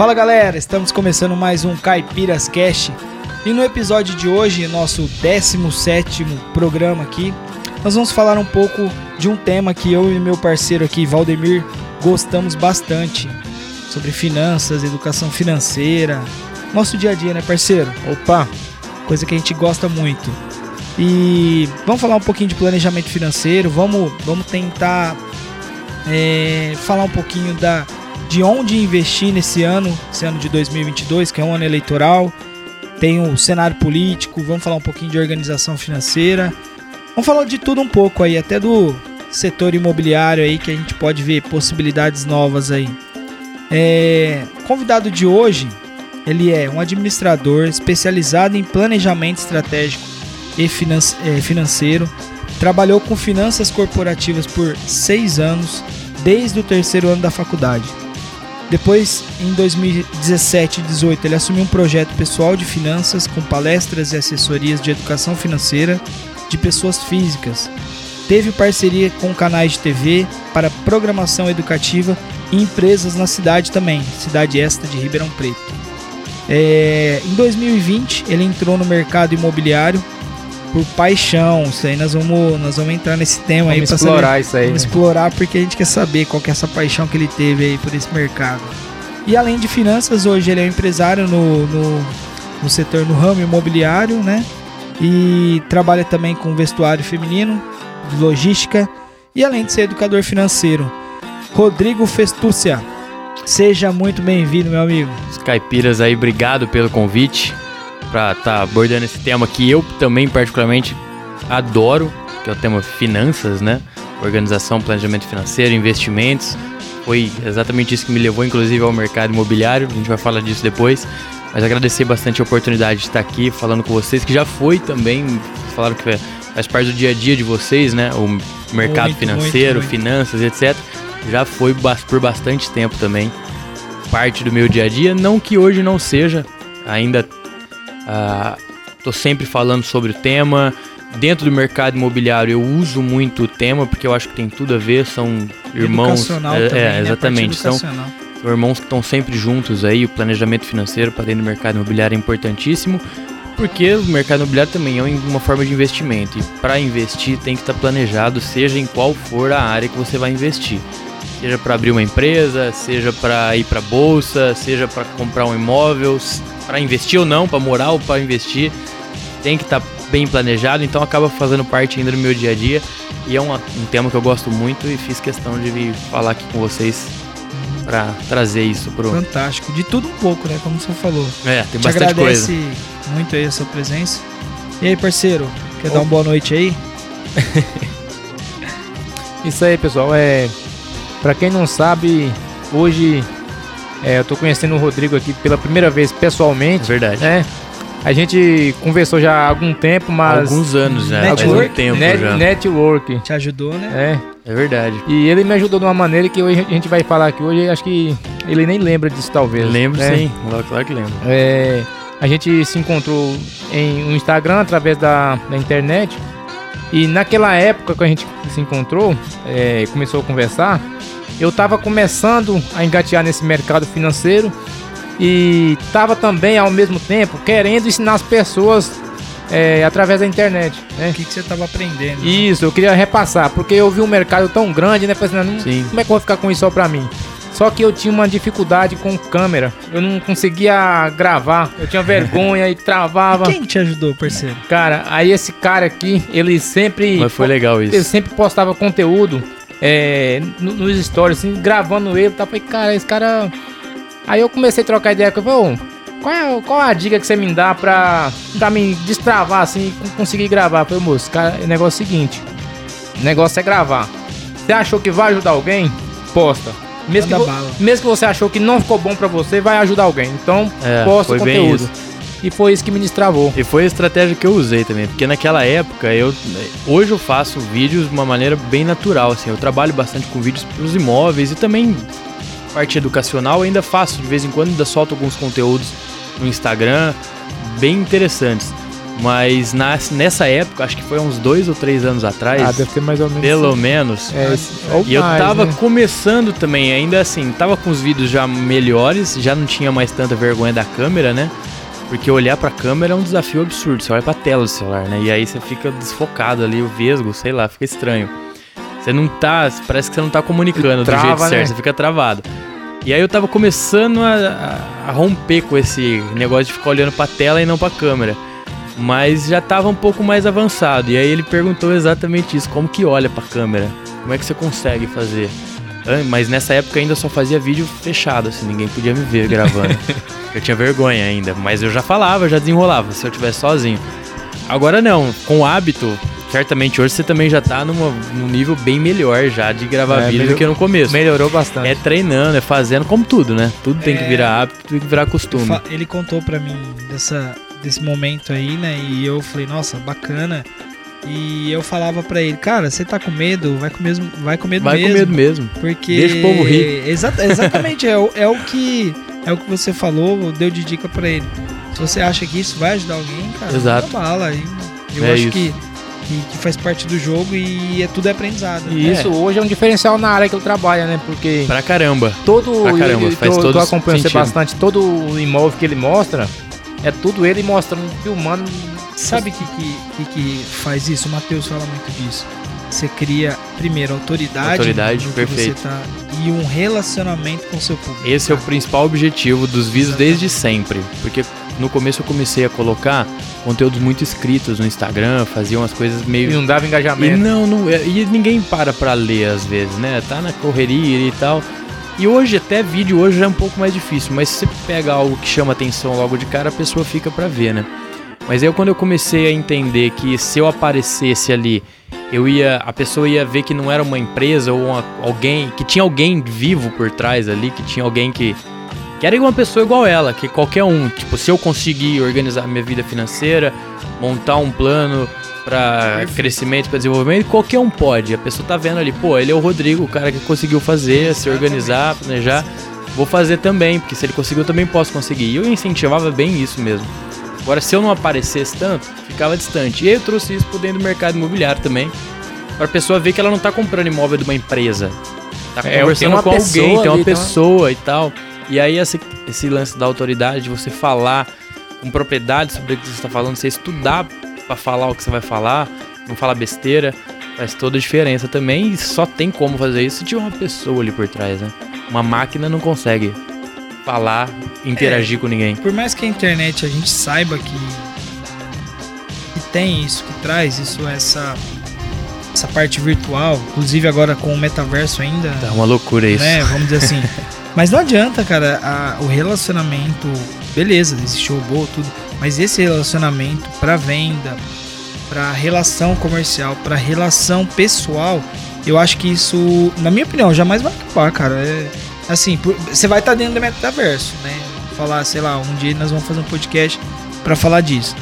Fala galera, estamos começando mais um Caipiras Cast e no episódio de hoje, nosso 17 programa aqui, nós vamos falar um pouco de um tema que eu e meu parceiro aqui, Valdemir, gostamos bastante sobre finanças, educação financeira, nosso dia a dia, né, parceiro? Opa, coisa que a gente gosta muito. E vamos falar um pouquinho de planejamento financeiro, vamos, vamos tentar é, falar um pouquinho da, de onde investir nesse ano, esse ano de 2022, que é um ano eleitoral. Tem o cenário político, vamos falar um pouquinho de organização financeira. Vamos falar de tudo um pouco aí, até do setor imobiliário aí, que a gente pode ver possibilidades novas aí. É, convidado de hoje, ele é um administrador especializado em planejamento estratégico e é, financeiro. Trabalhou com finanças corporativas por seis anos, desde o terceiro ano da faculdade. Depois, em 2017 e 2018, ele assumiu um projeto pessoal de finanças com palestras e assessorias de educação financeira de pessoas físicas. Teve parceria com canais de TV para programação educativa e empresas na cidade também, cidade esta de Ribeirão Preto. É, em 2020, ele entrou no mercado imobiliário por paixão. Isso aí nós vamos, nós vamos entrar nesse tema vamos aí para explorar saber, isso aí. Vamos explorar porque a gente quer saber qual que é essa paixão que ele teve aí por esse mercado. E além de finanças, hoje ele é um empresário no, no, no setor, no ramo imobiliário, né? E trabalha também com vestuário feminino, logística e além de ser educador financeiro. Rodrigo Festúcia. Seja muito bem-vindo, meu amigo. Os caipiras aí, obrigado pelo convite para estar tá abordando esse tema que eu também particularmente adoro, que é o tema finanças, né? Organização, planejamento financeiro, investimentos. Foi exatamente isso que me levou, inclusive, ao mercado imobiliário. A gente vai falar disso depois. Mas agradecer bastante a oportunidade de estar aqui falando com vocês, que já foi também, falaram que faz parte do dia a dia de vocês, né? O mercado muito, financeiro, muito, muito. finanças, etc já foi por bastante tempo também parte do meu dia a dia. Não que hoje não seja, ainda estou uh, sempre falando sobre o tema. Dentro do mercado imobiliário eu uso muito o tema porque eu acho que tem tudo a ver, são irmãos. É, também, é exatamente. São, são irmãos que estão sempre juntos aí. O planejamento financeiro para dentro do mercado imobiliário é importantíssimo porque o mercado imobiliário também é uma forma de investimento e para investir tem que estar planejado, seja em qual for a área que você vai investir seja para abrir uma empresa, seja para ir para bolsa, seja para comprar um imóvel, para investir ou não, para morar ou para investir, tem que estar tá bem planejado, então acaba fazendo parte ainda do meu dia a dia. E é um, um tema que eu gosto muito e fiz questão de vir falar aqui com vocês para trazer isso pro fantástico. De tudo um pouco né? Como você falou. É tem Te bastante agradece coisa muito aí a sua presença. E aí parceiro quer oh. dar uma boa noite aí? Isso aí pessoal. É para quem não sabe, hoje é, eu tô conhecendo o Rodrigo aqui pela primeira vez pessoalmente. Verdade. Né? A gente conversou já há algum tempo, mas. Alguns anos já. Network, algum tempo net, já. Network. Te ajudou, né? É. É verdade. E ele me ajudou de uma maneira que hoje a gente vai falar aqui hoje. Acho que ele nem lembra disso, talvez. Lembro né? sim. Claro que lembro. É, a gente se encontrou em um Instagram através da, da internet. E naquela época que a gente se encontrou, é, começou a conversar, eu estava começando a engatear nesse mercado financeiro e estava também ao mesmo tempo querendo ensinar as pessoas é, através da internet. Né? O que, que você estava aprendendo? Isso, eu queria repassar, porque eu vi um mercado tão grande, né? Pensando, assim, Sim. como é que eu vou ficar com isso só para mim? Só que eu tinha uma dificuldade com câmera. Eu não conseguia gravar. Eu tinha vergonha e travava. Quem te ajudou, parceiro? Cara, aí esse cara aqui, ele sempre. Mas foi legal isso. Ele sempre postava conteúdo é, nos stories, assim, gravando ele. Tá? Falei, cara, esse cara. Aí eu comecei a trocar ideia com ele. Qual é, qual é a dica que você me dá pra, pra me destravar assim e conseguir gravar? Eu falei, moço, cara, o negócio é o seguinte: o negócio é gravar. Você achou que vai ajudar alguém? Posta. Mesmo que, mesmo que você achou que não ficou bom para você, vai ajudar alguém. Então, é, posta o conteúdo. E foi isso que me destravou. E foi a estratégia que eu usei também, porque naquela época eu hoje eu faço vídeos de uma maneira bem natural, assim, eu trabalho bastante com vídeos para os imóveis e também parte educacional, ainda faço de vez em quando, ainda solto alguns conteúdos no Instagram bem interessantes. Mas na, nessa época, acho que foi uns dois ou três anos atrás. Ah, deve ter mais ou menos. Pelo menos. É, E eu mais, tava né? começando também, ainda assim, tava com os vídeos já melhores, já não tinha mais tanta vergonha da câmera, né? Porque olhar pra câmera é um desafio absurdo. Você olha pra tela do celular, né? E aí você fica desfocado ali, o vesgo, sei lá, fica estranho. Você não tá. Parece que você não tá comunicando Trava, do jeito certo, né? você fica travado. E aí eu tava começando a, a- a romper com esse negócio de ficar olhando pra tela e não pra câmera. Mas já tava um pouco mais avançado. E aí ele perguntou exatamente isso: como que olha pra câmera? Como é que você consegue fazer? Mas nessa época ainda só fazia vídeo fechado, assim, ninguém podia me ver gravando. eu tinha vergonha ainda, mas eu já falava, já desenrolava, se eu tivesse sozinho. Agora não, com o hábito, certamente hoje você também já tá numa, num nível bem melhor já de gravar É, vídeo melhor- do que no começo. Melhorou bastante. É treinando, é fazendo, como tudo, né? Tudo tem que É. virar hábito, tem que virar costume. Ele contou pra mim dessa, desse momento aí, né? E eu falei, nossa, bacana. E eu falava pra ele, cara, você tá com medo? Vai com, mesmo, vai com medo Vai mesmo. com medo mesmo. Porque. Deixa o povo rir. Exata- exatamente, é, o, é o que. É o que você falou, deu de dica pra ele. Se você acha que isso vai ajudar alguém, cara, Exato. bala. Eu É acho isso. que, que, faz parte do jogo e é tudo é aprendizado. né? E isso hoje é um diferencial na área que ele trabalha, né? Porque Pra caramba. todo. Pra caramba, eu, faz eu, todo eu acompanho bastante. Todo o imóvel que ele mostra é tudo ele mostrando, filmando. Sabe o que, que, que, que faz isso? O Matheus fala muito disso. Você cria, primeiro, autoridade, Autoridade, perfeito. tá, e um relacionamento com o seu público. Esse é o tá? principal objetivo dos vídeos desde sempre. Porque no começo eu comecei a colocar conteúdos muito escritos no Instagram, fazia umas coisas E meio. não dava E engajamento. não, não, é- e ninguém para pra ler às vezes, né? Tá na correria e tal. E hoje, até vídeo hoje já é um pouco mais difícil, mas se você pega algo que chama atenção logo de cara, a pessoa fica pra ver, né? Mas aí quando eu comecei a entender que se eu aparecesse ali, eu ia, a pessoa ia ver que não era uma empresa ou uma- alguém, que tinha alguém vivo por trás ali, que tinha alguém que que era uma pessoa igual ela, que qualquer um, tipo, se eu conseguir organizar minha vida financeira, montar um plano Perfeito. crescimento, pra desenvolvimento, qualquer um pode. A pessoa tá vendo ali, pô, ele é o Rodrigo, o cara que conseguiu fazer, se organizar, planejar. Vou fazer também, porque se ele conseguiu, eu também posso conseguir. E eu incentivava bem isso mesmo. Agora, se eu não aparecesse tanto, ficava distante. E aí eu trouxe isso pro dentro do mercado imobiliário também, pra pessoa ver que ela não tá comprando imóvel de uma empresa. Tá É, conversando uma com alguém, tem uma ali, tem uma- pessoa e tal. E aí esse, esse lance da autoridade, de você falar com propriedade sobre o que você está falando, você estudar pra falar o que você vai falar, não falar besteira, faz toda a diferença também. E só tem como fazer isso se tiver uma pessoa ali por trás, né? Uma máquina não consegue falar, interagir com ninguém. Por mais que a internet a gente saiba que, que tem isso, que traz isso, essa, essa parte virtual, inclusive agora com o metaverso ainda, Tá uma loucura isso. né? Vamos dizer assim. Mas não adianta, cara, a- o relacionamento, beleza, existe robô, tudo, mas esse relacionamento pra venda, pra relação comercial, pra relação pessoal, eu acho que isso, na minha opinião, jamais vai acabar, cara. É, assim, você vai estar dentro do metaverso, né? Falar, sei lá, um dia nós vamos fazer um podcast pra falar disso.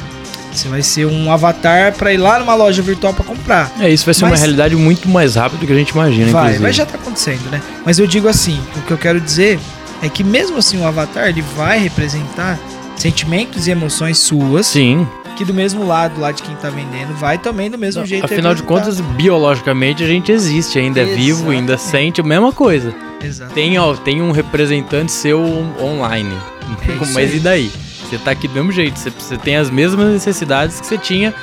Você vai ser um avatar pra ir lá numa loja virtual pra comprar. É, isso vai ser uma Mas- realidade muito mais rápida do que a gente imagina, Vai, inclusive. mas já tá acontecendo, né? Mas eu digo assim, o que eu quero dizer é que mesmo assim o avatar ele vai representar sentimentos e emoções suas, Sim, que do mesmo lado lá de quem tá vendendo vai também do mesmo jeito. afinal de contas, biologicamente a gente existe, ainda é vivo, ainda sente a mesma coisa. Exato. Tem, ó, tem um representante seu on- online. É Mas e daí? Você tá aqui do mesmo jeito. Você, você tem as mesmas necessidades que você tinha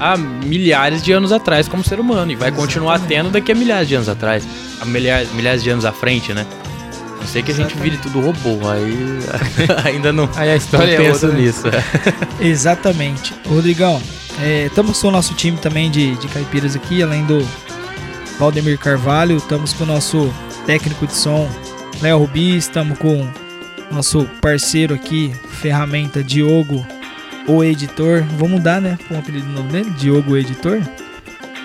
há milhares de anos atrás como ser humano. E vai continuar Exatamente. tendo daqui a milhares de anos atrás. A milhares, milhares de anos à frente, né? Não sei que a gente vire tudo robô. Aí ainda não, Aí a não história é penso outra, né? nisso. Exatamente. Rodrigão, estamos com o nosso time também de, de caipiras aqui, além do Valdemir Carvalho, estamos com o nosso técnico de som, Léo Rubi, estamos com o nosso parceiro aqui, ferramenta Diogo, o editor. Vou mudar, né? Com o apelido novo dele, Diogo o editor.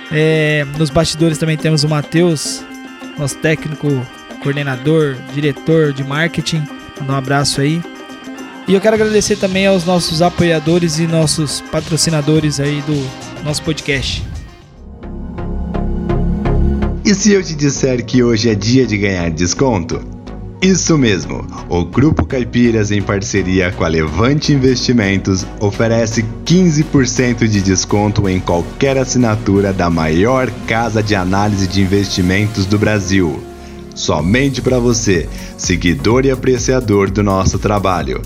É, nos bastidores também temos o Matheus, nosso técnico, coordenador, diretor de marketing. Mandar um abraço aí. E eu quero agradecer também aos nossos apoiadores e nossos patrocinadores aí do nosso podcast. E se eu te disser que hoje é dia de ganhar desconto? Isso mesmo! O Grupo Caipiras, em parceria com a Levante Investimentos, oferece 15% de desconto em qualquer assinatura da maior casa de análise de investimentos do Brasil. Somente para você, seguidor e apreciador do nosso trabalho.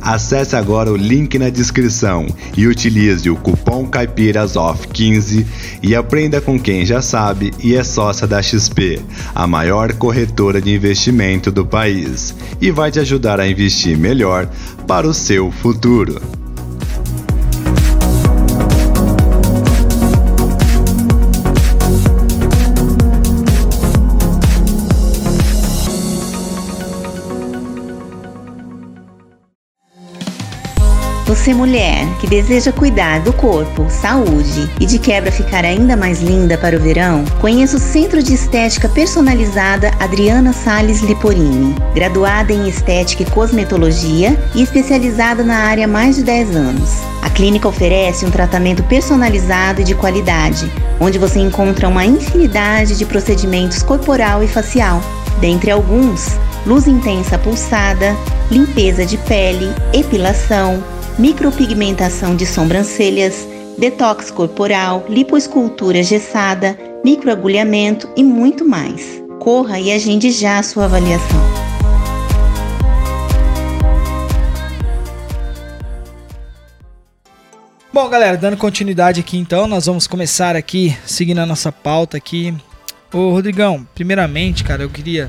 Acesse agora o link na descrição e utilize o cupom CaipirasOff15 e aprenda com quem já sabe e é sócia da XP, a maior corretora de investimento do país, e vai te ajudar a investir melhor para o seu futuro. Você, mulher, que deseja cuidar do corpo, saúde e de quebra ficar ainda mais linda para o verão, conheça o Centro de Estética Personalizada Adriana Sales Liporini. Graduada em Estética e Cosmetologia e especializada na área há mais de 10 anos. A clínica oferece um tratamento personalizado e de qualidade, onde você encontra uma infinidade de procedimentos corporal e facial. Dentre alguns, luz intensa pulsada, limpeza de pele, epilação, micropigmentação de sobrancelhas, detox corporal, lipoescultura gessada, microagulhamento e muito mais. Corra e agende já a sua avaliação. Bom, galera, dando continuidade aqui então, nós vamos começar aqui, seguindo a nossa pauta aqui. Ô, Rodrigão, primeiramente, cara, eu queria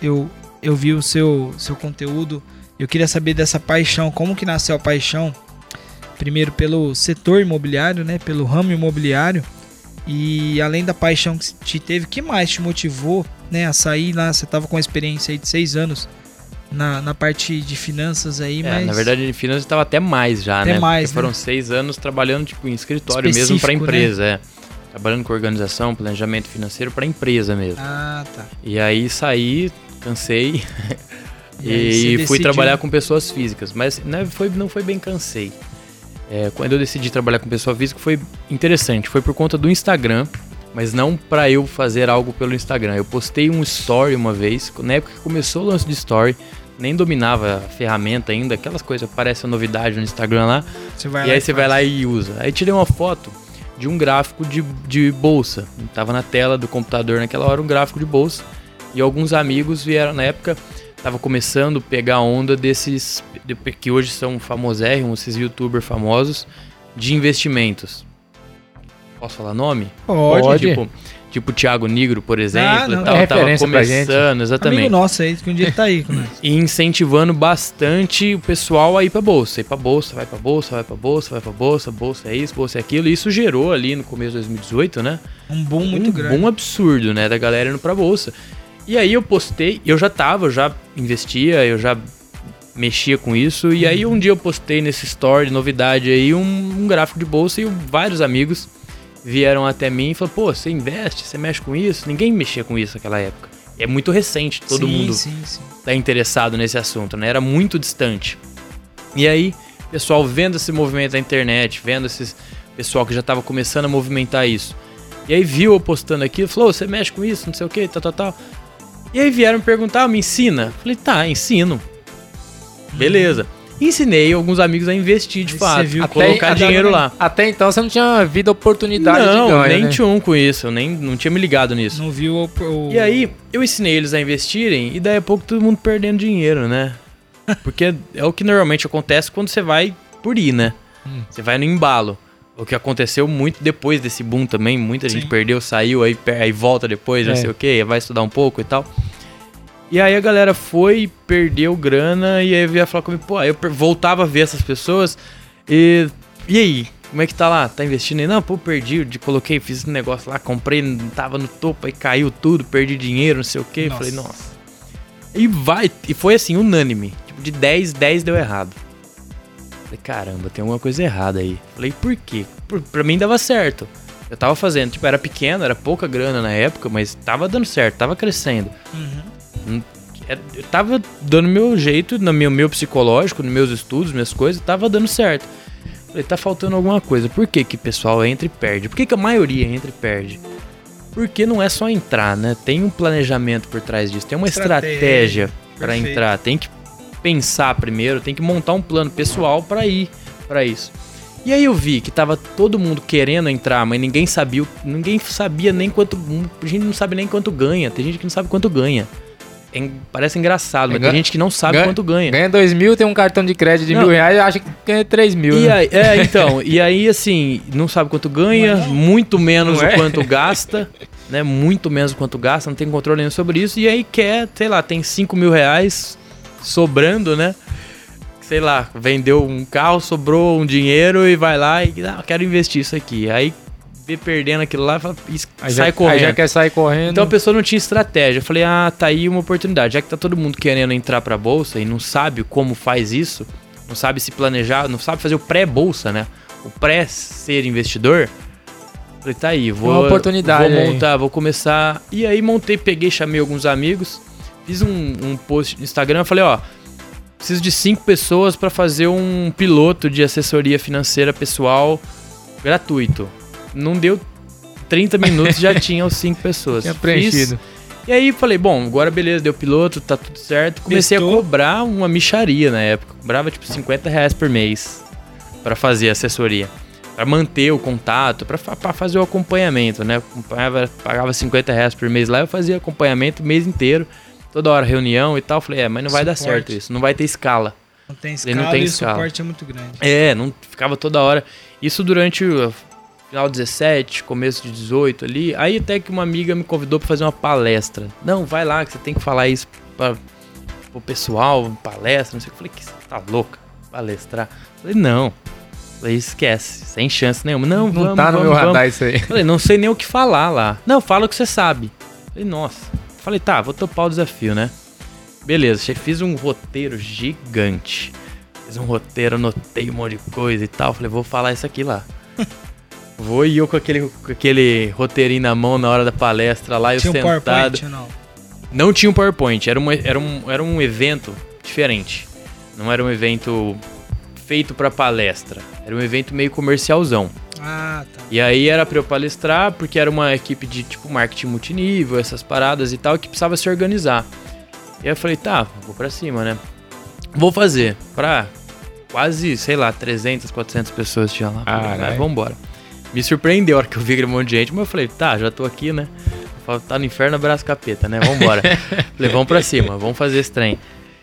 eu eu vi o seu seu conteúdo eu queria saber dessa paixão, como que nasceu a paixão? Primeiro pelo setor imobiliário, né? Pelo ramo imobiliário. E além da paixão que te teve, que mais te motivou, né? A sair lá, você tava com uma experiência aí de seis anos na, na parte de finanças aí, É, mas... na verdade, de finanças estava até mais já, Até né? mais, Porque foram né? seis anos trabalhando tipo em escritório mesmo Específico, para né? empresa, é. Trabalhando com organização, planejamento financeiro para empresa mesmo. Ah, tá. E aí saí, cansei E aí e, você fui trabalhar com pessoas físicas. Mas não foi, não foi bem cansei. É, quando eu decidi trabalhar com pessoa física foi interessante. Foi por conta do Instagram, mas não para eu fazer algo pelo Instagram. Eu postei um story uma vez, na época que começou o lance de story, nem dominava a ferramenta ainda, aquelas coisas, parece a novidade no Instagram lá. E lá aí e você faz. vai lá e usa. Aí tirei uma foto de um gráfico de, de bolsa. Tava na tela do computador naquela hora um gráfico de bolsa. E alguns amigos vieram na época, tava começando a pegar a onda desses de- que hoje são famosérrimos, esses youtubers famosos de investimentos. Posso falar nome? Pode. Tipo, tipo Thiago Negro, por exemplo, Ah, não, e tal, é tava começando, exatamente Amigo nosso aí, que um dia tá aí com nós. e incentivando bastante o pessoal a ir pra bolsa. Ir pra bolsa, vai pra bolsa, vai pra bolsa, vai pra bolsa, bolsa é isso, bolsa é aquilo. E isso gerou ali no começo de 2018, né? Um boom muito um grande. boom absurdo, né? Da galera indo pra bolsa. E aí eu postei, eu já tava, eu já investia, eu já mexia com isso. E aí um dia eu postei nesse story, novidade aí, um, um gráfico de bolsa e vários amigos vieram até mim e falaram, pô, você investe, você mexe com isso? Ninguém mexia com isso naquela época. É muito recente, todo sim, mundo Sim, sim. tá interessado nesse assunto, né? Era muito distante. E aí, pessoal vendo esse movimento da internet, vendo esse pessoal que já tava começando a movimentar isso. E aí viu eu postando aquilo, falou, "Ô, você mexe com isso, não sei o que, tal, tal, tal. E aí vieram me perguntar, "Ah, me ensina? Falei, tá, ensino. Beleza. Ensinei alguns amigos a investir de fato, você viu a que- colocar Até- dinheiro lá. Até então você não tinha vida oportunidade Não, de ganho, nem né? tinha um com isso, eu nem não tinha me ligado nisso. Não viu o, o- E aí, eu ensinei eles a investirem e daí a pouco todo mundo perdendo dinheiro, né? Porque é o que normalmente acontece quando você vai por ir, né? Hum. Você vai no embalo. O que aconteceu muito depois desse boom também, muita gente Sim. perdeu, saiu, aí, aí volta depois, não É. sei o que, vai estudar um pouco e tal. E aí a galera foi, perdeu grana e aí ia falar comigo, pô, aí eu voltava a ver essas pessoas e. E aí? Como é que tá lá? Tá investindo aí? Não, pô, perdi, de, coloquei, fiz esse negócio lá, comprei, tava no topo, aí caiu tudo, perdi dinheiro, não sei o que. Falei, nossa. E vai, e foi assim, unânime. Tipo, de 10, 10 deu errado. Falei, caramba, tem alguma coisa errada aí. Falei, por quê? Por, pra mim dava certo. Eu tava fazendo, tipo, era pequeno, era pouca grana na época, mas tava dando certo, tava crescendo. Uhum. Era- Eu tava dando meu jeito, no meu, meu psicológico, nos meus estudos, minhas coisas, tava dando certo. Falei, tá faltando alguma coisa. Por que que o pessoal entra e perde? Por que que a maioria entra e perde? Porque não é só entrar, né? Tem um planejamento por trás disso, tem uma Estratégia. estratégia para entrar. Tem que pensar primeiro, tem que montar um plano pessoal para ir para isso. E aí eu vi que tava todo mundo querendo entrar, mas ninguém sabia, o- ninguém sabia nem quanto, a gente não sabe nem quanto ganha. Tem gente que não sabe quanto ganha. É parece engraçado, mas Ganha- tem gente que não sabe ganha- quanto ganha. Ganha dois mil, tem um cartão de crédito de Não. mil reais e acha que ganha três mil. E né? aí, é, então, e aí assim, não sabe quanto ganha, muito menos Não é? o quanto gasta, né? Muito menos o quanto gasta, não tem controle nenhum sobre isso. E aí quer, sei lá, tem 5 mil reais sobrando, né? Sei lá, vendeu um carro, sobrou um dinheiro e vai lá e ah, quero investir isso aqui. Aí vê perdendo aquilo lá e fala, Aí sai já, correndo. Aí já quer sair correndo. Então a pessoa não tinha estratégia. Eu falei, ah, tá aí uma oportunidade. Já que tá todo mundo querendo entrar pra bolsa e não sabe como faz isso, não sabe se planejar, não sabe fazer o pré-bolsa, né? O pré-ser investidor. Falei, tá aí, vou. Uma oportunidade Vou aí. montar, vou começar. E aí montei, peguei, chamei alguns amigos, fiz um, um post no Instagram, falei, ó. Preciso de cinco pessoas pra fazer um piloto de assessoria financeira pessoal gratuito. Não deu 30 minutos, já tinha os cinco pessoas. Tinha Fiz, preenchido. e aí falei, bom, agora beleza, deu piloto, tá tudo certo. Comecei Testou. a cobrar uma micharia na época. Cobrava tipo 50 reais por mês pra fazer assessoria. Pra manter o contato, pra fazer o acompanhamento, né? Acompanhava, pagava 50 reais por mês lá, eu fazia acompanhamento o mês inteiro. Toda hora reunião e tal. Falei, é, mas não vai dar Suporte. certo isso, não vai ter escala. Não tem Ele escala não tem e escala. o suporte é muito grande. É, não ficava toda hora. Isso durante o final 17, começo de 18 ali. Aí até que uma amiga me convidou pra fazer uma palestra. Não, vai lá que você tem que falar isso pra, pro pessoal, palestra, não sei o que. Falei, que você tá louca? Palestrar? Falei, não. Falei, esquece, sem chance nenhuma. Não, Não vamos, tá no vamos, meu vamos. radar isso aí. Falei, não sei nem o que falar lá. Não, fala o que você sabe. Falei, nossa. Falei, tá, vou topar o desafio, né? Beleza, fiz um roteiro gigante. Fiz um roteiro, anotei um monte de coisa e tal. Falei, vou falar isso aqui lá. vou e eu com aquele, com aquele roteirinho na mão na hora da palestra lá, eu Tinha um sentado. PowerPoint não? Não tinha um PowerPoint, era, uma, era, um, era um evento diferente. Não era um evento feito pra palestra. Era um evento meio comercialzão. Ah, tá. E aí era pra eu palestrar, porque era uma equipe de tipo marketing multinível, essas paradas e tal, que precisava se organizar. E aí eu falei, tá, vou pra cima, né? Vou fazer. Pra quase, sei lá, 300, 400 pessoas tinha lá. "Ah, vambora. Me surpreendeu a hora que eu vi aquele monte de gente, mas eu falei, tá, já tô aqui, né? Tá no inferno, abraço capeta, né? Vambora. falei, vamos pra cima, vamos fazer esse trem.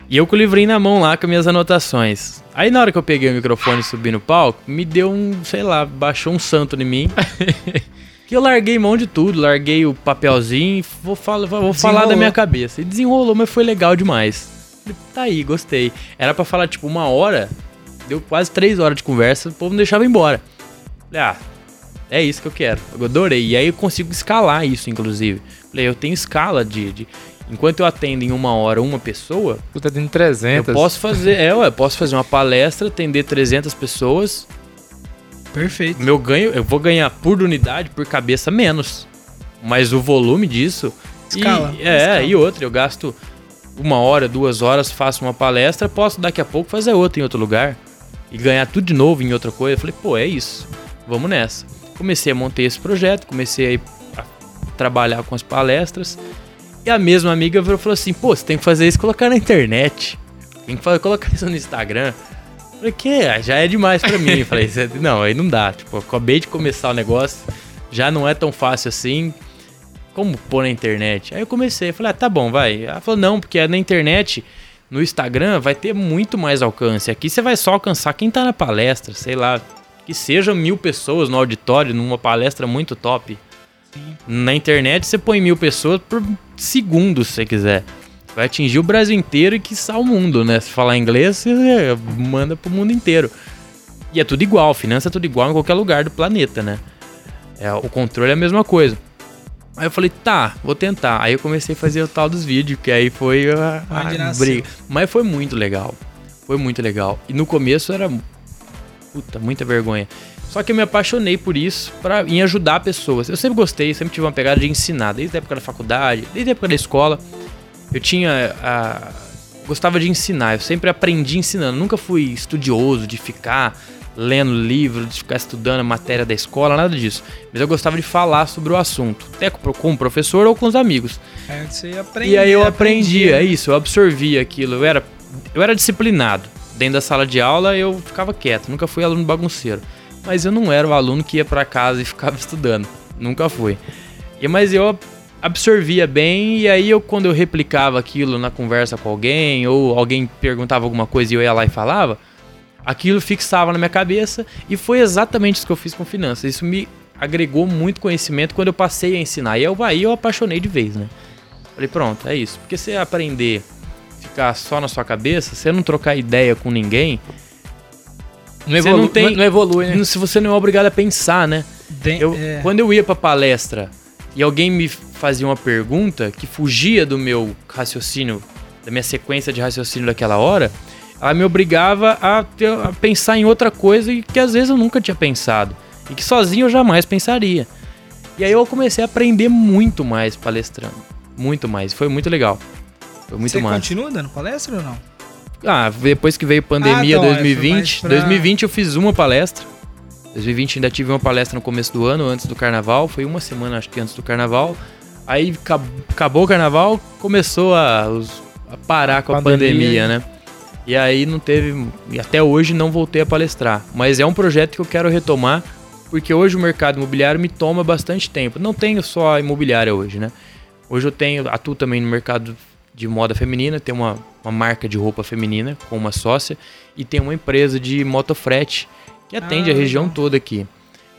E eu com o livrinho na mão lá com minhas anotações. Aí na hora que eu peguei o microfone e subi no palco, me deu um, sei lá, baixou um santo em mim. que eu larguei mão de tudo, larguei o papelzinho vou, fala, vou falar da minha cabeça. E desenrolou, mas foi legal demais. Falei, Tá aí, gostei. Era pra falar tipo uma hora, deu quase três horas de conversa, o povo não deixava embora. Falei, ah, é isso que eu quero. Eu adorei. E aí eu consigo escalar isso, inclusive. Falei, eu tenho escala de. de- enquanto eu atendo em uma hora uma pessoa, Tu tá tendo 300. eu posso fazer. É, ué, eu posso fazer uma palestra, atender 300 pessoas. Perfeito. Meu ganho, eu vou ganhar por unidade, por cabeça menos. Mas o volume disso. e- Escala, é, escala. e outra, eu gasto uma hora, duas horas, faço uma palestra, posso daqui a pouco fazer outra em outro lugar. E ganhar tudo de novo em outra coisa. Eu falei, pô, é isso. Vamos nessa. Comecei a montar esse projeto, comecei a trabalhar com as palestras. E a mesma amiga virou falou assim: pô, você tem que fazer isso colocar na internet. Tem que colocar isso no Instagram. Falei, que Ah, já é demais pra mim. Falei, "Cê- não, aí não dá. Tipo, acabei de começar o negócio, já não é tão fácil assim. Como pôr na internet? Aí eu comecei, falei, ah, tá bom, vai. Ela falou, não, porque é na internet, no Instagram, vai ter muito mais alcance. Aqui você vai só alcançar quem tá na palestra, sei lá, que sejam mil pessoas no auditório, numa palestra muito top. Na internet você põe mil pessoas por segundo, se você quiser. Vai atingir o Brasil inteiro e quiçá o mundo, né? Se falar inglês, você manda pro mundo inteiro. E é tudo igual, finança é tudo igual em qualquer lugar do planeta, né? É, o controle é a mesma coisa. Aí eu falei, tá, vou tentar. Aí eu comecei a fazer o tal dos vídeos, que aí foi a, a briga. Mas foi muito legal. Foi muito legal. E no começo era. Puta, muita vergonha. Só que eu me apaixonei por isso, pra, em ajudar pessoas. Eu sempre gostei, sempre tive uma pegada de ensinar, desde a época da faculdade, desde a época da escola. Eu tinha. a- gostava de ensinar, eu sempre aprendi ensinando. Nunca fui estudioso de ficar lendo livro, de ficar estudando a matéria da escola, nada disso. Mas eu gostava de falar sobre o assunto, até com o professor ou com os amigos. É, você ia aprender, e aí eu aprendi, aprendia. é isso, eu absorvi aquilo. Eu era, eu era disciplinado. Dentro da sala de aula eu ficava quieto, nunca fui aluno bagunceiro. Mas eu não era o aluno que ia para casa e ficava estudando. Nunca fui. E, mas eu absorvia bem e aí eu quando eu replicava aquilo na conversa com alguém ou alguém perguntava alguma coisa e eu ia lá e falava, aquilo fixava na minha cabeça e foi exatamente isso que eu fiz com finanças. Isso me agregou muito conhecimento quando eu passei a ensinar. E eu aí eu apaixonei de vez, né? Falei, pronto, é isso. Porque você aprender ficar só na sua cabeça, você não trocar ideia com ninguém, Não, Você evolu não tem- não evolui, né? se você não é obrigado a pensar, né? Den- Eu, é, Quando eu ia pra palestra e alguém me fazia uma pergunta que fugia do meu raciocínio, da minha sequência de raciocínio daquela hora, ela me obrigava a, ter- a pensar em outra coisa e que às vezes eu nunca tinha pensado. E que sozinho eu jamais pensaria. E aí eu comecei a aprender muito mais palestrando. Muito mais. Foi muito legal. Foi muito você massa. continua dando palestra ou não? Ah, depois que veio pandemia Ah, então, é, foi 2020, mais pra- 2020 eu fiz uma palestra. 2020 ainda tive uma palestra no começo do ano, antes do carnaval, foi uma semana acho que antes do carnaval. Aí acab- acabou o carnaval, começou a, a parar com a Pandemia. pandemia, né? E aí não teve, e até hoje não voltei a palestrar, mas é um projeto que eu quero retomar, porque hoje o mercado imobiliário me toma bastante tempo. Não tenho só a imobiliária hoje, né? Hoje eu tenho, atuo também no mercado de moda feminina, tenho uma, uma marca de roupa feminina com uma sócia e tenho uma empresa de motofrete que atende Ah, a região toda aqui.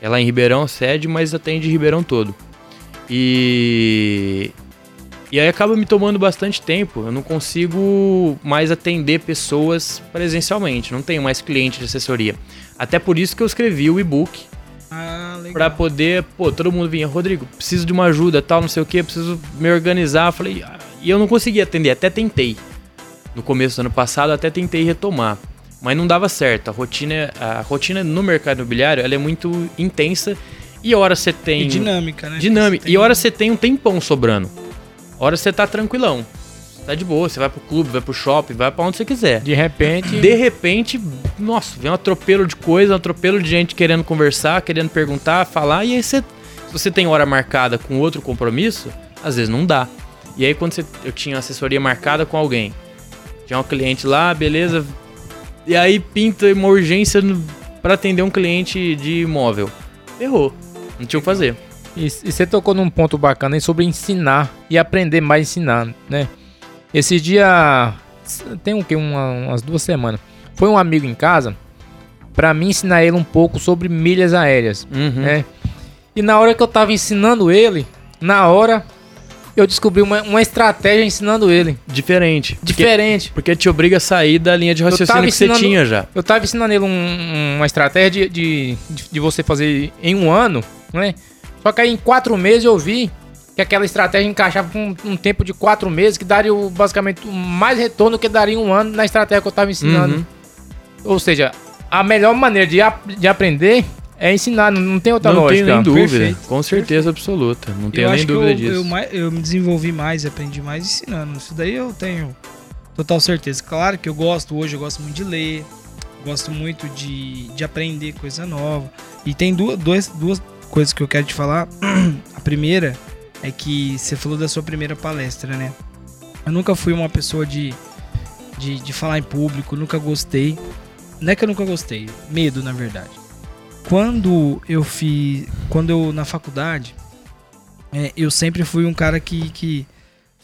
Ela é em Ribeirão sede, mas atende Ribeirão todo. E e aí acaba me tomando bastante tempo. Eu não consigo mais atender pessoas presencialmente, não tenho mais cliente de assessoria. Até por isso que eu escrevi o e-book Ah. Pra poder, pô, todo mundo vinha, Rodrigo, preciso de uma ajuda, tal, não sei o que, preciso me organizar. Falei, ah, e eu não conseguia atender, até tentei. No começo do ano passado, até tentei retomar, mas não dava certo. A rotina, a rotina no mercado imobiliário, ela é muito intensa e hora você tem E dinâmica, né? dinâmica, tem- e hora você tem um tempão sobrando. Hora você tá tranquilão. Tá de boa, você vai pro clube, vai pro shopping, vai pra onde você quiser. De repente. De repente, nossa, vem um atropelo de coisa, um atropelo de gente querendo conversar, querendo perguntar, falar, e aí você, se você tem hora marcada com outro compromisso, às vezes não dá. E aí quando você, eu tinha assessoria marcada com alguém, tinha um cliente lá, beleza, e aí pinta uma urgência pra atender um cliente de imóvel. Errou, não tinha o que fazer. E, e você tocou num ponto bacana aí sobre ensinar e aprender mais ensinar, né? Esse dia tem o que uma, umas duas semanas. Foi um amigo em casa pra mim ensinar ele um pouco sobre milhas aéreas, Uhum. né? E na hora que eu tava ensinando ele, na hora eu descobri uma, uma estratégia ensinando ele, Diferente. Porque, diferente. porque te obriga a sair da linha de raciocínio que você tinha já. Eu tava ensinando ele um- uma estratégia de, de, de- você fazer em um ano, né? Só que aí em quatro meses eu vi que aquela estratégia encaixava com um tempo de quatro meses, que daria o- basicamente mais retorno que daria um ano na estratégia que eu tava ensinando. Uhum. Ou seja, a melhor maneira de, ap- de aprender é ensinar, não, não tem outra Não lógica. tenho nem dúvida. Perfeito, Com certeza absoluta. Não tenho eu nem dúvida eu, disso. Eu, eu me desenvolvi mais, aprendi mais ensinando. Isso daí eu tenho total certeza. Claro que eu gosto hoje, eu gosto muito de ler, gosto muito de, de aprender coisa nova. E tem duas, duas, duas coisas que eu quero te falar. A primeira é que você falou da sua primeira palestra, né? Eu nunca fui uma pessoa de, de, de falar em público, nunca gostei. Não é que eu nunca gostei, medo na verdade. Quando eu fiz. Quando eu na faculdade, é, eu sempre fui um cara que, que.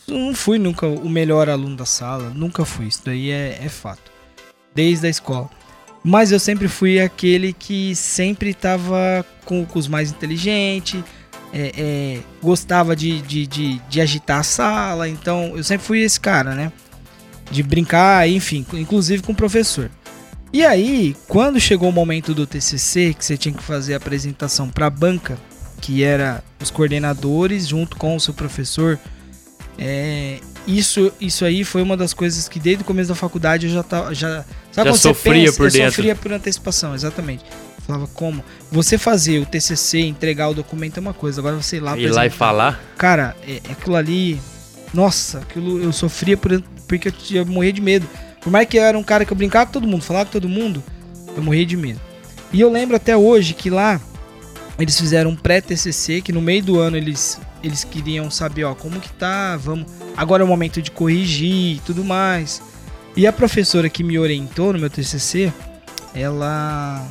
Não fui nunca o melhor aluno da sala, nunca fui. Isso daí é, é fato. Desde a escola. Mas eu sempre fui aquele que sempre tava com, com os mais inteligentes, é, é, gostava de, de, de, de agitar a sala. Então eu sempre fui esse cara, né? De brincar, enfim, inclusive com o professor. E aí, quando chegou o momento do TCC, que você tinha que fazer a apresentação para a banca, que era os coordenadores junto com o seu professor, é, isso, isso aí foi uma das coisas que desde o começo da faculdade eu já tava, já, sabe Já sofria pensa? por eu dentro. sofria por antecipação, exatamente. Eu Falava como você fazer o TCC, entregar o documento é uma coisa, agora você ir lá Ir lá e falar. Cara, é, aquilo ali. Nossa, aquilo eu sofria por, porque eu, tinha- eu morria de medo. Por mais que eu era um cara que eu brincava com todo mundo, falava com todo mundo, eu morria de medo. E eu lembro até hoje que lá eles fizeram um pré-TCC, que no meio do ano eles, eles queriam saber, ó, como que tá, vamos... Agora é o momento de corrigir e tudo mais. E a professora que me orientou no meu TCC, ela...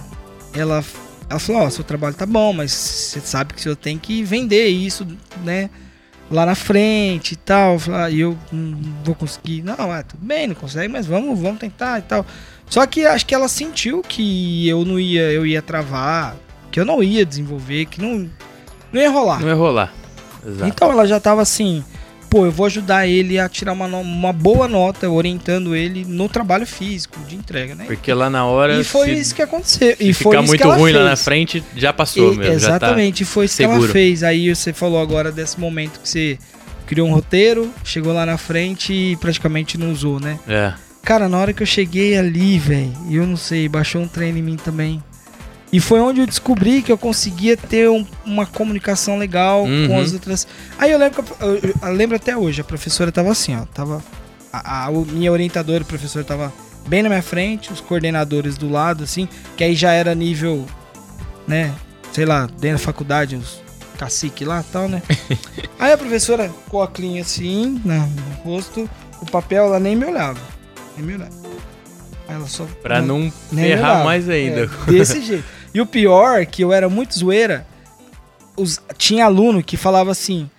Ela, ela falou, ó, seu trabalho tá bom, mas você sabe que você tem que vender isso, né? Lá na frente e tal. E eu não vou conseguir. Não, é, tudo bem, não consegue, mas vamos, vamos tentar e tal. Só que acho que ela sentiu que eu não ia, eu ia travar, que eu não ia desenvolver, que não, não ia rolar. Não ia rolar. Exato. Então ela já tava assim, pô, eu vou ajudar ele a tirar uma, uma boa nota, orientando ele no trabalho físico de entrega, né? Porque lá na hora. E foi se, isso que aconteceu. e foi ficar muito ruim lá fez. na frente, já passou E- mesmo. exatamente, foi isso que ela seguro. fez. Aí você falou agora desse momento que você criou um roteiro, chegou lá na frente e praticamente não usou, né? Tá. É. Cara, na hora que eu cheguei ali, velho, eu não sei, baixou um trem em mim também. E foi onde eu descobri que eu conseguia ter um- uma comunicação legal com Uhum. as outras. Aí eu lembro, eu, eu- eu lembro até hoje, a professora tava assim, ó, tava a, a- minha orientadora, a professora tava bem na minha frente, os coordenadores do lado assim, que aí já era nível, né, sei lá, dentro da faculdade, os cacique lá, e tal, né? aí a professora com a clean assim, na- no rosto, o papel ela nem me olhava. Nem me olhava. Ela só Pra não me errar mais ainda. É, desse jeito. E o pior, que eu era muito zoeira, os- tinha aluno que falava assim,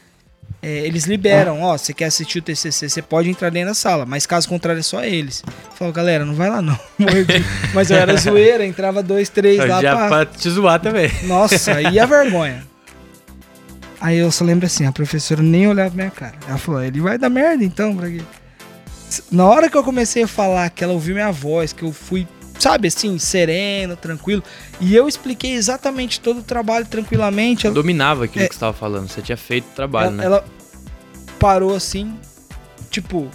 é, eles liberam, ó, você quer assistir o TCC, você pode entrar dentro da sala, mas caso contrário é só eles. Falou, galera, não vai lá não. Mas eu era zoeira, entrava dois, três lá já pra... pra te zoar também. Nossa, e a vergonha? Aí eu só lembro assim, a professora nem olhava pra minha cara. Ela falou, ele vai dar merda então, pra quê? Na hora que eu comecei a falar, que ela ouviu minha voz, que eu fui, sabe assim, sereno, tranquilo, e eu expliquei exatamente todo o trabalho tranquilamente, ela, Dominava aquilo É. que você tava falando. Você tinha feito o trabalho, ela, né? ela parou assim, tipo,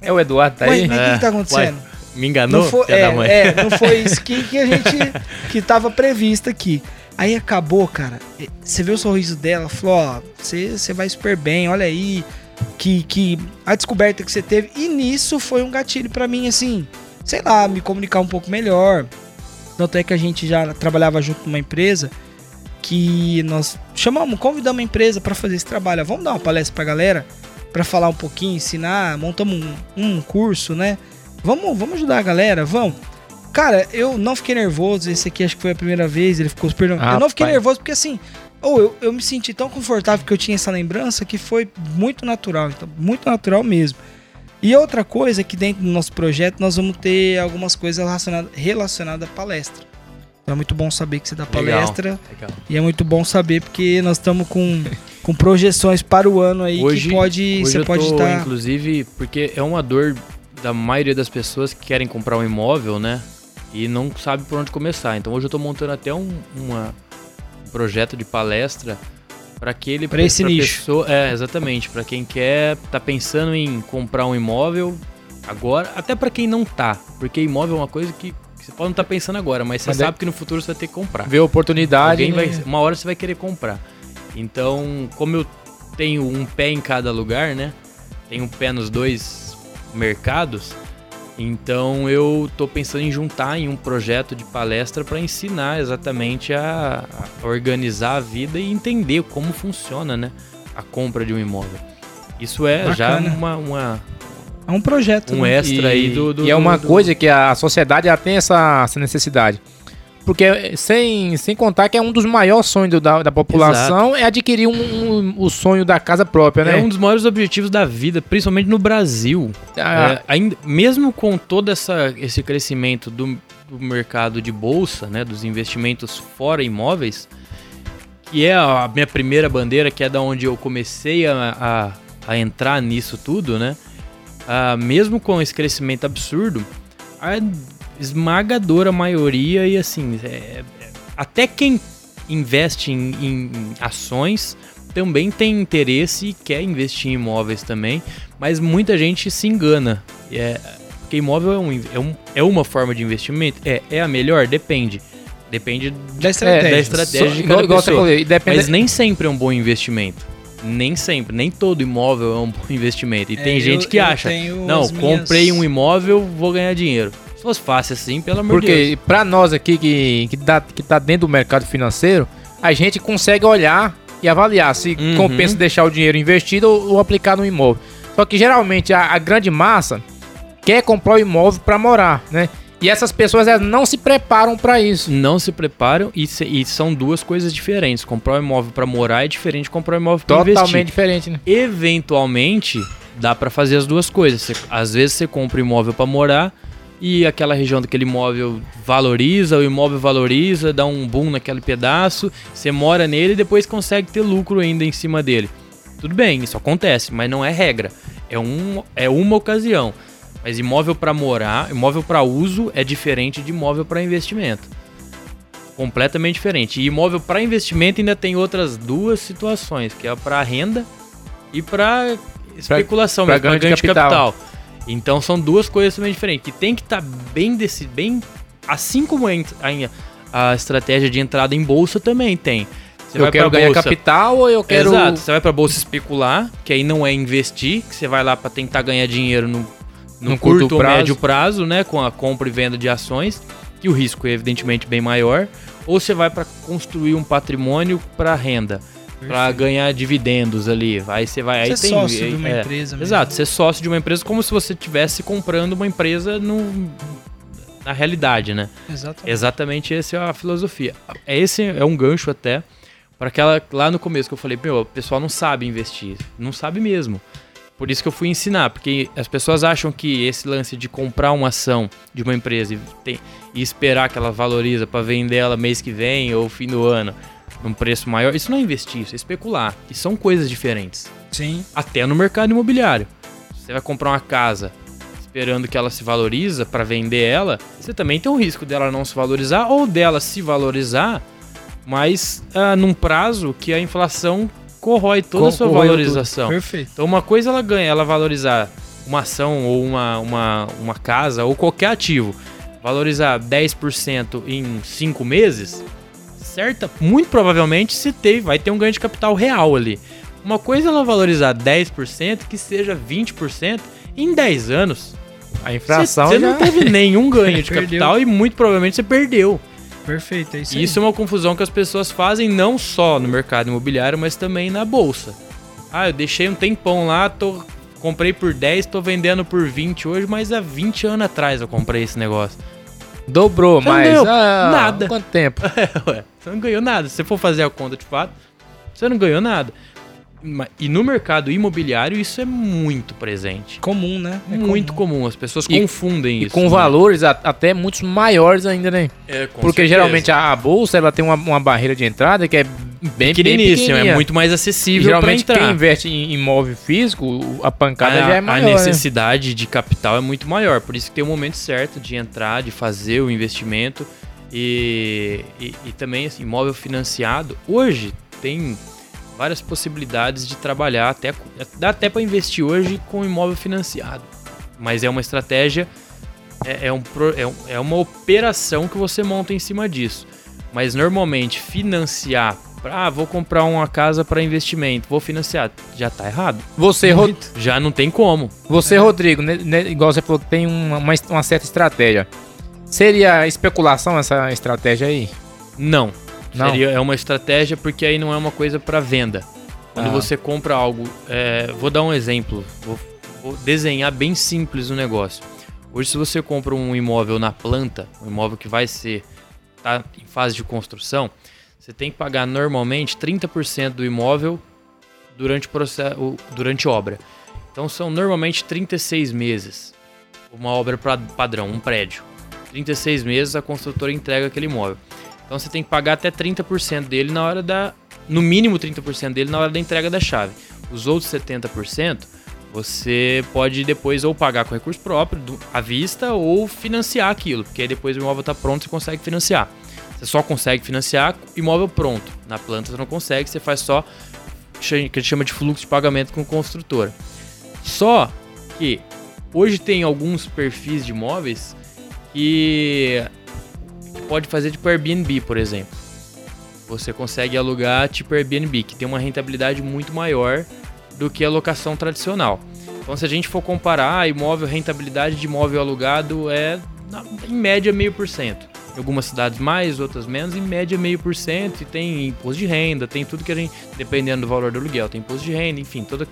É o Eduardo, tá ué, aí? o que, que tá acontecendo? Me enganou? Não foi, filha da mãe? é, é, não foi isso que, que a gente que tava previsto aqui. Aí acabou, cara. e- Você viu o sorriso dela, falou, ó, você, você vai super bem, olha aí. Que, que a descoberta que você teve. E nisso foi um gatilho pra mim, assim, sei lá, me comunicar um pouco melhor. Tanto é que a gente já trabalhava junto numa empresa que nós chamamos, convidamos a empresa pra fazer esse trabalho. Vamos dar uma palestra pra galera pra falar um pouquinho, ensinar, montamos um, um curso, né? Vamos, vamos ajudar a galera, vamos. Cara, eu não fiquei nervoso. Esse aqui acho que foi a primeira vez. Ele ficou super. nervoso. eu não fiquei Rapaz. nervoso porque assim. Ou eu, eu me senti tão confortável que eu tinha essa lembrança que foi muito natural. Então, muito natural mesmo. E outra coisa é que dentro do nosso projeto nós vamos ter algumas coisas relacionadas relacionada à palestra. Então é muito bom saber que você dá Legal. palestra. Legal. E é muito bom saber porque nós estamos com, com projeções para o ano aí Hoje- que pode. Hoje Você eu pode estar. inclusive, porque é uma dor da maioria das pessoas que querem comprar um imóvel, né? E não sabe por onde começar. Então hoje eu tô montando até um, uma- um projeto de palestra para aquele Pra esse nicho. pessoa, é, exatamente, para quem quer tá pensando em comprar um imóvel agora, até para quem não tá, porque imóvel é uma coisa que você pode não estar pensando agora, mas você Mas é- sabe que no futuro você vai ter que comprar. Ver oportunidade. Alguém vai, né? uma hora você vai querer comprar. Então, como eu tenho um pé em cada lugar, né? Tenho um pé nos dois mercados. Então eu tô pensando em juntar em um projeto de palestra para ensinar exatamente a, a organizar a vida e entender como funciona, né? A compra de um imóvel. Isso é já Bacana. uma, uma- É um projeto. um né? extra aí do, do e é uma do- coisa que a sociedade ela tem essa, essa necessidade. Porque sem, sem contar que é um dos maiores sonhos da, da população é adquirir um, um- o sonho da casa própria, É né? um dos maiores objetivos da vida, principalmente no Brasil. Ah, É, ainda, mesmo com todo essa, esse crescimento do, do mercado de bolsa, né, dos investimentos fora imóveis, que é a minha primeira bandeira, que é da onde eu comecei a, a, a entrar nisso tudo, né? Ah, mesmo com esse crescimento absurdo, a esmagadora maioria e assim, é- é- até quem investe em, em ações também tem interesse e quer investir em imóveis também, mas muita gente se engana. É, porque imóvel é, um, é, um- é uma forma de investimento. É, é a melhor? Depende. Depende Da estratégia. da estratégia só- de igual, cada igual pessoa. e depende, Mas nem sempre é um bom investimento. Nem sempre. Nem todo imóvel é um bom investimento. E É, tem gente eu- que acha, não, as minhas- comprei um imóvel, vou ganhar dinheiro. Se fosse fácil assim, pelo amor de Deus. Porque pra nós aqui que, que, tá, que tá dentro do mercado financeiro, a gente consegue olhar e avaliar se Uhum. compensa deixar o dinheiro investido ou, ou aplicar no imóvel. Só que geralmente a, a grande massa quer comprar o imóvel pra morar, né? E essas pessoas elas não se preparam pra isso. Não se preparam e, se- e são duas coisas diferentes. Comprar um imóvel pra morar é diferente de comprar um imóvel pra Totalmente investir. diferente, né? Eventualmente, dá pra fazer as duas coisas. Você- às vezes você compra um imóvel pra morar e aquela região daquele imóvel valoriza, o imóvel valoriza, dá um boom naquele pedaço, você mora nele e depois consegue ter lucro ainda em cima dele. Tudo bem, isso acontece, mas não é regra. É, um, é uma ocasião. Mas imóvel pra morar, imóvel pra uso é diferente de imóvel pra investimento. Completamente diferente. E imóvel pra investimento ainda tem outras duas situações, que é pra renda e pra especulação, ganho de ganho de capital. capital. Então são duas coisas também diferentes. Que tem que estar bem desse, bem assim como a, a, a estratégia de entrada em bolsa também tem. Você eu quero ganhar bolsa- capital ou eu quero. Exato, você vai pra bolsa especular, que aí não é investir, que você vai lá pra tentar ganhar dinheiro no, no Num curto, curto ou prazo. médio prazo, né, com a compra e venda de ações, que o risco é evidentemente bem maior, ou você vai pra construir um patrimônio pra renda, pra ganhar dividendos ali. Aí você vai aí Ser tem sócio de uma é, empresa mesmo. Exato, ser sócio de uma empresa como se você estivesse comprando uma empresa no na realidade, né? Exatamente. Exatamente essa é a filosofia. É Esse é um gancho até para aquela lá no começo que eu falei, meu, o pessoal não sabe investir, não sabe mesmo. Por isso que eu fui ensinar, porque as pessoas acham que esse lance de comprar uma ação de uma empresa e, tem- e esperar que ela valoriza para vender ela mês que vem ou fim do ano num preço maior, isso não é investir, isso é especular. E são coisas diferentes Sim. até no mercado imobiliário. Você vai comprar uma casa esperando que ela se valoriza para vender ela, você também tem o risco dela não se valorizar ou dela se valorizar, mas ah, num prazo que a inflação corrói toda a sua valorização. Perfeito. Então uma coisa ela ganha, ela valorizar uma ação ou uma, uma, uma casa ou qualquer ativo, valorizar 10% em 5 meses, certa, muito provavelmente se tem, vai ter um ganho de capital real ali. Uma coisa é ela valorizar 10% que seja 20% em 10 anos. A inflação Você já... não teve nenhum ganho de capital e muito provavelmente você perdeu. Perfeito, é isso, E isso é uma confusão que as pessoas fazem não só no mercado imobiliário, mas também na bolsa. Ah, eu deixei um tempão lá, tô, comprei por 10, tô vendendo por 20 hoje, mas há 20 anos atrás eu comprei esse negócio. Dobrou, não mas. ah, nada. Quanto tempo? Ué, você não ganhou nada. Se você for fazer a conta de fato, você não ganhou nada. E no mercado imobiliário isso é muito presente. Comum, né? É muito comum. As pessoas E- confundem E isso. com né? valores a- até muitos maiores ainda, né? É, com Porque certeza. geralmente a, a bolsa ela tem uma, uma barreira de entrada que é bem, bem pequeniníssimo, pequenininha. é muito mais acessível Geralmente quem investe em imóvel físico, a pancada a, já é a maior, né? necessidade de capital é muito maior. Por isso que tem o momento certo de entrar, de fazer o investimento. E, e, e também, assim, imóvel financiado. Hoje tem várias possibilidades de trabalhar, até, dá até para investir hoje com imóvel financiado. Mas é uma estratégia, é, é um, é, é uma operação que você monta em cima disso. Mas normalmente financiar, ah, vou comprar uma casa para investimento, vou financiar, já tá errado. Você, Ro- Já não tem como. você Rodrigo, né, né, igual você falou que tem uma, uma, uma certa estratégia. Seria especulação essa estratégia aí? Não. Não. Seria, é uma estratégia porque aí não é uma coisa para venda. Quando Ah. você compra algo, é, vou dar um exemplo, vou, vou desenhar bem simples o negócio. Hoje, se você compra um imóvel na planta, um imóvel que vai ser tá em fase de construção, você tem que pagar normalmente 30% do imóvel durante, o processo, durante obra. Então são normalmente 36 meses. Uma obra pra- padrão, um prédio. 36 meses a construtora entrega aquele imóvel. Então você tem que pagar até 30% dele na hora da. No mínimo 30% dele na hora da entrega da chave. Os outros 70% você pode depois ou pagar com recurso próprio, à vista, ou financiar aquilo. Porque aí depois o imóvel está pronto, você consegue financiar. Você só consegue financiar imóvel pronto. Na planta você não consegue, você faz só que a gente chama de fluxo de pagamento com construtora. Só que hoje tem alguns perfis de imóveis que, que pode fazer tipo Airbnb, por exemplo. Você consegue alugar tipo Airbnb, que tem uma rentabilidade muito maior do que a locação tradicional. Então, se a gente for comparar, ah, imóvel, rentabilidade de imóvel alugado é em média meio por cento. Em algumas cidades mais, outras menos, em média meio por cento. E tem imposto de renda, tem tudo que a gente, dependendo do valor do aluguel, tem imposto de renda, enfim, toda,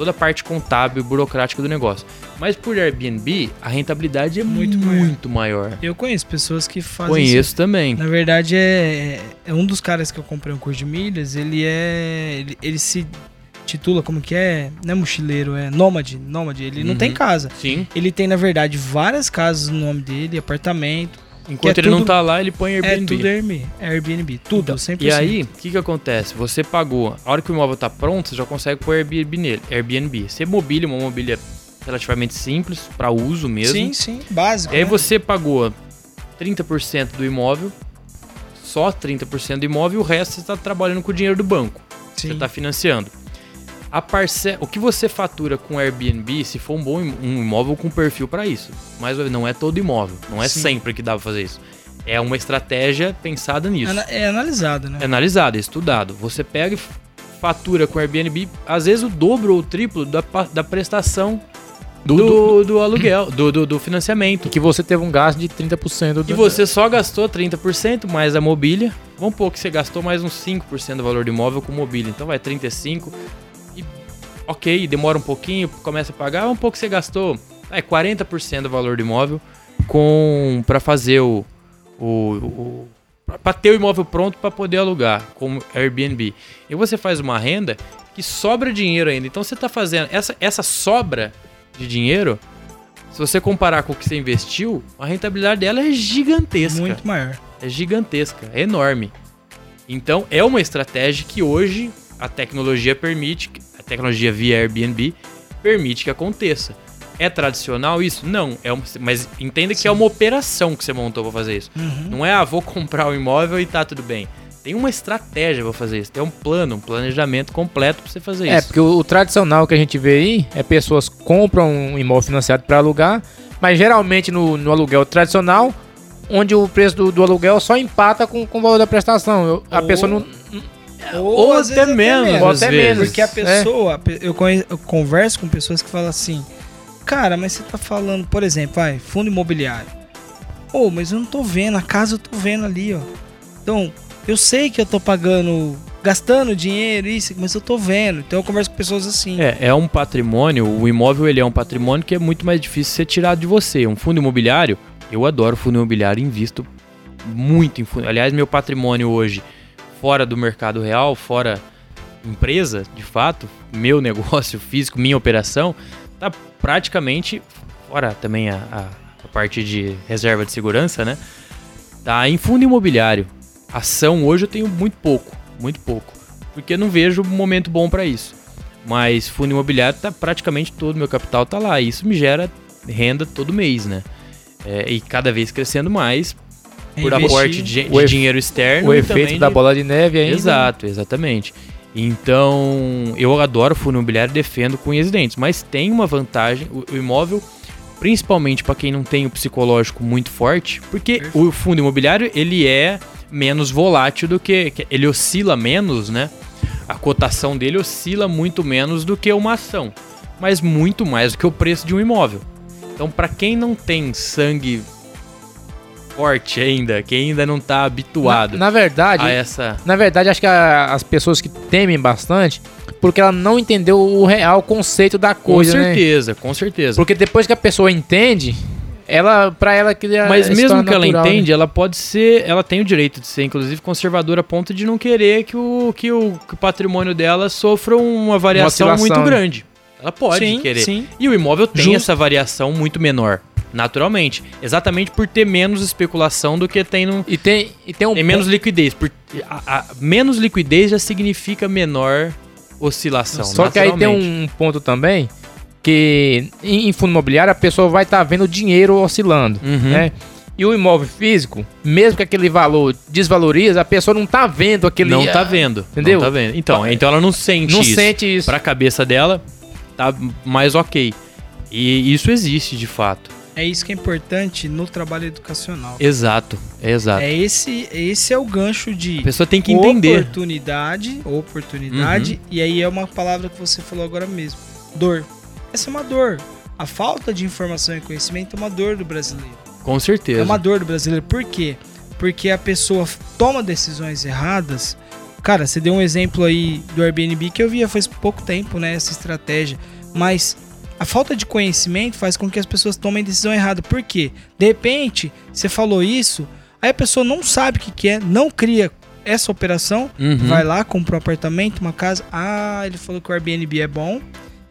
toda a parte contábil, burocrática do negócio. Mas por Airbnb, a rentabilidade é Muito muito, maior. maior. Eu conheço pessoas que fazem Conheço também. Na verdade, é, é um dos caras que eu comprei um curso de milhas. Ele é. Ele, ele se titula como que é? Não é mochileiro, é nômade. Nômade. Ele não Uhum. tem casa. Sim. Ele tem, na verdade, várias casas no nome dele, apartamento. Enquanto é ele não tudo- tá lá, ele põe Airbnb. É tudo Airbnb. Airbnb. Tudo, Então, 100%. E aí, o que que acontece? Você pagou, a hora que o imóvel tá pronto, você já consegue pôr Airbnb nele. Airbnb. Você mobília, uma mobília relativamente simples, para uso mesmo. Sim, sim. Básico. E aí né? você pagou 30% do imóvel, só 30% do imóvel, e o resto você está trabalhando com o dinheiro do banco. Você Sim. está financiando. A parce... O que você fatura com Airbnb, se for um bom im- um imóvel com perfil para isso. Mas não é todo imóvel, não é Sim. sempre que dá para fazer isso. É uma estratégia pensada nisso. Ana- É analisado, né? É analisado, é estudado. Você pega e fatura com Airbnb, às vezes o dobro ou o triplo da, da prestação do, do, do aluguel, do, do, do financiamento. E que você teve um gasto de 30% do E você só gastou 30% mais a mobília. Vamos pôr que você gastou mais uns 5% do valor do imóvel com mobília. Então vai 35%. Ok, demora um pouquinho, começa a pagar. Um pouco você gastou é 40% do valor do imóvel com para fazer o, o, o para ter o imóvel pronto para poder alugar como Airbnb. E você faz uma renda que sobra dinheiro ainda. Então você está fazendo essa, essa sobra de dinheiro. Se você comparar com o que você investiu, a rentabilidade dela é gigantesca. Muito maior. É gigantesca, é enorme. Então é uma estratégia que hoje a tecnologia permite, tecnologia via Airbnb permite que aconteça. É tradicional isso? Não, é uma- mas entenda que é uma operação que você montou para fazer isso. Uhum. Não é, ah, vou comprar um imóvel e tá tudo bem. Tem uma estratégia para fazer isso, tem um plano, um planejamento completo para você fazer É, isso. porque o, o tradicional que a gente vê aí é pessoas compram um imóvel financiado para alugar, mas geralmente no, no aluguel tradicional, onde o preço do, do aluguel só empata com, com o valor da prestação. Eu- a Ou- pessoa não. Ou às até vezes menos, Ou até vezes. menos. Porque a É. pessoa, pe- eu, conhe- eu converso com pessoas que falam assim, cara, mas você tá falando, por exemplo, vai, fundo imobiliário. Ô, mas eu não tô vendo, a casa eu tô vendo ali, ó. Então, eu sei que eu tô pagando, gastando dinheiro, isso, mas eu tô vendo. Então eu converso com pessoas assim. É, é um patrimônio, o imóvel ele é um patrimônio que é muito mais difícil ser tirado de você. Um fundo imobiliário, eu adoro fundo imobiliário, invisto muito em fundo. Aliás, meu patrimônio hoje, fora do mercado real, fora empresa, de fato, meu negócio físico, minha operação, tá praticamente, fora também a, a, a parte de reserva de segurança, né? Tá em fundo imobiliário. Ação hoje eu tenho muito pouco, muito pouco. Porque não vejo momento bom para isso. Mas fundo imobiliário tá praticamente todo meu capital tá lá. Isso me gera renda todo mês, né? É, e cada vez crescendo mais por Investir. aporte de, de dinheiro externo. o efeito da de- bola de neve ainda. Exato, exatamente. Então, eu adoro fundo imobiliário, defendo com unhas e dentes, mas tem uma vantagem, o, o imóvel, principalmente para quem não tem o psicológico muito forte, porque o fundo imobiliário, ele é menos volátil do que, que- ele oscila menos, né? A cotação dele oscila muito menos do que uma ação, mas muito mais do que o preço de um imóvel. Então, para quem não tem sangue forte ainda, quem ainda não tá habituado Na, na verdade, a essa na verdade, acho que a- as pessoas que temem bastante, porque ela não entendeu o real conceito da Com coisa, né? certeza, com certeza. Porque depois que a pessoa entende, ela, pra ela que Mas mesmo que ela natural, né? entende, ela pode ser, ela tem o direito de ser, inclusive, conservadora a ponto de não querer que o, que o, que o patrimônio dela sofra uma variação oscilação, muito né? grande. Ela pode sim, querer. sim. E o imóvel tem Justo. essa variação muito menor, naturalmente. Exatamente por ter menos especulação do que tem no. E tem, e tem um Tem menos liquidez. Por, a- a- menos liquidez já significa menor oscilação. Só que aí tem um ponto também que em, fundo imobiliário a pessoa vai estar vendo o dinheiro oscilando, Uhum. né? E o imóvel físico, mesmo que aquele valor desvaloriza, a pessoa não tá vendo aquele Não tá ah, vendo. entendeu? Não tá vendo. Então, Vai- então ela não sente Não isso. sente isso. Pra cabeça dela, tá mais ok. E isso existe de fato. É isso que é importante no trabalho educacional. Exato, exato. É esse, esse é o gancho de A pessoa tem que entender. oportunidade, oportunidade, Uhum. e aí é uma palavra que você falou agora mesmo, dor. Essa é uma dor. A falta de informação e conhecimento é uma dor do brasileiro. Com certeza. É uma dor do brasileiro. Por quê? Porque a pessoa toma decisões erradas. Cara, você deu um exemplo aí do Airbnb que eu via faz pouco tempo, né? Essa estratégia. Mas a falta de conhecimento faz com que as pessoas tomem decisão errada. Por quê? De repente, você falou isso, aí a pessoa não sabe o que, que é, não cria essa operação, Uhum. vai lá, compra um apartamento, uma casa. Ah, ele falou que o Airbnb é bom.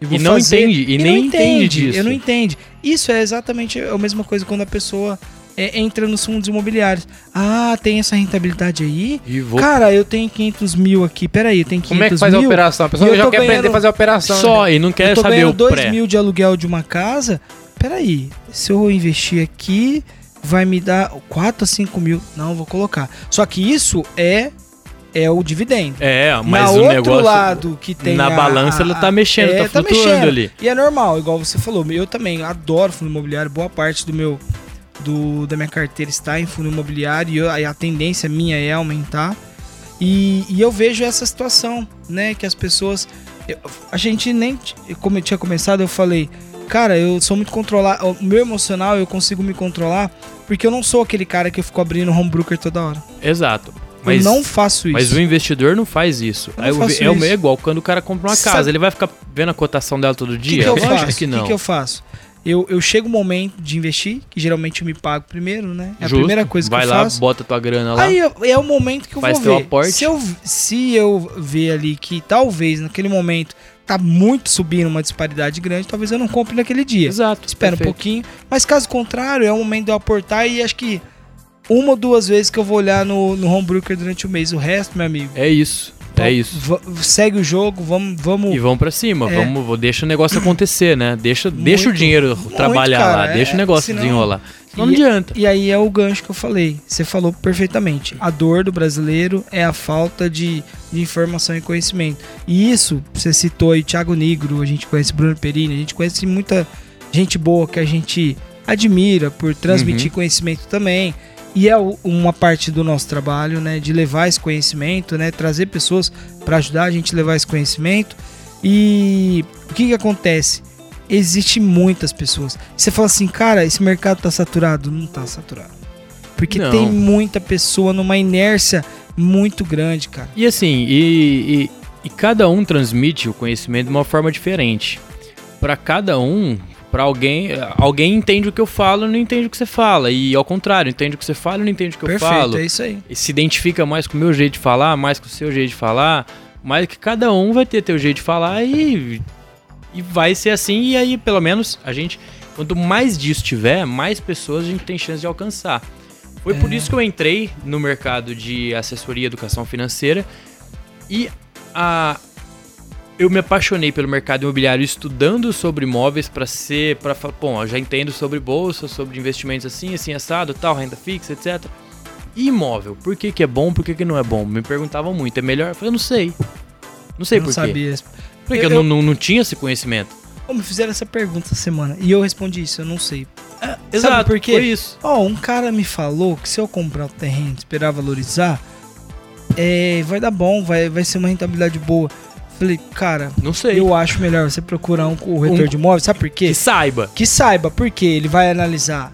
E não fazer. entende, e não nem entende disso. Eu não entende. Isso é exatamente a mesma coisa quando a pessoa é, entra nos fundos imobiliários. Ah, tem essa rentabilidade aí? Vou Cara, eu tenho 500 mil aqui. Peraí, eu tenho 500 Como é que faz a mil. operação? A pessoa já quer aprender a ganhando fazer a operação. né? só e não quer eu tô saber ganhando o 2 pré. mil de aluguel de uma casa. Peraí, se eu investir aqui, vai me dar 4 a 5 mil. Não, vou colocar. Só que isso é, é o dividendo. É, Na mas o outro negócio lado que tem na a- balança ela tá mexendo, é, tá flutuando ali. E é normal, igual você falou. Eu também adoro fundo imobiliário. Boa parte do meu do, da minha carteira está em fundo imobiliário e eu- a tendência minha é aumentar. E, e eu vejo essa situação, né? Que as pessoas. eu- a gente nem. Como eu tinha começado, eu falei. Cara, eu sou muito controlado. O meu emocional eu consigo me controlar. Porque eu não sou aquele cara que eu fico abrindo home broker toda hora. Exato. Mas eu não faço isso. Mas o investidor não faz isso. Não o- é, o- isso. é igual quando o cara compra uma Sabe- casa, ele vai ficar vendo a cotação dela todo O que, dia? que eu faço? que O não. que, que eu faço? Eu, eu chego o momento de investir, que geralmente eu me pago primeiro, né? É a Justo. primeira coisa que vai eu lá, faço. bota tua grana lá. Aí eu- é o momento que eu Faz vou teu ver. aporte. Se eu, se eu ver ali que talvez naquele momento tá muito subindo uma disparidade grande, talvez eu não compre naquele dia. Exato. Espera um pouquinho. Mas caso contrário, é o momento de eu aportar e acho que uma ou duas vezes que eu vou olhar no, no home broker durante o mês. O resto, meu amigo. É isso. É isso. Segue o jogo, vamos. vamos E vão pra cima, É. vamos, deixa o negócio acontecer, né? Deixa, deixa o Muito, dinheiro muito, trabalhar cara, lá, é, deixa o negócio senão- desenrolar. Não E- adianta. E aí é o gancho que eu falei. Você falou perfeitamente. A dor do brasileiro é a falta de, de informação e conhecimento. E isso, você citou aí Thiago Negro, a gente conhece Bruno Perini, a gente conhece muita gente boa que a gente admira por transmitir Uhum. conhecimento também. E é uma parte do nosso trabalho, né, de levar esse conhecimento, né, trazer pessoas para ajudar a gente a levar esse conhecimento. E o que que acontece? Existe muitas pessoas. Você fala assim, cara, esse mercado tá saturado? Não tá saturado. Porque Não. tem muita pessoa numa inércia muito grande, cara. E assim, e, e- e cada um transmite o conhecimento de uma forma diferente. Pra cada um, pra alguém, alguém entende o que eu falo não entende o que você fala. E ao contrário, entende o que você fala e não entende o que eu Perfeito, falo. é isso aí. E se identifica mais com o meu jeito de falar, mais com o seu jeito de falar, mais que cada um vai ter teu jeito de falar e, e vai ser assim. E aí, pelo menos, a gente, quanto mais disso tiver, mais pessoas a gente tem chance de alcançar. Foi por isso que eu entrei no mercado de assessoria e educação financeira e a, eu me apaixonei pelo mercado imobiliário estudando sobre imóveis para ser, para falar, bom, eu já entendo sobre bolsa, sobre investimentos assim, assim, assado, tal, renda fixa, etc. E imóvel, por que, que é bom, por que, que não é bom? Me perguntavam muito, é melhor? Eu falei, eu não sei. Não sei eu não por quê. sabia. Porque Eu- eu, não, não, não tinha esse conhecimento. Me fizeram essa pergunta essa semana e eu respondi isso, eu não sei. Exato, por quê? foi isso. Ó, um cara me falou que se eu comprar o terreno e esperar valorizar, é, vai dar bom, vai, vai ser uma rentabilidade boa. Falei, cara, Não sei. eu acho melhor você procurar um corretor Um- de imóveis, sabe por quê? Que saiba. Que saiba, porque ele vai analisar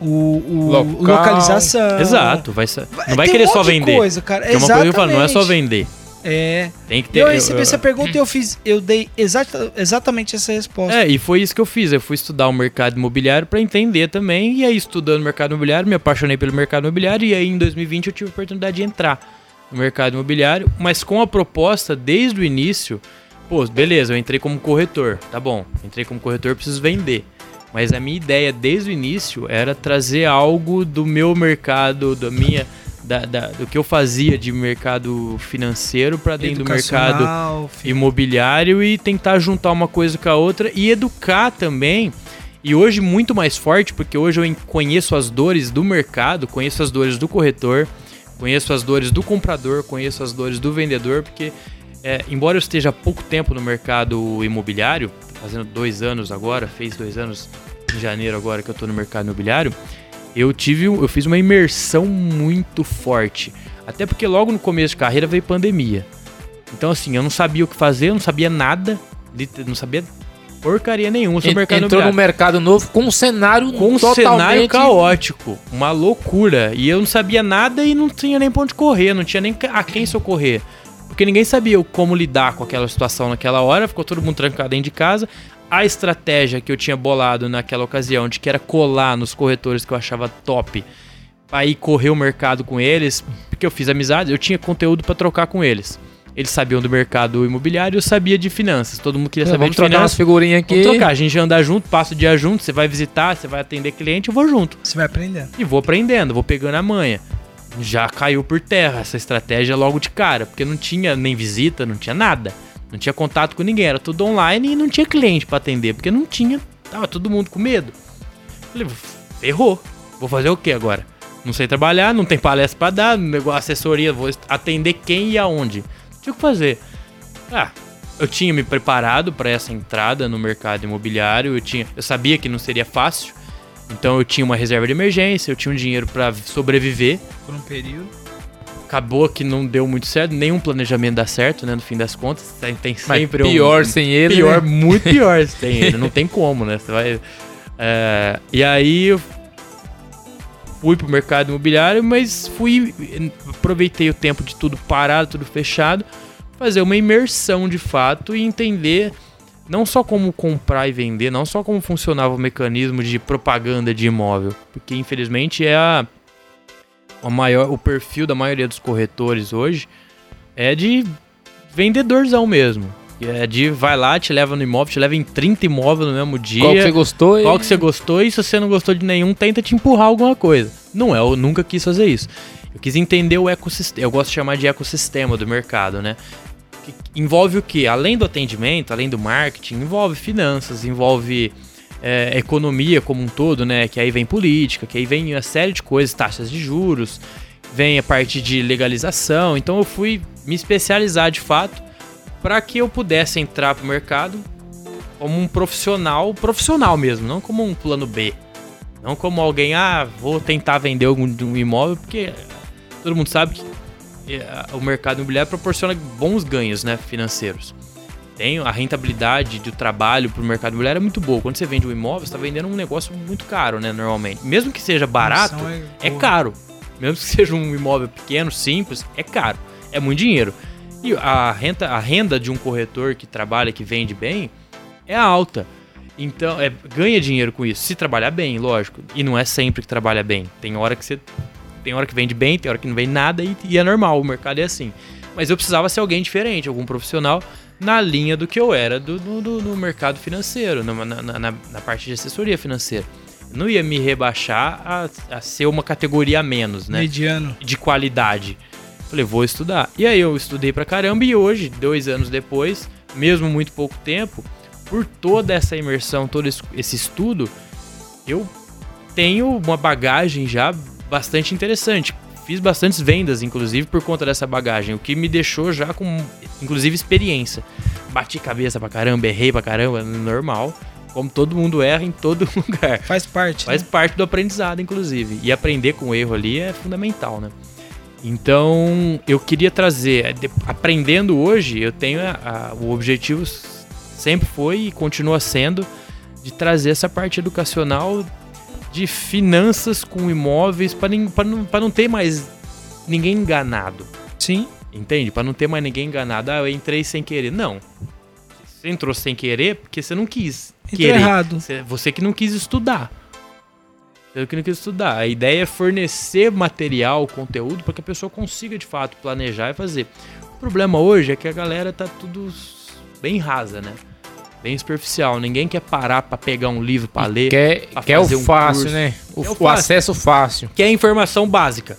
o, o Local. localização. Exato, vai, sa- não vai Tem querer um só vender. Coisa, cara. Que é uma coisa que eu falo, não é só Exatamente. vender. É. Tem que ter. eu eu- recebi eu- essa pergunta e eu fiz, eu dei exata, exatamente essa resposta. É, e foi isso que eu fiz. Eu fui estudar o mercado imobiliário para entender também. E aí, estudando o mercado imobiliário, me apaixonei pelo mercado imobiliário. E aí, em 2020, eu tive a oportunidade de entrar no mercado imobiliário, mas com a proposta desde o início. Pô, beleza, eu entrei como corretor. Tá bom, entrei como corretor, preciso vender. Mas a minha ideia desde o início era trazer algo do meu mercado, da minha. Da, da- do que eu fazia de mercado financeiro para dentro do mercado imobiliário e tentar juntar uma coisa com a outra e educar também. E hoje muito mais forte, porque hoje eu conheço as dores do mercado, conheço as dores do corretor, conheço as dores do comprador, conheço as dores do vendedor, porque é, embora eu esteja há pouco tempo no mercado imobiliário, fazendo dois anos agora, fez dois anos em janeiro agora que eu estou no mercado imobiliário, eu tive, eu fiz uma imersão muito forte. Até porque logo no começo de carreira veio pandemia. Então, assim, eu não sabia o que fazer, eu não sabia nada, não sabia porcaria nenhuma sobre o mercado Entrou no mercado novo com um cenário Com um totalmente... cenário caótico, uma loucura. E eu não sabia nada e não tinha nem pra onde correr, não tinha nem a quem socorrer. Porque ninguém sabia como lidar com aquela situação naquela hora, ficou todo mundo trancado dentro de casa. A estratégia que eu tinha bolado naquela ocasião, de que era colar nos corretores que eu achava top, aí correr o mercado com eles, porque eu fiz amizade, eu tinha conteúdo pra trocar com eles. Eles sabiam do mercado imobiliário, eu sabia de finanças. Todo mundo queria saber Vamos de trocar umas finanças. figurinhas aqui. Vamos trocar, a gente ia andar junto, passa o dia junto, você vai visitar, você vai atender cliente, eu vou junto. Você vai aprendendo. E vou aprendendo, vou pegando a manha. Já caiu por terra essa estratégia logo de cara, porque não tinha nem visita, não tinha nada. Não tinha contato com ninguém, era tudo online e não tinha cliente pra atender, porque não tinha, tava todo mundo com medo. Falei, ferrou, vou fazer o que agora? Não sei trabalhar, não tem palestra pra dar, negócio, assessoria, vou atender quem e aonde. Tinha o que fazer. Ah, eu tinha me preparado para essa entrada no mercado imobiliário, eu tinha, eu sabia que não seria fácil. Então eu tinha uma reserva de emergência, eu tinha um dinheiro para sobreviver. Por um período. Acabou que não deu muito certo, nenhum planejamento dá certo, né? No fim das contas, tem, tem Mas sempre um- pior sem ele, pior, né? muito pior se tem ele. Não tem como, né? Você vai. é, e aí eu fui pro mercado imobiliário, mas fui. Aproveitei o tempo de tudo parado, tudo fechado, fazer uma imersão de fato e entender não só como comprar e vender, não só como funcionava o mecanismo de propaganda de imóvel, porque infelizmente é a, a maior, o perfil da maioria dos corretores hoje é de vendedorzão mesmo. É de vai lá, te leva no imóvel, te leva em 30 imóveis no mesmo dia. Qual que você gostou? Qual que você gostou e se você não gostou de nenhum, tenta te empurrar alguma coisa. Não é, eu nunca quis fazer isso. Eu quis entender o ecossistema, eu gosto de chamar de ecossistema do mercado, né? Que envolve o que? Além do atendimento, além do marketing, envolve finanças, envolve é, economia como um todo, né? Que aí vem política, que aí vem uma série de coisas, taxas de juros, vem a parte de legalização. Então eu fui me especializar de fato para que eu pudesse entrar pro mercado como um profissional, profissional mesmo, não como um plano B. Não como alguém, ah, vou tentar vender algum um imóvel, porque todo mundo sabe que eh, o mercado imobiliário proporciona bons ganhos né, financeiros. Tem a rentabilidade do trabalho para o mercado imobiliário é muito boa. Quando você vende um imóvel, você está vendendo um negócio muito caro, né, normalmente. Mesmo que seja barato, é boa. caro. Mesmo que seja um imóvel pequeno, simples, é caro. É muito dinheiro. E a renda, a renda de um corretor que trabalha, que vende bem, é alta. Então, é, ganha dinheiro com isso. Se trabalhar bem, lógico. E não é sempre que trabalha bem. Tem hora que você. Tem hora que vende bem, tem hora que não vende nada e, e é normal, o mercado é assim. Mas eu precisava ser alguém diferente, algum profissional na linha do que eu era do, do, do- do mercado financeiro, na, na, na- na parte de assessoria financeira. Eu não ia me rebaixar a, a ser uma categoria a menos, né? Mediano. de qualidade. Falei, vou estudar. E aí eu estudei pra caramba e hoje, dois anos depois, mesmo muito pouco tempo, por toda essa imersão, todo esse, estudo, eu tenho uma bagagem já bastante interessante. Fiz bastantes vendas, inclusive, por conta dessa bagagem, o que me deixou já com, inclusive, experiência. Bati cabeça pra caramba, errei pra caramba, normal. Como todo mundo erra em todo lugar. Faz parte. Faz né? parte do aprendizado, inclusive. E aprender com o erro ali é fundamental, né? Então, eu queria trazer, de- aprendendo hoje, eu tenho a- a- o objetivo sempre foi e continua sendo de trazer essa parte educacional de finanças com imóveis para não, pra não ter mais ninguém enganado. Sim. Entende? Para não ter mais ninguém enganado. Ah, eu entrei sem querer. Não. Você entrou sem querer porque você não quis Entrou errado. Você que não quis estudar. Você que não quis estudar. A ideia é fornecer material, conteúdo, para que a pessoa consiga de fato planejar e fazer. O problema hoje é que a galera tá tudo bem rasa, né? Bem superficial. Ninguém quer parar para pegar um livro para ler. Quer, pra quer o um fácil, curso. né? O, É o o fácil. acesso fácil. Quer informação básica.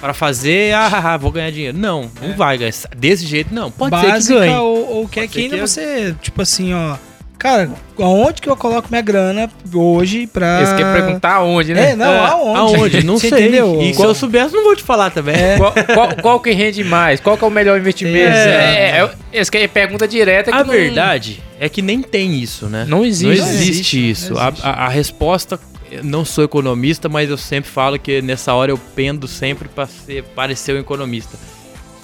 Para fazer, ah, vou ganhar dinheiro. Não, não vai ganhar. Desse jeito, não. Pode ser que Básica ganhe. ou, ou quer que ser ainda que- você, tipo assim, ó. Cara, aonde que eu coloco minha grana hoje pra. Eles querem perguntar aonde, né? É, não, É, aonde? Aonde? Não Você sei. entendeu? E se eu soubesse, não vou te falar também. É. Qual, qual- qual que rende mais? Qual que é o melhor investimento? É. É, é, eles querem pergunta direta que A não- verdade é que nem tem isso, né? Não existe. Não existe, Não existe, isso. não A- existe. A, a resposta, eu não sou economista, mas eu sempre falo que nessa hora eu pendo sempre para ser parecer um economista.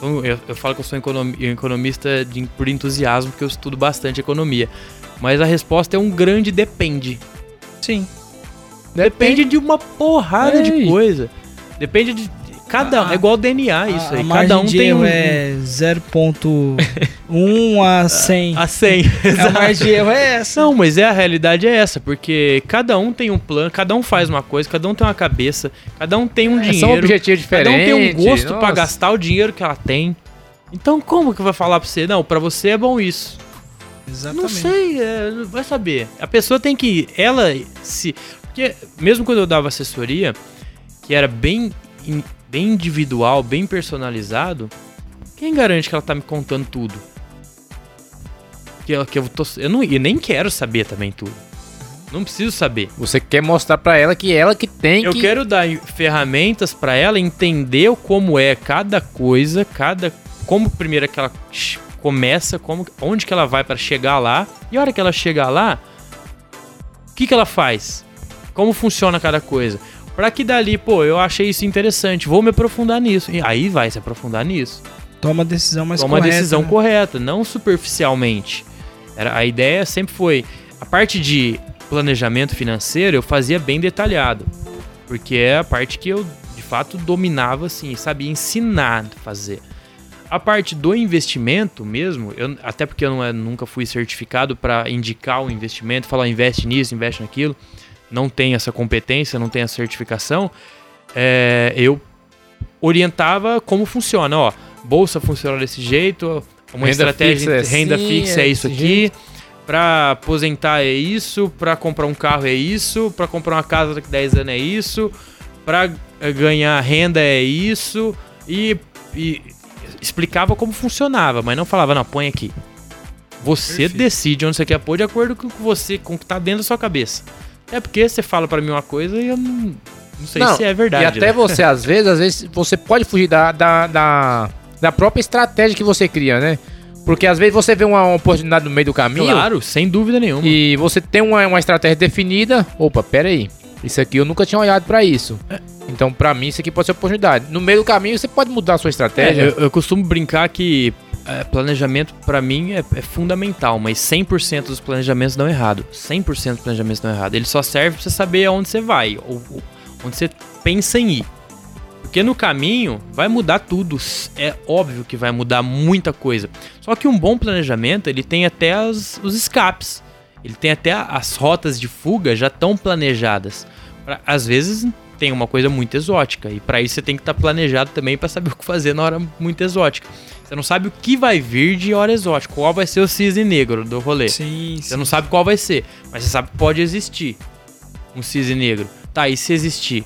Então, eu, eu falo que eu sou economi- economista de- por entusiasmo, porque eu estudo bastante economia. Mas a resposta é um grande depende. Sim. Depende de uma porrada de Ei. coisa. Depende de. Cada A- é igual DNA, isso a, aí. a Cada um tem erro um. é 0.1 a 100. A 100. a margem de erro é essa. Não, mas é a realidade é essa, porque cada um tem um plano, cada um faz uma coisa, cada um tem uma cabeça, cada um tem um É, dinheiro. São objetivos Cada um diferentes. tem um gosto pra nossa. gastar o dinheiro que ela tem. Então como que vai falar pra você? Não, pra você é bom isso. Exatamente. Não sei, é, vai saber. A pessoa tem que. Ela se. Porque mesmo quando eu dava assessoria, que era bem, bem individual, bem personalizado, quem garante que ela tá me contando tudo? Que, eu- que eu, tô, eu, não, eu nem quero saber também tudo. Não preciso saber. Você quer mostrar pra ela que ela que tem Eu que... quero dar ferramentas pra ela entender como é cada coisa, cada como primeiro que ela começa, como onde que ela vai pra chegar lá e a hora que ela chegar lá, o que que ela faz? Como funciona cada coisa? Pra que dali, pô, eu achei isso interessante, vou me aprofundar nisso. E aí vai se aprofundar nisso. Toma a decisão mais Toma a correta. decisão né? correta, não superficialmente. Era, a ideia sempre foi. A parte de planejamento financeiro eu fazia bem detalhado. Porque é a parte que eu, de fato, dominava, assim, sabia ensinar a fazer. A parte do investimento mesmo, eu- até porque eu não é- nunca fui certificado para indicar o investimento, falar investe nisso, investe naquilo, não tenho essa competência, não tenho essa certificação, é, eu orientava como funciona. Ó, bolsa funciona desse jeito, uma Renda estratégia fixa é renda assim, fixa é, é isso aqui. jeito. Pra aposentar é isso, pra comprar um carro é isso, pra comprar uma casa daqui a 10 anos é isso, pra eh, ganhar renda é isso, e, e explicava como funcionava, mas não falava, não, põe aqui. Você Perfeito. decide onde você quer pôr de acordo com o que você, com o que tá dentro da sua cabeça. É porque você fala pra mim uma coisa e eu não, não sei Não, se é verdade. E até né? você, às vezes, às vezes, você pode fugir da, da, da, da própria estratégia que você cria, né? Porque às vezes você vê uma oportunidade no meio do caminho Claro, sem dúvida nenhuma. e você tem uma, uma estratégia definida. Opa, pera aí. Isso aqui eu nunca tinha olhado pra isso. Então, pra mim, isso aqui pode ser oportunidade. No meio do caminho, você pode mudar a sua É, estratégia. eu, eu costumo brincar que é, planejamento pra mim é, é fundamental, mas 100% dos planejamentos dão errado. 100% dos planejamentos dão errado. Ele só serve pra você saber aonde você vai, ou, ou onde você pensa em ir. Porque no caminho vai mudar tudo. É óbvio que vai mudar muita coisa. Só que um bom planejamento, ele tem até as- os escapes. Ele tem até as rotas de fuga já tão planejadas. Pra- às vezes tem uma coisa muito exótica e pra isso você tem que estar planejado também pra saber o que fazer na hora muito exótica. Você não sabe o que vai vir de hora exótica, qual vai ser o cisne negro do rolê. Sim, Você não sabe qual vai ser, mas você sabe que pode existir um cisne negro. Tá, e se existir,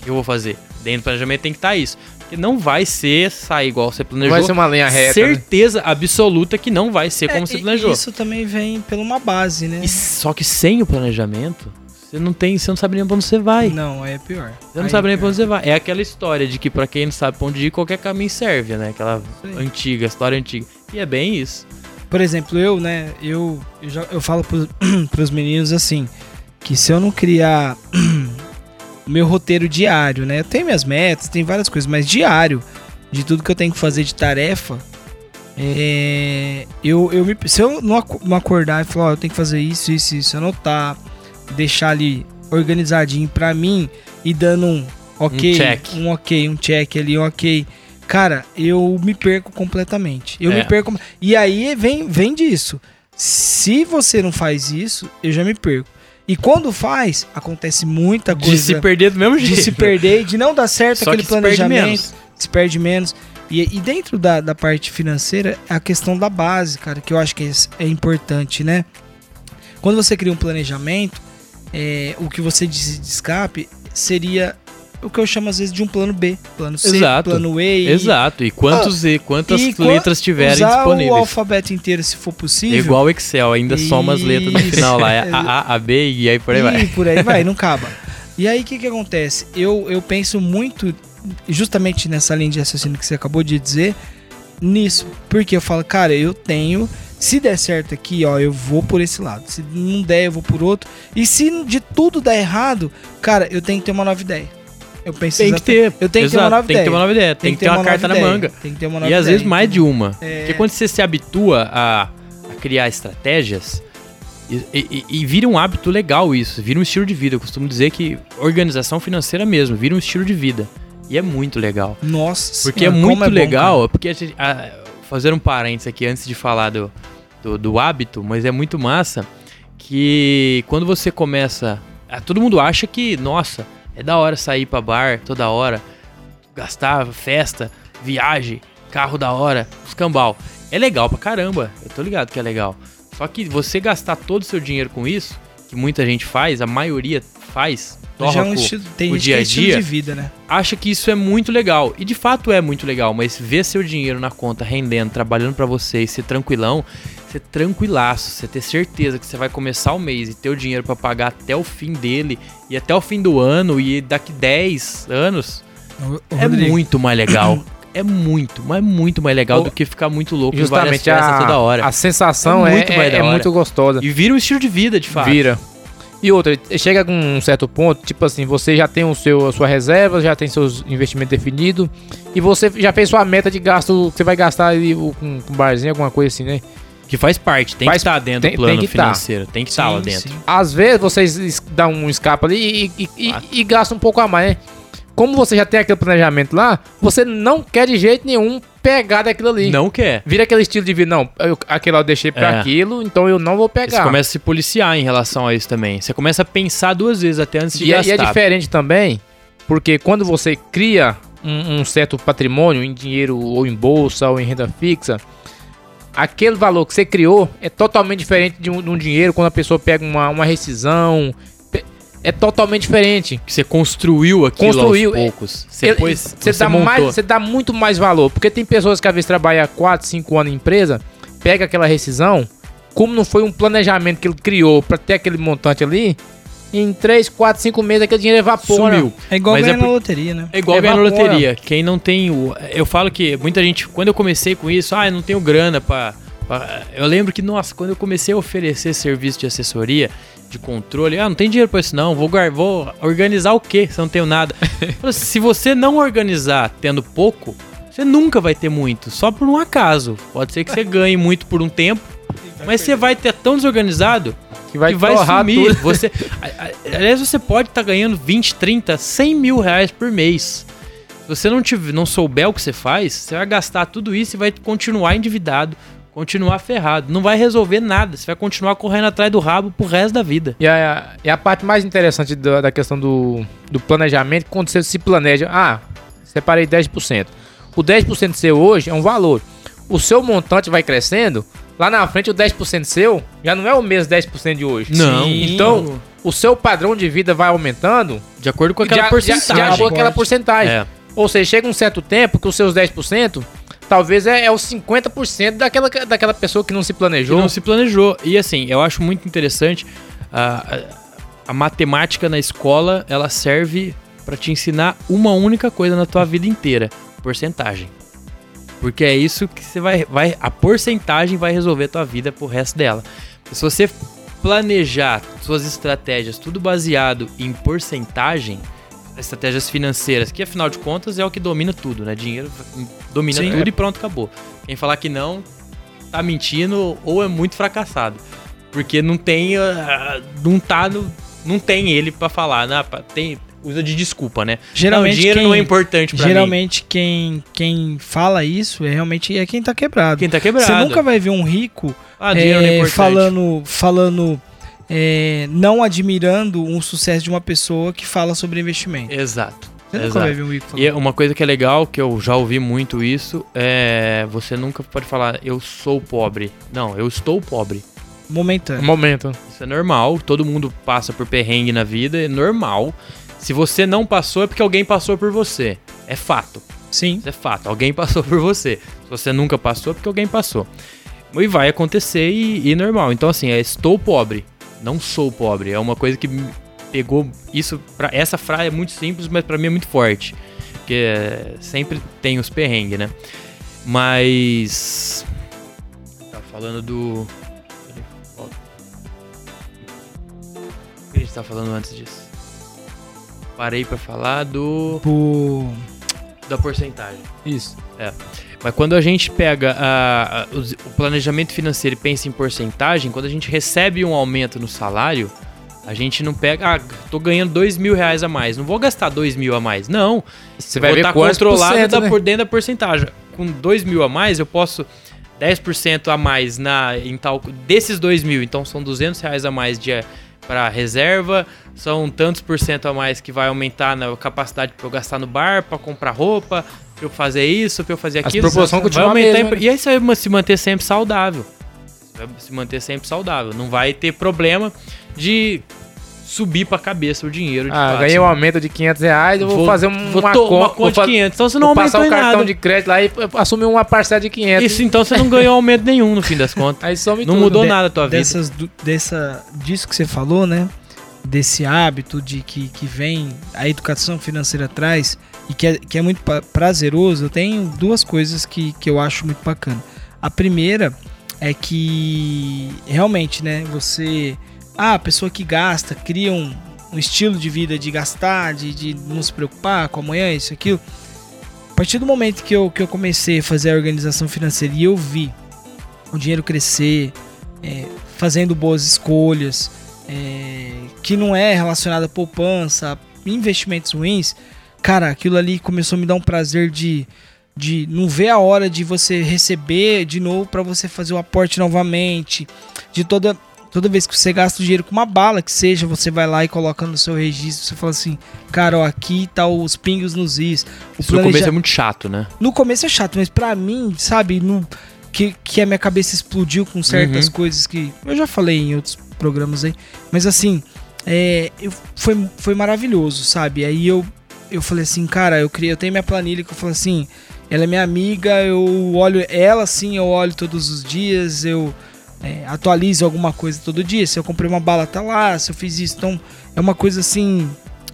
o que eu vou fazer? Dentro do planejamento tem que estar isso. Porque não vai ser sair igual você planejou. vai ser uma linha reta. né? Certeza absoluta que não vai ser como É, você e- planejou. Isso também vem pela uma base, né? E só que sem o planejamento, você não tem, você não sabe nem pra onde você vai. Não, aí é pior. Você não Aí sabe é nem pra onde você vai. É aquela história de que pra quem não sabe pra onde ir, qualquer caminho serve, né? Aquela Sim. antiga, história antiga. E é bem isso. Por exemplo, eu, né, eu, eu, já, eu falo pros, pros meninos assim, que se eu não criar o meu roteiro diário, né, eu tenho minhas metas, tem várias coisas, mas diário, de tudo que eu tenho que fazer de tarefa, é, eu, eu me, se eu não acordar e falar, ó, eu tenho que fazer isso, isso, isso, anotar, deixar ali organizadinho pra mim e dando um ok, Um check. um ok, um check ali, um ok. Cara, eu me perco completamente. Eu É. me perco. E aí vem, vem disso. Se você não faz isso, eu já me perco. E quando faz, acontece muita coisa De se perder do mesmo de jeito. se perder, de não dar certo Só aquele que se perde planejamento, menos. se perde menos. E, e dentro da, da parte financeira, a questão da base, cara, que eu acho que é, é importante, né? Quando você cria um planejamento, é, o que você diz de escape seria o que eu chamo às vezes de um plano B, plano C, Exato. plano E. e Exato. E quantos e quantas e letras tiverem usar o disponíveis. alfabeto inteiro se for possível. Igual o Excel, ainda soma as letras no final lá. É A, A, B e aí por aí e vai. por aí vai, não acaba. E aí o que, que acontece? Eu, eu penso muito, justamente nessa linha de raciocínio que você acabou de dizer, nisso. Porque eu falo, cara, eu tenho. Se der certo aqui, ó, eu vou por esse lado. Se não der, eu vou por outro. E se de tudo der errado, cara, eu tenho que ter uma nova ideia. Eu penso Tem que ter. Eu tenho que ter uma nova tem ideia. que ter uma nova ideia. Tem, que ter uma, carta nova na manga. Tem que ter uma nova E às ideia. vezes mais de uma. É. Porque quando você se habitua a, a criar estratégias, e, e- e vira um hábito legal isso, vira um estilo de vida. Eu costumo dizer que organização financeira mesmo, vira um estilo de vida. E é muito legal. Nossa Porque senhora, é muito bom, legal, porque a gente, ah, fazer um parênteses aqui antes de falar do, do, do hábito, mas é muito massa que quando você começa. ah, todo mundo acha que, nossa, é da hora sair pra bar toda hora, gastar festa, viagem, carro da hora, escambau. É legal pra caramba, eu tô ligado que é legal. Só que você gastar todo o seu dinheiro com isso, que muita gente faz, a maioria faz, Já é um estilo, tem o gente dia é a dia, de vida, né? acha que isso é muito legal. E de fato é muito legal, mas ver seu dinheiro na conta rendendo, trabalhando pra você e ser tranquilão, ser tranquilaço, você ter certeza que você vai começar o mês e ter o dinheiro pra pagar até o fim dele e até o fim do ano e daqui 10 anos, O- o é Rodrigo, muito mais legal. É muito, mas muito mais legal O- do que ficar muito louco em várias Justamente festas a, toda hora. a sensação É é, muito é, é muito gostosa. E vira um estilo de vida, de fato. Vira. E outra, chega com um certo ponto, tipo assim, você já tem o seu, a sua reserva, já tem seus investimentos definidos, e você já fez sua meta de gasto que você vai gastar ali com, com barzinho, alguma coisa assim, né? Que faz parte, tem Faz- que estar dentro tem- do plano tem que tá. financeiro, tem que estar lá sim, dentro. sim. Às vezes vocês dão um escape ali e, e, e, Ah. e gastam um pouco a mais, né? Como você já tem aquele planejamento lá, você não quer de jeito nenhum pegar daquilo ali. Não quer. Vira aquele estilo de vida, não, eu, aquele lá eu deixei pra É. aquilo, então eu não vou Você pegar. começa a se policiar em relação a isso também. Você começa a pensar duas vezes até antes de E é, e gastar. é diferente também, porque quando você cria um, um certo patrimônio em dinheiro ou em bolsa ou em renda fixa, aquele valor que você criou é totalmente diferente de um, de um dinheiro quando a pessoa pega uma, uma rescisão. É totalmente diferente. Que você construiu aquilo Construiu, aos é. poucos. Você, pôs, você, você dá montou. mais, você dá muito mais valor. Porque tem pessoas que às vezes trabalham 4, 5 anos em empresa, pega aquela rescisão, como não foi um planejamento que ele criou para ter aquele montante ali, em 3, 4, 5 meses aquele dinheiro evapora. Sumiu. É igual Mas é ganhar na por- loteria, né? É igual ganhar na loteria. Quem não tem o. Eu falo que muita gente. Quando eu comecei com isso, ah, eu não tenho grana pra- Eu lembro que, nossa, quando eu comecei a oferecer serviço de assessoria, de controle, ah, não tem dinheiro pra isso não, vou, vou organizar o quê se eu não tenho nada? Se você não organizar tendo pouco, você nunca vai ter muito, só por um acaso. Pode ser que você ganhe muito por um tempo, mas você vai ter tão desorganizado que vai, que vai sumir. tudo. Você, aliás, você pode estar ganhando 20, 30, 100 mil reais por mês. Se você não, tiver, não souber o que você faz, você vai gastar tudo isso e vai continuar endividado, continuar ferrado. Não vai resolver nada. Você vai continuar correndo atrás do rabo pro resto da vida. E a, e a parte mais interessante da, da questão do, do planejamento, quando você se planeja, ah, separei 10%. O 10% seu hoje é um valor. O seu montante vai crescendo, lá na frente o 10% seu já não é o mesmo 10% de hoje. Não. Então, o seu padrão de vida vai aumentando De acordo com aquela de, a- porcentagem. de, de acordo com aquela porcentagem. É. Ou seja, chega um certo tempo que os seus 10% talvez é, é os 50% daquela, daquela pessoa que não se que planejou. não se planejou. E assim, eu acho muito interessante a, a, matemática na escola, ela serve pra te ensinar uma única coisa na tua vida inteira, porcentagem. Porque é isso que você vai, vai a porcentagem vai resolver a tua vida pro resto dela. Se você planejar suas estratégias tudo baseado em porcentagem, estratégias financeiras, que afinal de contas é o que domina tudo, né? Dinheiro domina Sim. tudo e pronto, acabou. Quem falar que não, tá mentindo ou é muito fracassado. Porque não tem. ah, não tá no. Não tem ele pra falar, né? Tem, usa de desculpa, né? Geralmente não, dinheiro quem- não é importante pra mim. Geralmente quem, quem fala isso é realmente é quem tá quebrado. Quem tá quebrado. Você nunca vai ver um rico Ah, é é, falando, falando é, não admirando um sucesso de uma pessoa que fala sobre investimento. Exato. Você nunca exato. vai ver um rico falando. E uma coisa que é legal, que eu já ouvi muito isso, é. Você nunca pode falar, eu sou pobre. Não, eu estou pobre. Momentâneo. Momento. Isso é normal, todo mundo passa por perrengue na vida, é normal. Se você não passou, é porque alguém passou por você. É fato. Sim. Isso é fato. Alguém passou por você. Se você nunca passou, é porque alguém passou. E vai acontecer e, e normal. Então, assim, é estou pobre. Não sou pobre. É uma coisa que pegou. Isso. Pra, essa frase é muito simples, mas pra mim é muito forte. Porque é, sempre tem os perrengues, né? Mas. Tá falando do. O que a gente tá falando antes disso? Parei pra falar do Por... da porcentagem. Isso. Mas quando a gente pega a- a- os- o planejamento financeiro e pensa em porcentagem, quando a gente recebe um aumento no salário, a gente não pega, ah, tô ganhando dois mil reais a mais, não vou gastar dois mil a mais. Não, Você vou estar por controlado cento, da- né? por dentro da porcentagem. Com dois mil a mais, eu posso 10% a mais na, em tal, desses dois mil, então são 200 reais a mais de para reserva, são tantos por cento a mais que vai aumentar na capacidade para eu gastar no bar, para comprar roupa, pra eu fazer isso, pra eu fazer As aquilo. proporções vai continuam aumentar E aí você vai se manter sempre saudável. Você vai se manter sempre saudável. Não vai ter problema de subir pra cabeça o dinheiro. de Ah, fato. ganhei um aumento de 500 reais, eu vou, fazer um, vou uma, to- conta, uma vou, conta fa- de 500. Então você não vou passar aumentou um em cartão nada. de crédito lá e assumir uma parcela de 500. Isso, então você não ganhou aumento nenhum no fim das contas. Aí some Não tudo. mudou De- nada a tua vida. Dessas, dessa, disso que você falou, né? Desse hábito de que, que vem a educação financeira atrás e que é, que é muito prazeroso, eu tenho duas coisas que, que eu acho muito bacana. A primeira é que realmente, né, você. Ah, a pessoa que gasta, cria um, um estilo de vida de gastar, de, de não se preocupar com amanhã, isso, aquilo. A partir do momento que eu, que eu comecei a fazer a organização financeira e eu vi o dinheiro crescer, é, fazendo boas escolhas, é, que não é relacionado a poupança, investimentos ruins, cara, aquilo ali começou a me dar um prazer de, de não ver a hora de você receber de novo para você fazer o aporte novamente, de toda toda vez que você gasta o dinheiro com uma bala que seja, você vai lá e coloca no seu registro, você fala assim, cara, ó, aqui tá os pingos nos is. O Isso no começo planeja- é muito chato, né? no começo é chato, mas pra mim, sabe, no, que, que a minha cabeça explodiu com certas Uhum. coisas que eu já falei em outros programas aí, mas assim, é, eu, foi, foi maravilhoso, sabe? Aí eu, eu falei assim, cara, eu criei, eu tenho minha planilha que eu falo assim, ela é minha amiga, eu olho ela assim, eu olho todos os dias, eu é, atualizo alguma coisa todo dia. Se eu comprei uma bala, tá lá, se eu fiz isso, então é uma coisa assim,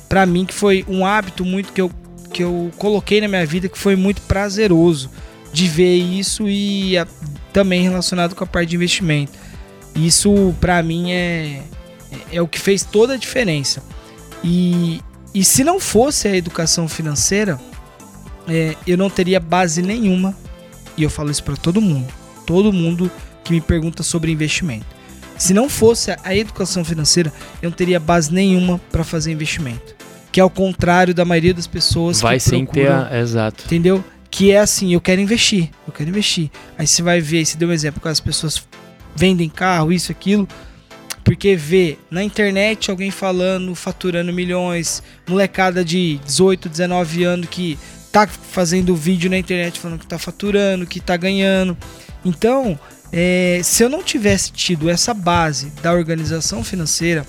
pra mim que foi um hábito muito que eu que eu coloquei na minha vida que foi muito prazeroso de ver isso e a- também relacionado com a parte de investimento. Isso pra mim é, é, é o que fez toda a diferença. E, e se não fosse a educação financeira, é, eu não teria base nenhuma. E eu falo isso pra todo mundo. Todo mundo que me pergunta sobre investimento. Se não fosse a- educação financeira, eu não teria base nenhuma para fazer investimento. Que é ao contrário da maioria das pessoas Vai que sem ter procuram a... Exato. Entendeu? Que é assim, eu quero investir, eu quero investir. Aí você vai ver, você deu um exemplo, que as pessoas vendem carro, isso, aquilo, porque vê na internet alguém falando, faturando milhões, molecada de 18, 19 anos que tá fazendo vídeo na internet falando que tá faturando, que tá ganhando. Então, é, se eu não tivesse tido essa base da organização financeira,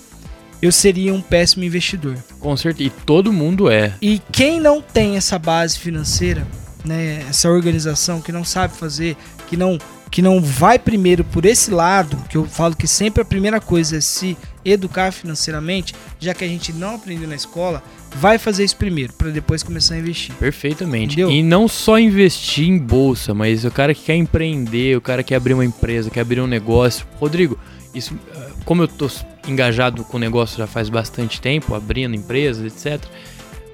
eu seria um péssimo investidor. Com certeza. E todo mundo é. E quem não tem essa base financeira, né, essa organização que não sabe fazer, que não que não vai primeiro por esse lado, que eu falo que sempre a primeira coisa é se educar financeiramente, já que a gente não aprendeu na escola, vai fazer isso primeiro para depois começar a investir. Perfeitamente. Entendeu? E não só investir em bolsa, mas o cara que quer empreender, o cara que quer abrir uma empresa, quer abrir um negócio. Rodrigo, isso, eh, como eu tô engajado com o negócio já faz bastante tempo, abrindo empresas, etc.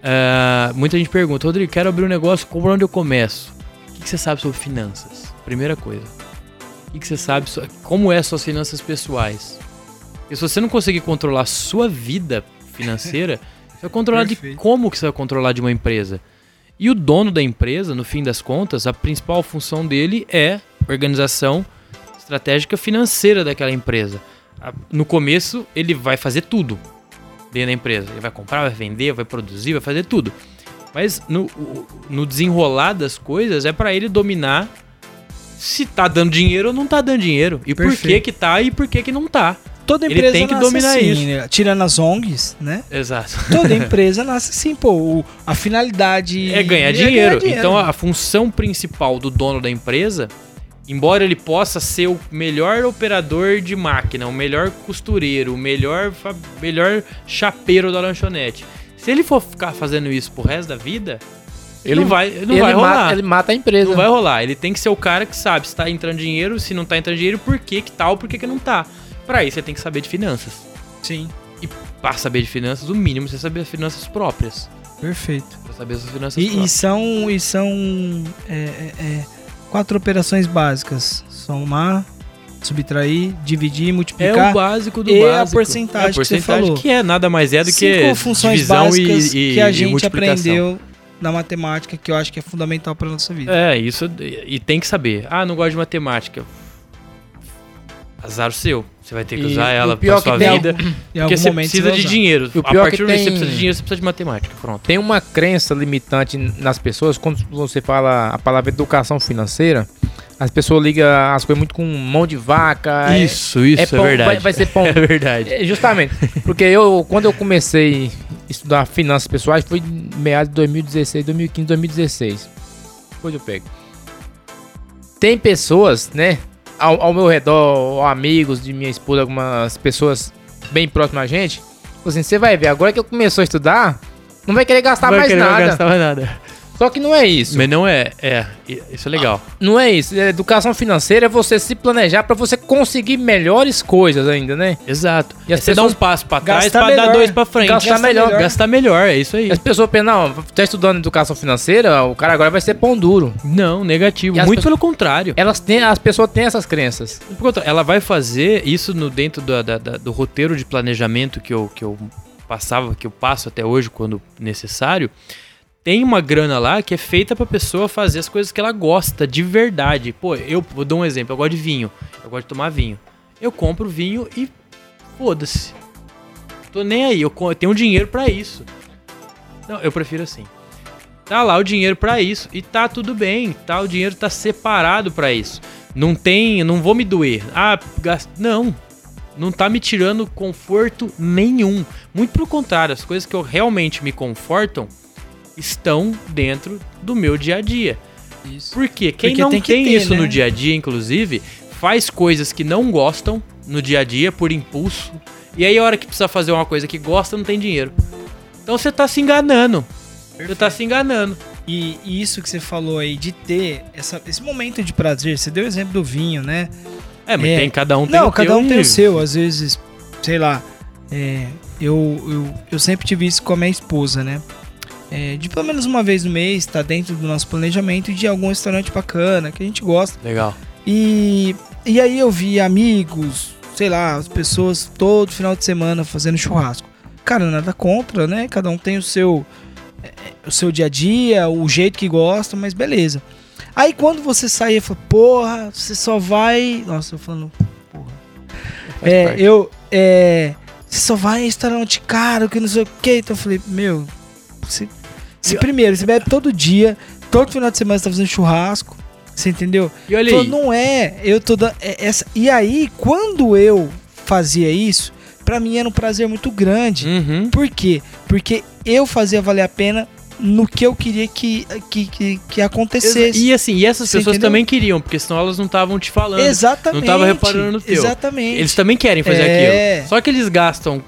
eh, muita gente pergunta, Rodrigo, quero abrir um negócio, por onde eu começo? O que, você sabe sobre finanças? Primeira coisa. O que, você sabe, como é suas finanças pessoais? Porque se você não conseguir controlar a sua vida financeira, você vai controlar de como que você vai controlar de uma empresa. E o dono da empresa, no fim das contas, a principal função dele é organização estratégica financeira daquela empresa. No começo, ele vai fazer tudo dentro da empresa. Ele vai comprar, vai vender, vai produzir, vai fazer tudo. Mas no, no desenrolar das coisas, é para ele dominar se tá dando dinheiro ou não tá dando dinheiro. E por que Perfeito. que tá e por que que não tá. Toda Ele empresa tem que nasce dominar assim, isso. né? Tirando as ONGs, né? Exato. Toda empresa nasce assim, pô. a finalidade É ganhar dinheiro. Então a função principal do dono da empresa, embora ele possa ser o melhor operador de máquina, o melhor costureiro, o melhor, melhor chapeiro da lanchonete, se ele for ficar fazendo isso pro resto da vida, ele não vai, não ele vai mata- rolar. ele mata a empresa. Não vai rolar. Ele tem que ser o cara que sabe se tá entrando dinheiro, se não tá entrando dinheiro, por que que tá ou por que que não tá. Pra isso você tem que saber de finanças. Sim. pra saber de finanças, o mínimo é você saber as finanças próprias. Perfeito. Pra saber as finanças E, e próprias. são, e são é, é, é, quatro operações básicas: somar, subtrair, dividir, É multiplicar. o básico do e a básico. porcentagem É a que você porcentagem falou. que é nada mais é do que Cinco funções divisão básicas e, e, que a gente aprendeu na matemática, que eu acho que é fundamental para nossa vida. É, isso. E tem que saber. Ah, não gosto de matemática. Azar o seu. Você vai ter que E usar ela pra sua vida. Em Porque algum você precisa de dinheiro. A partir do momento que você precisa de dinheiro, você precisa de matemática. Pronto. Tem uma crença limitante nas pessoas quando você fala a palavra educação financeira. As pessoas ligam as coisas muito com mão de vaca. é- Isso, isso, é, pão- verdade. Vai, vai ser pão. É verdade. É, justamente. Porque eu, quando eu comecei a estudar finanças pessoais, foi meados de 2016, 2015, 2016. Depois eu pego. Tem pessoas, né, ao, ao meu redor, amigos de minha esposa, algumas pessoas bem próximas a gente. Assim, você vai ver, agora que eu comecei a estudar, não vai querer gastar Vai mais querer nada. gastar mais nada. Só que não é isso. Mas não é. É, isso é legal. Não é isso. É, Educação financeira é você se planejar pra você conseguir melhores coisas ainda, né? Exato. E as você dá um passo pra trás gastar pra dar melhor. dois pra frente. Gastar melhor. Gastar melhor, é isso aí. As pessoas pensam, não, tá estudando educação financeira, o cara agora vai ser pão duro. Não, negativo. E Muito pessoas- pelo contrário. Elas têm, as pessoas têm essas crenças. Ela vai fazer isso no dentro da- da- da- do roteiro de planejamento que eu, que eu passava, que eu passo até hoje quando necessário. Tem uma grana lá que é feita pra pessoa fazer as coisas que ela gosta de verdade. Pô, eu vou dar um exemplo. Eu gosto de vinho. Eu gosto de tomar vinho. Eu compro vinho e foda-se. Tô nem aí. Eu tenho dinheiro pra isso. Não, eu prefiro assim. Tá lá o dinheiro pra isso e tá tudo bem, tá? O dinheiro tá separado pra isso. Não tem, não vou me doer. Ah, gast... não. Não tá me tirando conforto nenhum. Muito pelo contrário, as coisas que eu realmente me confortam estão dentro do meu dia a dia. Isso. Por quê? Quem Porque não tem tem, ter, isso no né? dia a dia, inclusive, faz coisas que não gostam no dia a dia por impulso. E aí a hora que precisa fazer uma coisa que gosta, não tem dinheiro. Então você tá se enganando. Você tá se enganando. E, e isso que você falou aí, de ter essa- esse momento de prazer, você deu o exemplo do vinho, né? É, mas É. tem cada um tem Não, o cada um tem o seu. Às vezes, sei lá, é, eu, eu, eu sempre tive isso com a minha esposa, né? É, de pelo menos uma vez no mês, tá dentro do nosso planejamento de algum restaurante bacana, que a gente gosta. Legal. E, e aí eu vi amigos, sei lá, as pessoas todo final de semana fazendo churrasco. Cara, nada contra, né? Cada um tem o seu é, o seu dia a dia, o jeito que gosta, mas beleza. Aí quando você saía, fala, porra, você só vai. Nossa, eu falando, porra. É, parte. eu. É. Você só vai em restaurante caro, que não sei o que. Então eu falei, meu. Você, se primeiro, você bebe todo dia, todo final de semana você tá fazendo churrasco. Você entendeu? E olha Falou, aí. não é, eu tô dando. é- essa... E aí, quando eu fazia isso, pra mim era um prazer muito grande. Uhum. Por quê? Porque eu fazia valer a pena no que eu queria que, que, que, que acontecesse. E assim, e essas Você pessoas entendeu? também queriam, porque senão elas não estavam te falando. Exatamente. Não tava reparando no teu. Exatamente. Eles também querem fazer É. aquilo. Só que eles gastam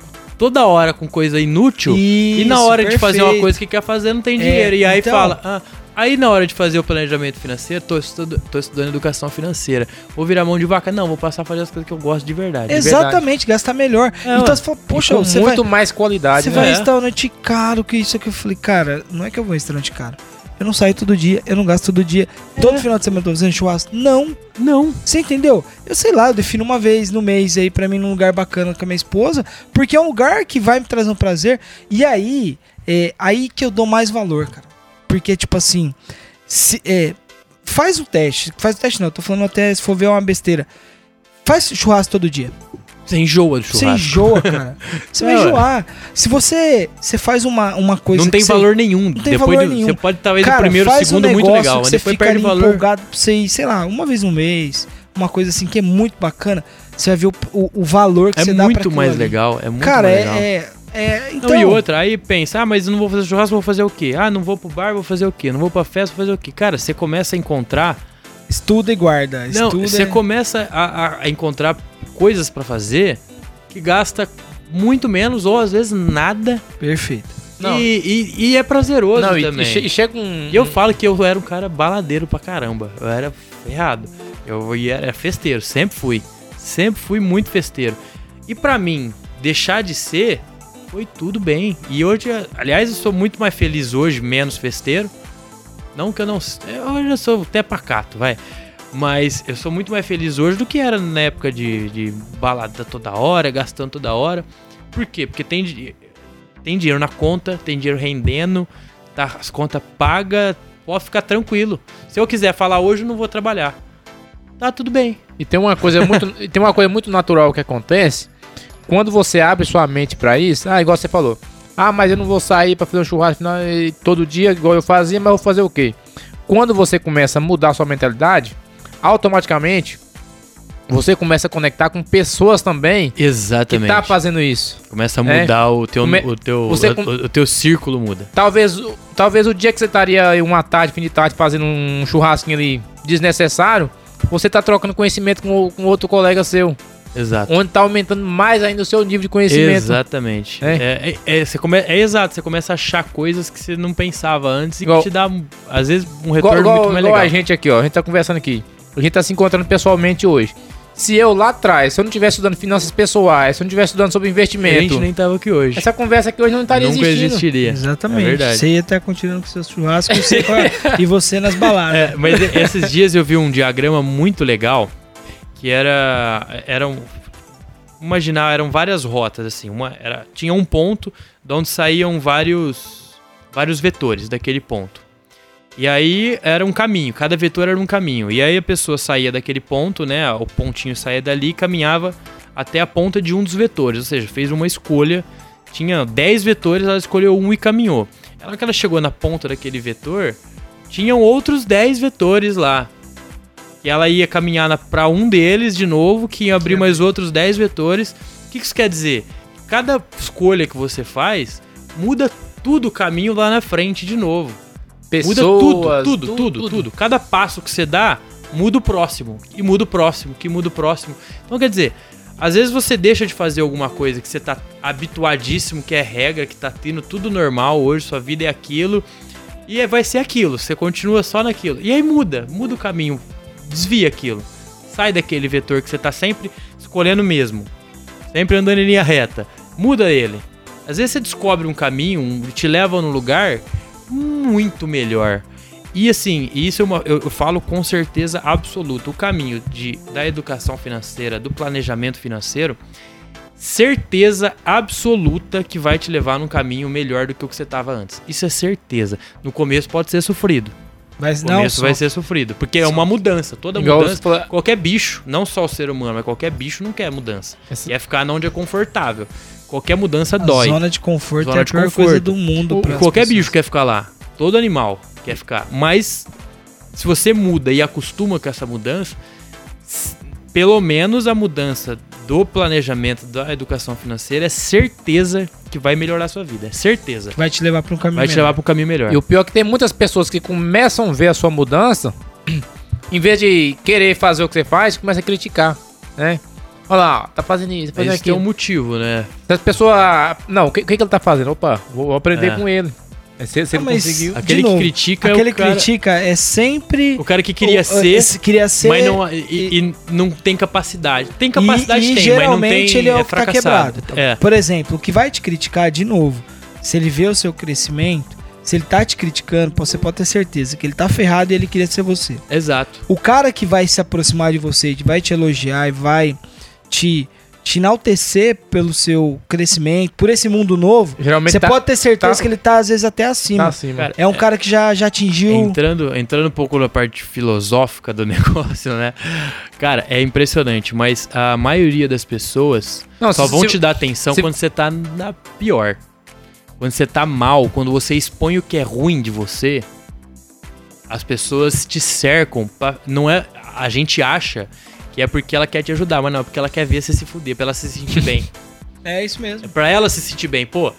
toda hora com coisa inútil e na Isso, hora de fazer uma perfeito. coisa que quer fazer não tem É, dinheiro. e aí então- fala, ah, aí na hora de fazer o planejamento financeiro, tô, estudo, tô estudando educação financeira. Vou virar mão de vaca? Não, vou passar a fazer as coisas que eu gosto de verdade. de Exatamente, gastar melhor. É, então você fala, E poxa, você muito vai, mais qualidade, você né? vai em É. restaurante caro, que isso aqui. Eu falei, cara, não é que eu vou em restaurante caro. Eu não saio todo dia, eu não gasto todo dia. Todo final de semana eu tô fazendo churrasco. Não. Não. Você entendeu? Eu sei lá, eu defino uma vez no mês aí pra mim num lugar bacana com a minha esposa, porque é um lugar que vai me trazer um prazer. E aí, é aí que eu dou mais valor, cara. Porque, tipo assim, se, é, faz o teste. Faz o teste não, eu tô falando até se for ver é uma besteira. Faz churrasco todo dia. Você enjoa do Você churrasco. enjoa, cara. Você vai É, enjoar. Se você, você faz uma, uma coisa Não tem você- valor nenhum. tem depois valor do- nenhum. Você pode talvez Cara, o primeiro, faz segundo um muito legal, mas você depois fica perde ali valor. empolgado pra você ir, sei lá, uma vez no mês, uma coisa assim que é muito bacana. Você vai ver o, o, o valor que É você dá pra muito mais legal. É muito Cara, mais é, legal. é, é- Então, Não, e outra, aí pensa, ah, mas eu não vou fazer churrasco, vou fazer o quê? Ah, não vou pro bar, vou fazer o quê? Não vou pra festa, vou fazer o quê? Cara, você começa a encontrar. estuda e guarda. Não, você e- começa a- a encontrar coisas pra fazer que gasta muito menos ou às vezes nada. Perfeito. Não. E, e- e é prazeroso Não, e, também. e che- e chega um. E eu falo que eu era um cara baladeiro pra caramba. Eu era ferrado. Eu ia- era festeiro, sempre fui. Sempre fui muito festeiro. E pra mim, deixar de ser foi tudo bem. E hoje, aliás, eu sou muito mais feliz hoje, menos festeiro. Não que eu não. Hoje eu sou até pacato, vai. Mas eu sou muito mais feliz hoje do que era na época de, de balada toda hora, gastando toda hora. Por quê? Porque tem, tem dinheiro na conta, tem dinheiro rendendo, tá, as contas pagas, pode ficar tranquilo. Se eu quiser falar hoje, eu não vou trabalhar. Tá tudo bem. E tem uma coisa muito, tem uma coisa muito natural que acontece quando você abre sua mente pra isso. Ah, igual você falou. Ah, mas eu não vou sair pra fazer um churrasco não, todo dia igual eu fazia, mas eu vou fazer o quê? Quando você começa a mudar sua mentalidade, automaticamente você começa a conectar com pessoas também que Exatamente. tá fazendo isso. Começa a É. mudar o, teu, Come- o, teu, você com- o teu círculo muda. Talvez, o- talvez o dia que você estaria uma tarde, fim de tarde, fazendo um churrasquinho ali desnecessário, você tá trocando conhecimento com, com outro colega seu. Exato. Onde tá aumentando mais ainda o seu nível de conhecimento. Exatamente. É? É, é, é, você come, é exato, você começa a achar coisas que você não pensava antes e Igual- que te dá, às vezes, um retorno igual- muito mais igual legal. a gente aqui, ó. A gente tá conversando aqui. A gente tá se encontrando pessoalmente hoje. Se eu lá atrás, se eu não tivesse estudando finanças pessoais, se eu não tivesse estudando sobre a investimento, gente nem tava aqui hoje. essa conversa aqui hoje não estaria Nunca existindo. existiria. Exatamente. É verdade. Você ia estar continuando com seus churrascos você a- e você nas baladas. É, mas esses dias eu vi um diagrama muito legal que era eram imaginar eram várias rotas assim, uma era tinha um ponto de onde saíam vários vários vetores daquele ponto. E aí era um caminho, cada vetor era um caminho. E aí a pessoa saía daquele ponto, né? O pontinho saía dali e caminhava até a ponta de um dos vetores, ou seja, fez uma escolha. Tinha 10 vetores, ela escolheu um e caminhou. Ela que ela chegou na ponta daquele vetor, tinham outros 10 vetores lá. E ela ia caminhar para um deles de novo, que ia abrir mais outros 10 vetores. O que que isso quer dizer? Cada escolha que você faz muda tudo o caminho lá na frente de novo. Pessoas, Muda tudo, tudo, tudo, tudo, Cada passo que você dá, muda o próximo. E muda o próximo, que muda o próximo. Então quer dizer, às vezes você deixa de fazer alguma coisa que você tá habituadíssimo, que é regra, que tá tendo tudo normal hoje, sua vida é aquilo. E aí vai ser aquilo, você continua só naquilo. E aí muda, muda o caminho, desvia aquilo. Sai daquele vetor que você tá sempre escolhendo mesmo. Sempre andando em linha reta. Muda ele. Às vezes você descobre um caminho, um, te leva num lugar muito melhor. E assim, isso é uma, eu, eu falo com certeza absoluta. O caminho de, da educação financeira, do planejamento financeiro, certeza absoluta que vai te levar num caminho melhor do que o que você estava antes. Isso é certeza. No começo pode ser sofrido. Mas No não, começo só- vai ser sofrido. Porque é uma mudança. Toda Igual mudança. Qualquer bicho, não só o ser humano, mas qualquer bicho não quer mudança. Essa- Quer ficar onde é confortável. Qualquer mudança a dói. zona de conforto Zona é a de pior conforto. coisa do mundo. Pras qualquer pessoas. bicho quer ficar lá. Todo animal quer ficar. Mas se você muda e acostuma com essa mudança, pelo menos a mudança do planejamento da educação financeira é certeza que vai melhorar a sua vida. É certeza. Vai te levar para um caminho Vai te melhor. levar para um caminho melhor. E o pior é que tem muitas pessoas que começam a ver a sua mudança, em vez de querer fazer o que você faz, começa a criticar, né? Olha lá, tá fazendo isso, tá fazendo Isso tem um motivo, né? Se as pessoas... Não, o que, que que ele tá fazendo? Opa, vou aprender É. com ele. É, Se, se Ah, ele mas- conseguiu... Aquele novo, que critica Aquele é o cara, critica é sempre. o cara que queria o- ser, esse- queria ser. mas não, e, e não tem capacidade. Tem capacidade, e, e tem, geralmente mas não tem, ele é o é que tá fracassado. quebrado. É. Por exemplo, o que vai te criticar de novo, se ele vê o seu crescimento, se ele tá te criticando, você pode ter certeza que ele tá ferrado e ele queria ser você. Exato. O cara que vai se aproximar de você, que vai te elogiar e vai te, te enaltecer pelo seu crescimento, por esse mundo novo, Geralmente você tá, pode ter certeza tá- que ele tá às vezes até tá acima. acima. Cara, é um cara que já, já atingiu. Entrando, entrando um pouco na parte filosófica do negócio, né? Cara, é impressionante, mas a maioria das pessoas Não, só se- vão se- te dar atenção se- quando você tá na pior. Quando você tá mal, quando você expõe o que é ruim de você, as pessoas te cercam. pra- não é, a gente acha que é porque ela quer te ajudar, mas não, é porque ela quer ver você se fuder, pra ela se sentir bem. É isso mesmo. É pra ela se sentir bem. Pô,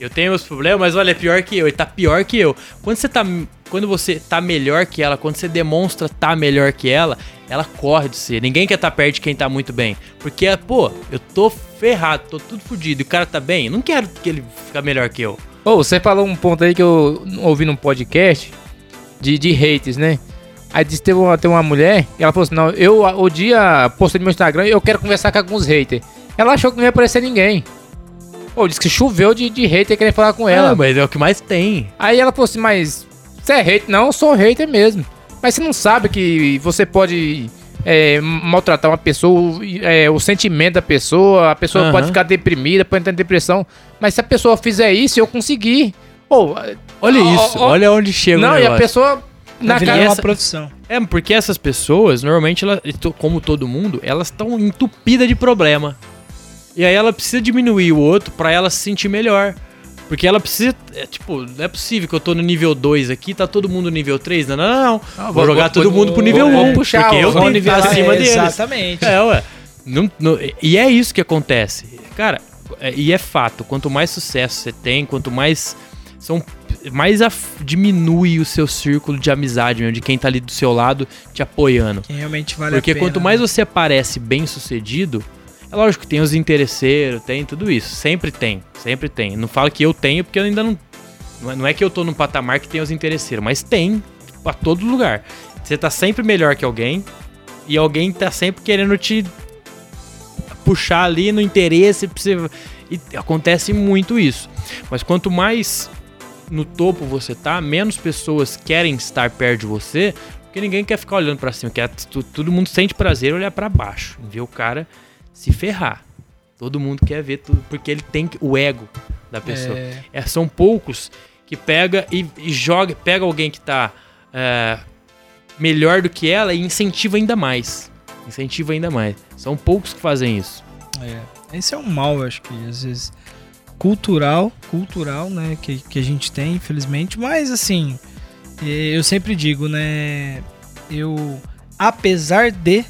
eu tenho meus problemas, mas olha, é pior que eu. Ele tá pior que eu. Quando você tá, quando você tá melhor que ela, quando você demonstra tá melhor que ela, ela corre de você. Ninguém quer estar perto de quem tá muito bem. Porque, pô, eu tô ferrado, tô tudo fudido. E o cara tá bem, eu não quero que ele fique melhor que eu. Ô, você falou um ponto aí que eu ouvi num podcast de, de haters, né? Aí disse teve uma, tem uma mulher, e ela falou assim: Não, eu o dia postei no meu Instagram eu quero conversar com alguns haters. Ela achou que não ia aparecer ninguém. Pô, disse que choveu de, de hater querendo falar com ela. Ah, mas é o que mais tem. Aí ela falou assim, mas você é hater? Não, eu sou hater mesmo. Mas você não sabe que você pode é, maltratar uma pessoa, é, o sentimento da pessoa, a pessoa Aham. pode ficar deprimida, pode entrar em depressão. Mas se a pessoa fizer isso, eu conseguir. Pô, Olha ó, isso, ó, olha onde chega o não, e a negócio. pessoa na vida cara. é uma essa- profissão. É, porque essas pessoas, normalmente, elas, como todo mundo, elas estão entupidas de problema. E aí ela precisa diminuir o outro pra ela se sentir melhor. Porque ela precisa. É, tipo, não é possível que eu tô no nível 2 aqui, tá todo mundo no nível 3. Não, não, não. não. Ah, vou, vou- jogar vou- todo mundo pro nível vou- 1. vou puxar, porque eu vou nivelar, acima é, deles. Exatamente. É, ué. Não- não- e é isso que acontece. Cara, é- e é fato. Quanto mais sucesso você tem, quanto mais. São, mais diminui o seu círculo de amizade, mesmo, de quem tá ali do seu lado te apoiando. Quem realmente vale Porque a pena. quanto mais você parece bem sucedido, é lógico que tem os interesseiros, tem tudo isso. Sempre tem, sempre tem. Não falo que eu tenho, porque eu ainda não. Não é, não é que eu tô num patamar que tem os interesseiros, mas tem pra todo lugar. Você tá sempre melhor que alguém e alguém tá sempre querendo te puxar ali no interesse pra você. E acontece muito isso. Mas quanto mais no topo você tá, menos pessoas querem estar perto de você, porque ninguém quer ficar olhando pra cima. Quer, todo mundo sente prazer olhar pra baixo, ver o cara se ferrar. Todo mundo quer ver tudo, porque ele tem o ego da pessoa. É, É, são poucos que pega e, e joga, pega alguém que tá é, melhor do que ela e incentiva ainda mais. Incentiva ainda mais. São poucos que fazem isso. é. Esse é um mal, acho que às vezes cultural, cultural, né, que, que a gente tem, infelizmente, mas assim, eh, eu sempre digo, né, eu apesar de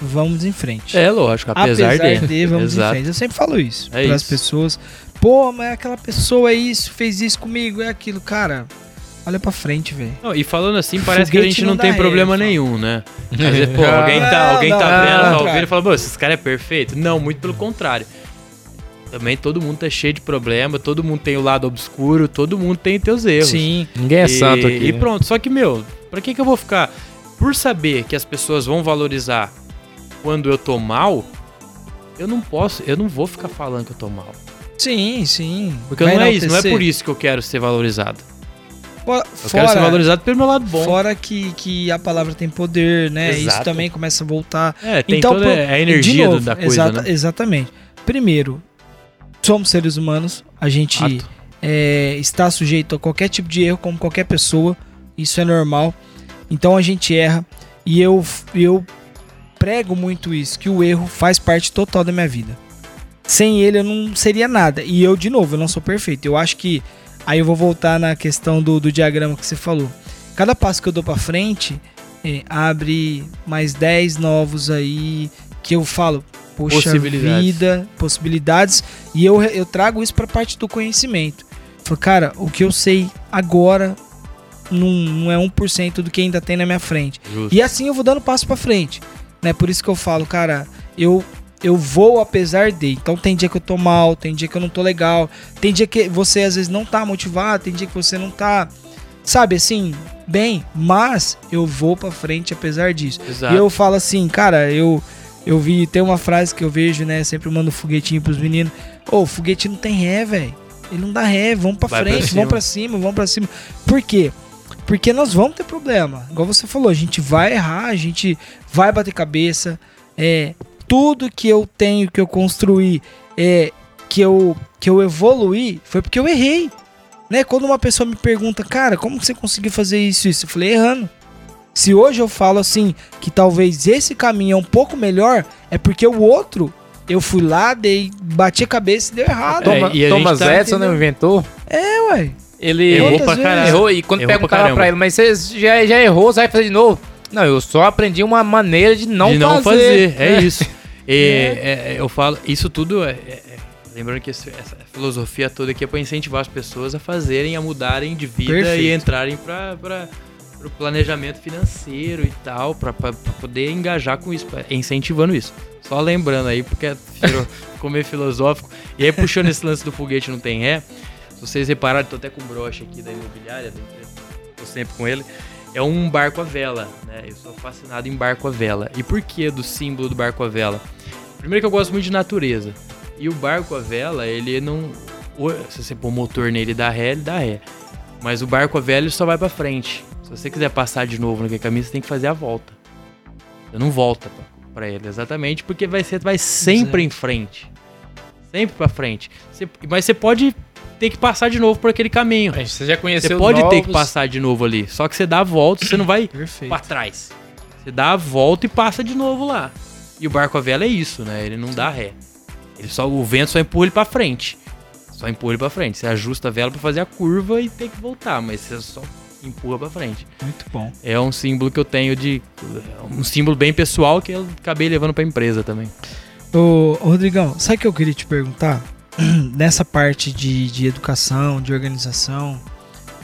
vamos em frente. É lógico, apesar, de. vamos Exato. em frente. Eu sempre falo isso É para as pessoas. Pô, mas aquela pessoa é isso, fez isso comigo, é aquilo, cara. Olha pra frente, velho. E falando assim, parece que a Foguete gente não não tem problema nenhum, né? Às vezes, pô, alguém tá, Não, alguém não, tá não, vendo, tá ouvindo e fala, pô, esse cara é perfeito. Não, muito pelo contrário. Também todo mundo tá cheio de problema, todo mundo tem o lado obscuro, todo mundo tem teus erros. Sim. Ninguém é e, santo aqui. E pronto, só que, meu, pra que que eu vou ficar... Por saber que as pessoas vão valorizar quando eu tô mal, eu não posso, eu não vou ficar falando que eu tô mal. Sim, sim. Porque Vai não é isso, não é por isso que eu quero ser valorizado. Fora, Eu quero ser valorizado pelo meu lado bom. fora que, que a palavra tem poder, né? Isso Exato. também começa a voltar. É, tem então, toda pro- a energia novo, da coisa, exata- né? Exatamente. Primeiro, somos seres humanos, a gente é, está sujeito a qualquer tipo de erro, como qualquer pessoa. Isso é normal. Então a gente erra. E eu, eu prego muito isso, que o erro faz parte total da minha vida. Sem ele eu não seria nada. E eu, de novo, eu não sou perfeito. Eu acho que. Aí eu vou voltar na questão do, do diagrama que você falou. Cada passo que eu dou pra frente é, abre mais 10 novos aí. Que eu falo, poxa Possibilidades. vida, possibilidades. E eu, eu trago isso pra parte do conhecimento. Falo, cara, o que eu sei agora não, não é 1% do que ainda tem na minha frente. Justo. E assim eu vou dando passo pra frente, né? Por isso que eu falo, cara, eu eu vou apesar de. Então tem dia que eu tô mal, tem dia que eu não tô legal, tem dia que você às vezes não tá motivado, tem dia que você não tá, sabe, assim, bem, mas eu vou pra frente apesar disso. Exato. E eu falo assim, cara, eu eu vi, tem uma frase que eu vejo, né, sempre mando foguetinho pros meninos. Ô, o foguete não tem ré, velho. Ele não dá ré, vamos pra Vai pra frente, cima. vamos pra cima, vamos pra cima. Por quê? Porque nós vamos ter problema. Igual você falou, a gente vai errar, a gente vai bater cabeça. É, tudo que eu tenho, que eu construí, é, que eu que eu evoluí, foi porque eu errei. Né? Quando uma pessoa me pergunta, cara, como você conseguiu fazer isso isso? Eu falei, errando. Se hoje eu falo assim, que talvez esse caminho é um pouco melhor, é porque o outro, eu fui lá, dei, bati a cabeça e deu errado. É, Toma, e Thomas tá Edison, né, entendendo. inventou. É, ué. Ele Errou pra vezes? caralho. errou e quando Errou pra perguntaram caramba. pra ele, mas você já, já errou, você vai fazer de novo? Não, eu só aprendi uma maneira de não de não fazer. fazer. É isso. E, é, é, eu falo, isso tudo é. é- é- lembrando que esse- essa filosofia toda aqui é para incentivar as pessoas a fazerem, a mudarem de vida Perfeito. e entrarem para o planejamento financeiro e tal, para poder engajar com isso, incentivando isso. Só lembrando aí, porque é ficou meio filosófico. E aí, puxando esse lance do foguete não tem ré, se vocês repararem, tô até com o broche aqui da imobiliária, empresa, tô sempre com ele. É um barco à vela, né? Eu sou fascinado em barco à vela. E por que do símbolo do barco à vela? Primeiro que eu gosto muito de natureza. E o barco a vela, ele não. o- Se você pôr motor nele, dá ré, ele dá ré. Mas o barco a vela ele só vai pra frente. Se você quiser passar de novo naquele caminho, você tem que fazer a volta. Você não volta pra, pra ele, exatamente, porque vai, ser, vai sempre em frente. Sempre pra frente. Você- mas você pode ter que passar de novo por aquele caminho. Você já conheceu Você pode ter que novos- passar de novo ali. Só que você dá a volta, você não vai pra trás. Você dá a volta e passa de novo lá. E o barco a vela é isso, né? Ele não dá ré. Ele só, o vento só empurra ele pra frente. Só empurra ele pra frente. Você ajusta a vela pra fazer a curva e tem que voltar, mas você só empurra pra frente. Muito bom. É um símbolo que eu tenho de. Um símbolo bem pessoal que eu acabei levando pra empresa também. Ô, ô, Rodrigão, sabe o que eu queria te perguntar? Nessa parte de, de educação, de organização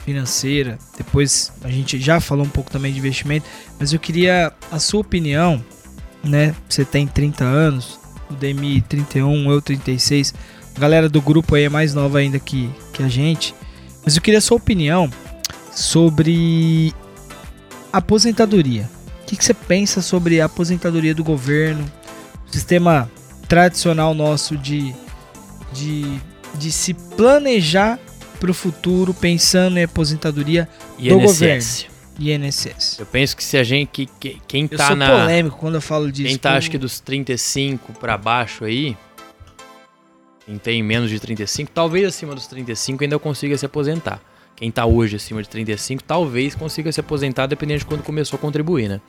financeira, depois a gente já falou um pouco também de investimento, mas eu queria a sua opinião, né? Você tem 30 anos, o DMI 31, eu 36, a galera do grupo aí é mais nova ainda que, que a gente, mas eu queria a sua opinião sobre aposentadoria. O que, que você pensa sobre a aposentadoria do governo, o sistema tradicional nosso de, de, de se planejar para o futuro pensando em aposentadoria Do INSS. e INSS. Eu penso que se a gente. Que, que- quem Eu tá sou na. polêmico quando eu falo disso. Quem tá, pô. acho que dos 35 pra baixo aí, quem tem menos de 35, talvez acima dos 35 ainda consiga se aposentar. Quem tá hoje acima de 35, talvez consiga se aposentar dependendo de quando começou a contribuir, né?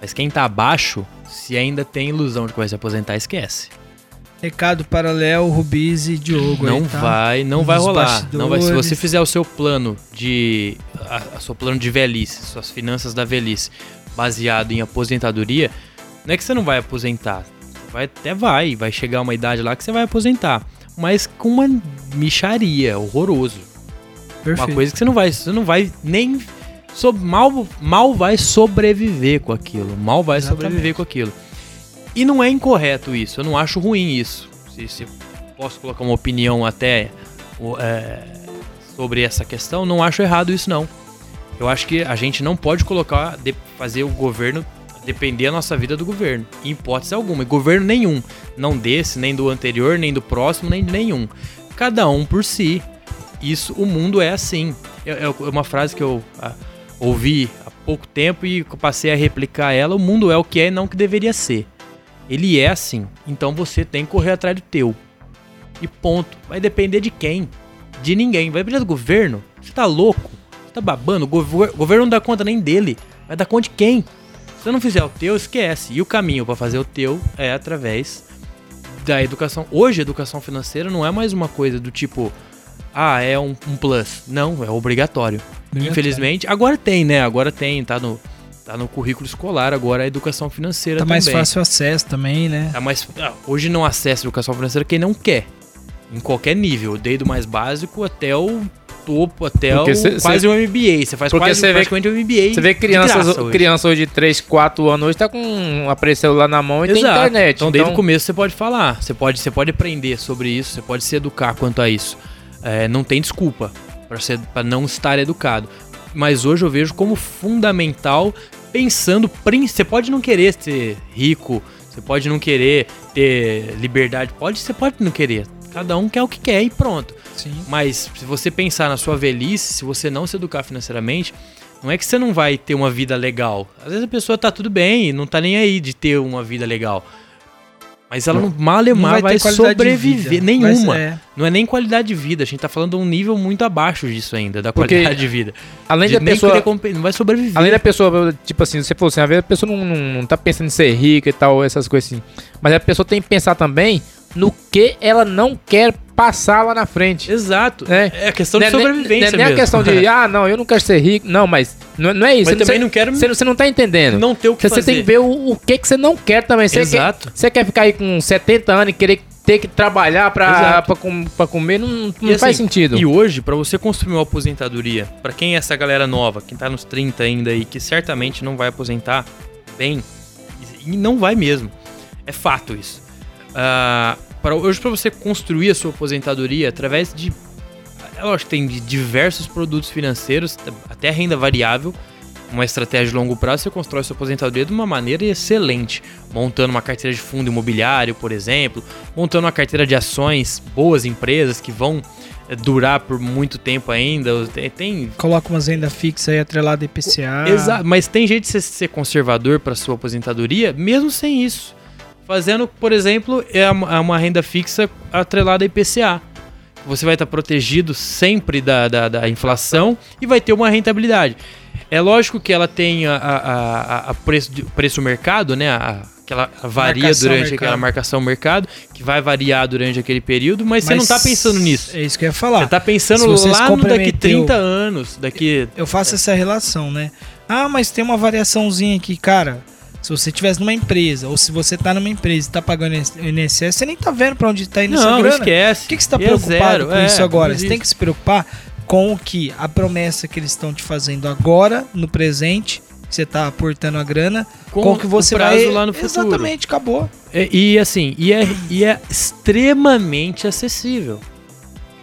Mas quem tá abaixo, se ainda tem ilusão de que vai se aposentar, esquece. Recado para Léo, Rubis e Diogo. não aí, tá? vai, não Nos vai rolar. Não vai. Se você fizer o seu plano de a, a seu plano de velhice, suas finanças da velhice, baseado em aposentadoria, não é que você não vai aposentar. Vai até vai, vai chegar uma idade lá que você vai aposentar, mas com uma micharia, horroroso. Perfeito. Uma coisa que você não vai, você não vai nem so- mal, mal vai sobreviver com aquilo, mal vai Exatamente. sobreviver com aquilo. E não é incorreto isso, eu não acho ruim isso. Se, se posso colocar uma opinião até é, sobre essa questão, não acho errado isso não. Eu acho que a gente não pode colocar, de- fazer o governo depender a nossa vida do governo, em hipótese alguma. E governo nenhum, não desse, nem do anterior, nem do próximo, nem de nenhum. Cada um por si. Isso, o mundo é assim. É, é uma frase que eu ah, ouvi há pouco tempo e passei a replicar ela. O mundo é o que é e não o que deveria ser. Ele é assim. Então você tem que correr atrás do teu. E ponto. Vai depender de quem? De ninguém. Vai depender do governo? Você tá louco? Você tá babando? O gover- governo não dá conta nem dele. Vai dar conta de quem? Se você não fizer o teu, esquece. E o caminho para fazer o teu é através da educação. Hoje, a educação financeira não é mais uma coisa do tipo, ah, é um, um plus. Não, é obrigatório. Obrigatório. Infelizmente, agora tem, né? Agora tem, tá no, tá no currículo escolar, agora a educação financeira Tá também. mais fácil o acesso também, né? Tá mais, ah, hoje não acessa a educação financeira quem não quer. Em qualquer nível, desde o mais básico até o topo, até Porque o, cê- quase cê- um MBA. Você faz Porque quase vê- praticamente um MBA. Você vê de crianças, graça hoje. criança hoje de 3, 4 anos hoje tá com um aparelho celular na mão e tem Exato. internet. Então, desde o começo você pode falar, você pode, você pode aprender sobre isso, você pode se educar quanto a isso. É, não tem desculpa para não estar educado. Mas hoje eu vejo como fundamental pensando, você pode não querer ser rico, você pode não querer ter liberdade, pode, você pode não querer. Cada um quer o que quer e pronto. Sim. Mas se você pensar na sua velhice, se você não se educar financeiramente, não é que você não vai ter uma vida legal. Às vezes a pessoa tá tudo bem e não tá nem aí de ter uma vida legal. Mas ela não, malemar Não vai, de sobreviver. Nenhuma. Vai é. Não é nem qualidade de vida. A gente tá falando de um nível muito abaixo disso ainda, da Porque qualidade de vida. Além De da pessoa, não vai sobreviver. Além da pessoa, tipo assim, você falou assim, às vezes a pessoa não, não, não tá pensando em ser rica e tal, essas coisas assim. Mas a pessoa tem que pensar também no que ela não quer passar lá na frente. Exato. É. É, a questão Não de é sobrevivência Não é nem a mesmo. questão de, ah, não, eu não quero ser rico. Não, mas não, não é isso. Mas Você- também você- não quero Você, você não tá entendendo. não ter o que Você, você fazer. tem que ver o, o que, que você não quer também. Você Exato. Quer, você quer ficar aí com 70 anos e querer ter que trabalhar pra, com- comer, não, não E faz assim, sentido. E hoje, pra você construir uma aposentadoria, pra quem é essa galera nova, quem tá nos 30 ainda e que certamente não vai aposentar bem, e não vai mesmo. É fato isso. Ah, pra, hoje, pra você construir a sua aposentadoria através de. É lógico que tem de diversos produtos financeiros, até renda variável. uma estratégia de longo prazo, você constrói sua aposentadoria de uma maneira excelente. Montando uma carteira de fundo imobiliário, por exemplo, montando uma carteira de ações, boas empresas que vão eh, durar por muito tempo ainda. Tem, tem Coloca umas renda fixa aí atrelada IPCA. Exato, mas tem jeito de você ser conservador para sua aposentadoria, mesmo sem isso. Fazendo, por exemplo, é uma é uma renda fixa atrelada a IPCA. Você vai estar protegido sempre da, da, da inflação e vai ter uma rentabilidade. É lógico que ela tem a, a, a- preço, preço mercado, né? A, que ela varia Marcação durante mercado. aquela marcação mercado, que vai variar durante aquele período, mas, você não tá pensando nisso. É isso que eu ia falar. Você tá pensando lá no daqui comprometeu- 30 anos, daqui Eu faço essa relação, né? Ah, mas tem uma variaçãozinha aqui, cara. Se você tivesse numa empresa, ou se você tá numa empresa e tá pagando INSS, você nem tá vendo pra onde tá indo essa Não, grana. esquece. Por que, que você tá E é preocupado zero, com é, isso agora? Você tem que se preocupar com o que a promessa que eles estão te fazendo agora, no presente, que você tá aportando a grana, com, o que você o prazo vai... lá no futuro. Exatamente, acabou. E, e, assim, e é, e é extremamente acessível.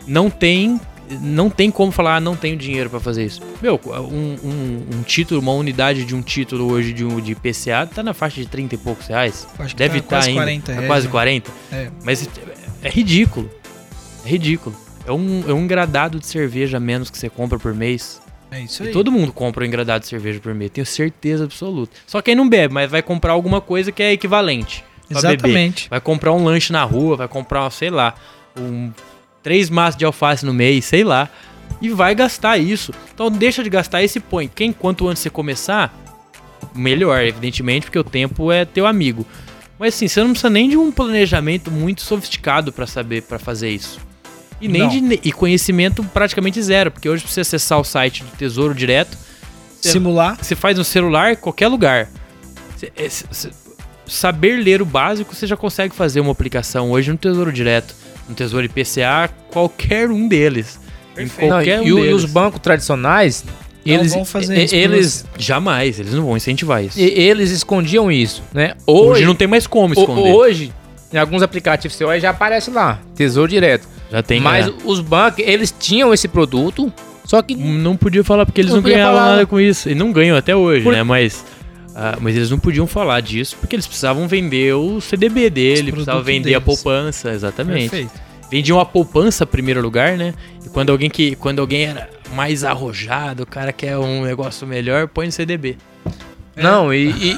Não tem, não tem como falar, ah, não tenho dinheiro pra fazer isso. Meu, um, um- um título, uma unidade de um título hoje de, um, de PCA tá na faixa de 30 e poucos reais. Acho que Deve tá estar quase ainda. 40 tá reais, quase né? 40. É. Mas é ridículo. É ridículo. É um, é um engradado de cerveja a menos que você compra por mês. É isso E aí. todo mundo compra um engradado de cerveja por mês, tenho certeza absoluta. Só quem não bebe, mas vai comprar alguma coisa que é equivalente. pra beber. Exatamente. Vai comprar um lanche na rua, vai comprar, sei lá, um três maços de alface no mês, sei lá, e vai gastar isso. Então deixa de gastar esse põe. Quem quanto antes você começar, melhor, evidentemente, porque o tempo é teu amigo. Mas assim, você não precisa nem de um planejamento muito sofisticado pra saber para fazer isso. E nem Não. de e conhecimento praticamente zero, porque hoje pra você acessar o site do Tesouro direto, Simular. você faz no celular, qualquer lugar. Cê- é, cê- cê- saber ler o básico, você já consegue fazer uma aplicação hoje no Tesouro Direto, no Tesouro IPCA, qualquer um deles. Em Perfeito. Não, qualquer e, um e deles. os bancos tradicionais, Não eles, vão fazer isso eles, Jamais, eles não vão incentivar isso. e- eles escondiam isso, né? hoje, Hoje, não tem mais como esconder. hoje em alguns aplicativos seu aí já aparece lá, Tesouro Direto. já tem Mas é. os bancos, eles tinham esse produto, só que Não podia falar porque eles Não não, ganhavam falar. nada com isso. E não ganham até hoje, Por- né? Mas, ah, mas eles não podiam falar disso porque eles precisavam vender o CDB dele, precisavam vender a deles. poupança, exatamente. Perfeito. vendiam a poupança em primeiro lugar, né? E quando alguém que quando alguém era mais arrojado, o cara quer um negócio melhor, põe no CDB. não, e, e,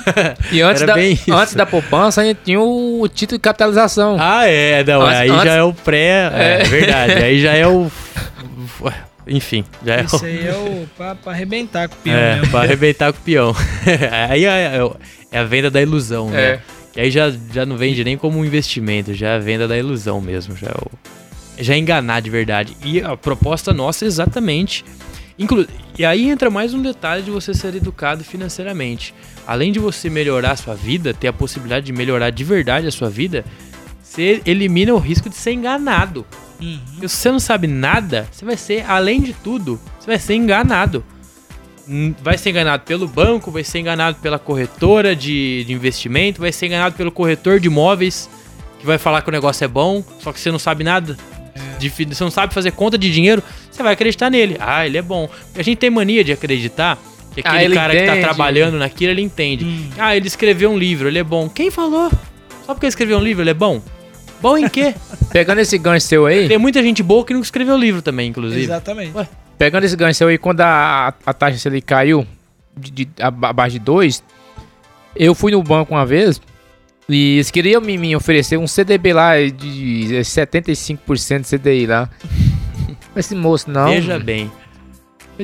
e antes, da, antes da poupança ainda tinha o título de capitalização. Ah, é, não, Antes- aí antes- já é o pré, é, É. verdade, aí já é o enfim, já é Isso o aí é o pra, pra arrebentar com o peão é, mesmo. pra arrebentar com o peão. aí é, é é a venda da ilusão, né? É. Que aí já, já não vende nem como um investimento, já é a venda da ilusão mesmo, já é, o, já é enganar de verdade. E a proposta nossa é exatamente. Inclu e aí entra mais um detalhe de você ser educado financeiramente. Além de você melhorar a sua vida, ter a possibilidade de melhorar de verdade a sua vida, você elimina o risco de ser enganado. Uhum. Se você não sabe nada, você vai ser, além de tudo, você vai ser enganado. Vai ser enganado pelo banco, vai ser enganado pela corretora de, de investimento, vai ser enganado pelo corretor de imóveis, que vai falar que o negócio é bom, só que você não sabe nada. de fi- você não sabe fazer conta de dinheiro, você vai acreditar nele. Ah, ele é bom. A gente tem mania de acreditar que Ah, aquele ele cara que tá entende. trabalhando naquilo, ele entende. Hum. Ah, ele escreveu um livro, ele é bom. Quem falou? Só porque ele escreveu um livro, ele é bom? Bom em quê? Pegando esse gancho seu aí, Tem muita gente boa que não escreveu livro também, inclusive. Exatamente. Ué. pegando esse gancho seu aí, quando a, a taxa Selic caiu de, de, aba- abaixo de 2, eu fui no banco uma vez e eles queriam me, me oferecer um CDB lá de 75% de CDI lá. Esse moço, não. Veja bem.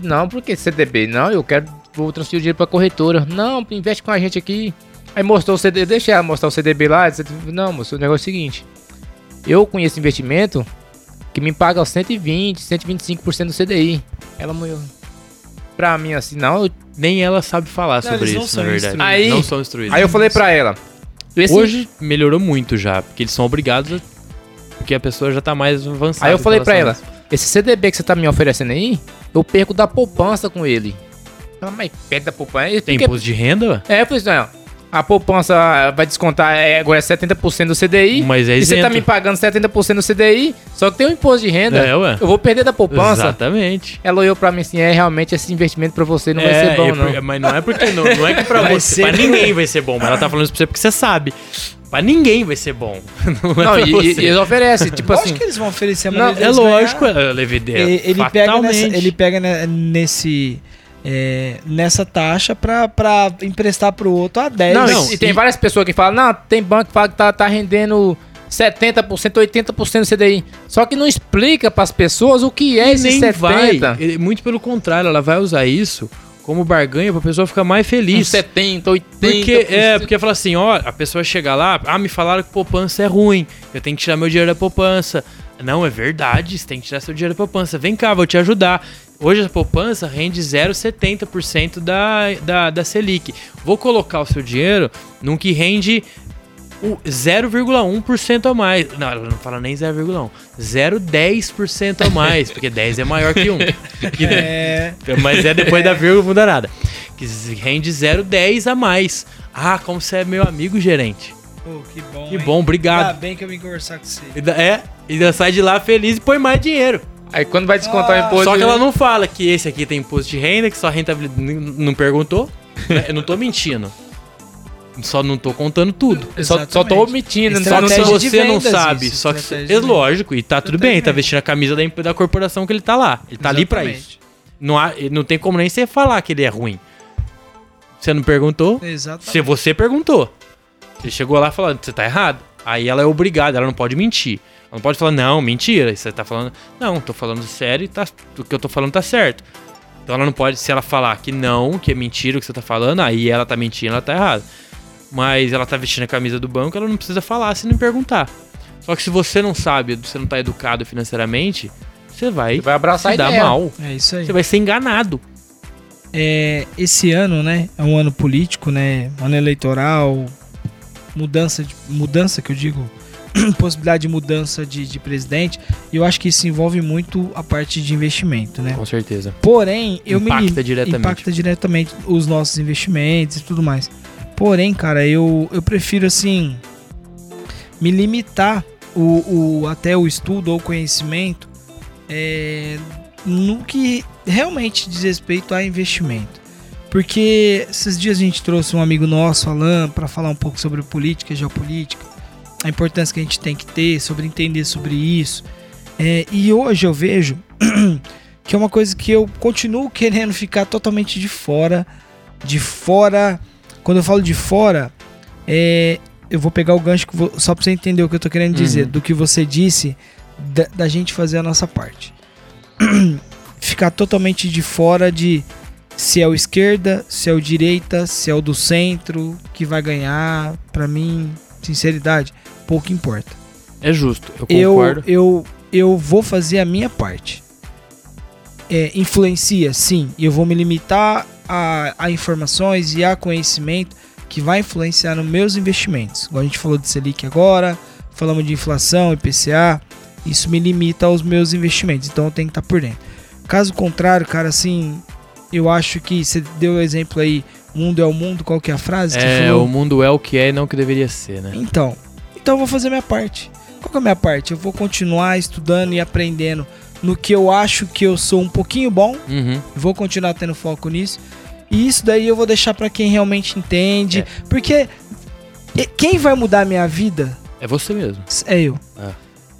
Não, por que CDB? Não, eu quero, vou transferir o dinheiro pra corretora. Não, investe com a gente aqui. Aí mostrou o CDB, deixa ela mostrar o CDB lá. Não, moço, o negócio é o seguinte. Eu conheço investimento que me paga 120, 125% do CDI. Ela morreu. Pra mim, assim, não. eu- Nem ela sabe falar Não, sobre isso, na verdade. Aí- não são instruídos. Aí eu falei pra ela. esse- Hoje melhorou muito já, porque eles são obrigados a... Porque a pessoa já tá mais avançada. Aí eu falei pra relação ela, isso. esse CDB que você tá me oferecendo aí, eu perco da poupança com ele. Ela, mas perde da poupança? Tem Porque- imposto de renda? É, eu falei assim, não, a poupança vai descontar, é, agora é 70% do CDI. Mas é e você tá me pagando 70% do CDI, só que tem um imposto de renda. É, ué. Eu vou perder da poupança. Exatamente. Ela olhou pra mim assim, é realmente esse investimento pra você não vai É, ser bom, é não. Mas não é porque não, não é que pra Vai você, ser pra ninguém vai ser bom, mas ela tá falando isso pra você porque você sabe. Pra ninguém vai ser bom. Não é Não, e, você. e eles oferecem, tipo Lógico assim. que eles vão oferecer a Não, É lógico, ganhar. é levidez. E- ele pega, nessa, fatalmente. ele pega ne- nesse é, nessa taxa pra, pra emprestar pro outro a 10. Não, Não, e, tem e- várias pessoas que falam, não, tem banco que fala que tá, tá rendendo 70%, 80% do CDI. Só que não explica pras pessoas o que é E esse nem 70%. vai. Muito pelo contrário, ela vai usar isso como barganha pra pessoa ficar mais feliz. 70, 80%. Porque, é, porque fala assim, ó, a pessoa chega lá, ah, me falaram que poupança é ruim, eu tenho que tirar meu dinheiro da poupança. Não, é verdade, você tem que tirar seu dinheiro da poupança. Vem cá, vou te ajudar. Hoje a poupança rende 0,70% da, da, da Selic. Vou colocar o seu dinheiro num que rende o 0,1% a mais. Não, ela não fala nem 0,1. 0,10% a mais, porque 10 é maior que 1. Que- É, mas é depois da vírgula, não muda nada. Que rende 0,10 a mais. Ah, como você é meu amigo, gerente. pô, que bom. Que hein? bom, Ainda obrigado. bem que eu vim conversar com você. Ainda- É, ainda sai de lá feliz e põe mais dinheiro. Aí quando vai descontar Ah, o imposto... Só que de- ela não fala que esse aqui tem imposto de renda, que só rentabilidade. Não perguntou. né? Eu não tô mentindo. Só não tô contando tudo. Só, só tô Exatamente. omitindo. Só que se você não sabe, isso, só que é lógico, e tá tudo bem, tá de vestindo a camisa da, da corporação que ele tá lá. Ele tá ali pra Exatamente. isso. Não, há, não tem como nem você falar que ele é ruim. Você não perguntou? Exatamente. Se você perguntou. Você chegou lá falando, você tá errado. Aí ela é obrigada, ela não pode mentir. Ela não pode falar, não, mentira. Você tá falando, não, tô falando sério e tá, o que eu tô falando tá certo. Então ela não pode, se ela falar que não, que é mentira o que você tá falando, aí ela tá mentindo, ela tá errada. Mas ela tá vestindo a camisa do banco, ela não precisa falar se não perguntar. Só que se você não sabe, você não tá educado financeiramente, você vai, Você vai abraçar se dar ideia. mal. É isso aí. Você vai ser enganado. É, esse ano, né, é um ano político, né, ano eleitoral, mudança, de, mudança que eu digo, possibilidade de mudança de, de presidente, e eu acho que isso envolve muito a parte de investimento, né. Com certeza. Porém, eu me Impacta lim- diretamente. impacta diretamente os nossos investimentos e tudo mais. Porém, cara, eu, eu prefiro assim me limitar o, o até o estudo ou conhecimento é, no que realmente diz respeito a investimento. Porque esses dias a gente trouxe um amigo nosso, Alan, para falar um pouco sobre política e geopolítica, a importância que a gente tem que ter, sobre entender sobre isso. É, e hoje eu vejo que é uma coisa que eu continuo querendo ficar totalmente de fora. De fora. Quando eu falo de fora, é, eu vou pegar o gancho que vo- só pra você entender o que eu tô querendo dizer, Uhum. do que você disse, da, da gente fazer a nossa parte. ficar totalmente de fora de se é o esquerda, se é o direita, se é o do centro que vai ganhar. Pra mim, sinceridade, pouco importa É justo, eu eu, concordo. eu, eu vou fazer a minha parte. É, influencia, sim, eu vou me limitar a, a informações e a conhecimento que vai influenciar nos meus investimentos. Igual a gente falou de Selic agora, falamos de inflação, IPCA, isso me limita aos meus investimentos, então eu tenho que estar por dentro. Caso contrário, cara, assim, eu acho que você deu o exemplo aí, mundo é o mundo, qual que é a frase? É, o mundo é o que é e não o que deveria ser, né? Então, então eu vou fazer minha parte. Qual que é a minha parte? Eu vou continuar estudando e aprendendo no que eu acho que eu sou um pouquinho bom. Uhum. Vou continuar tendo foco nisso. E isso daí eu vou deixar pra quem realmente entende, É. porque quem vai mudar a minha vida É você mesmo. é eu. É.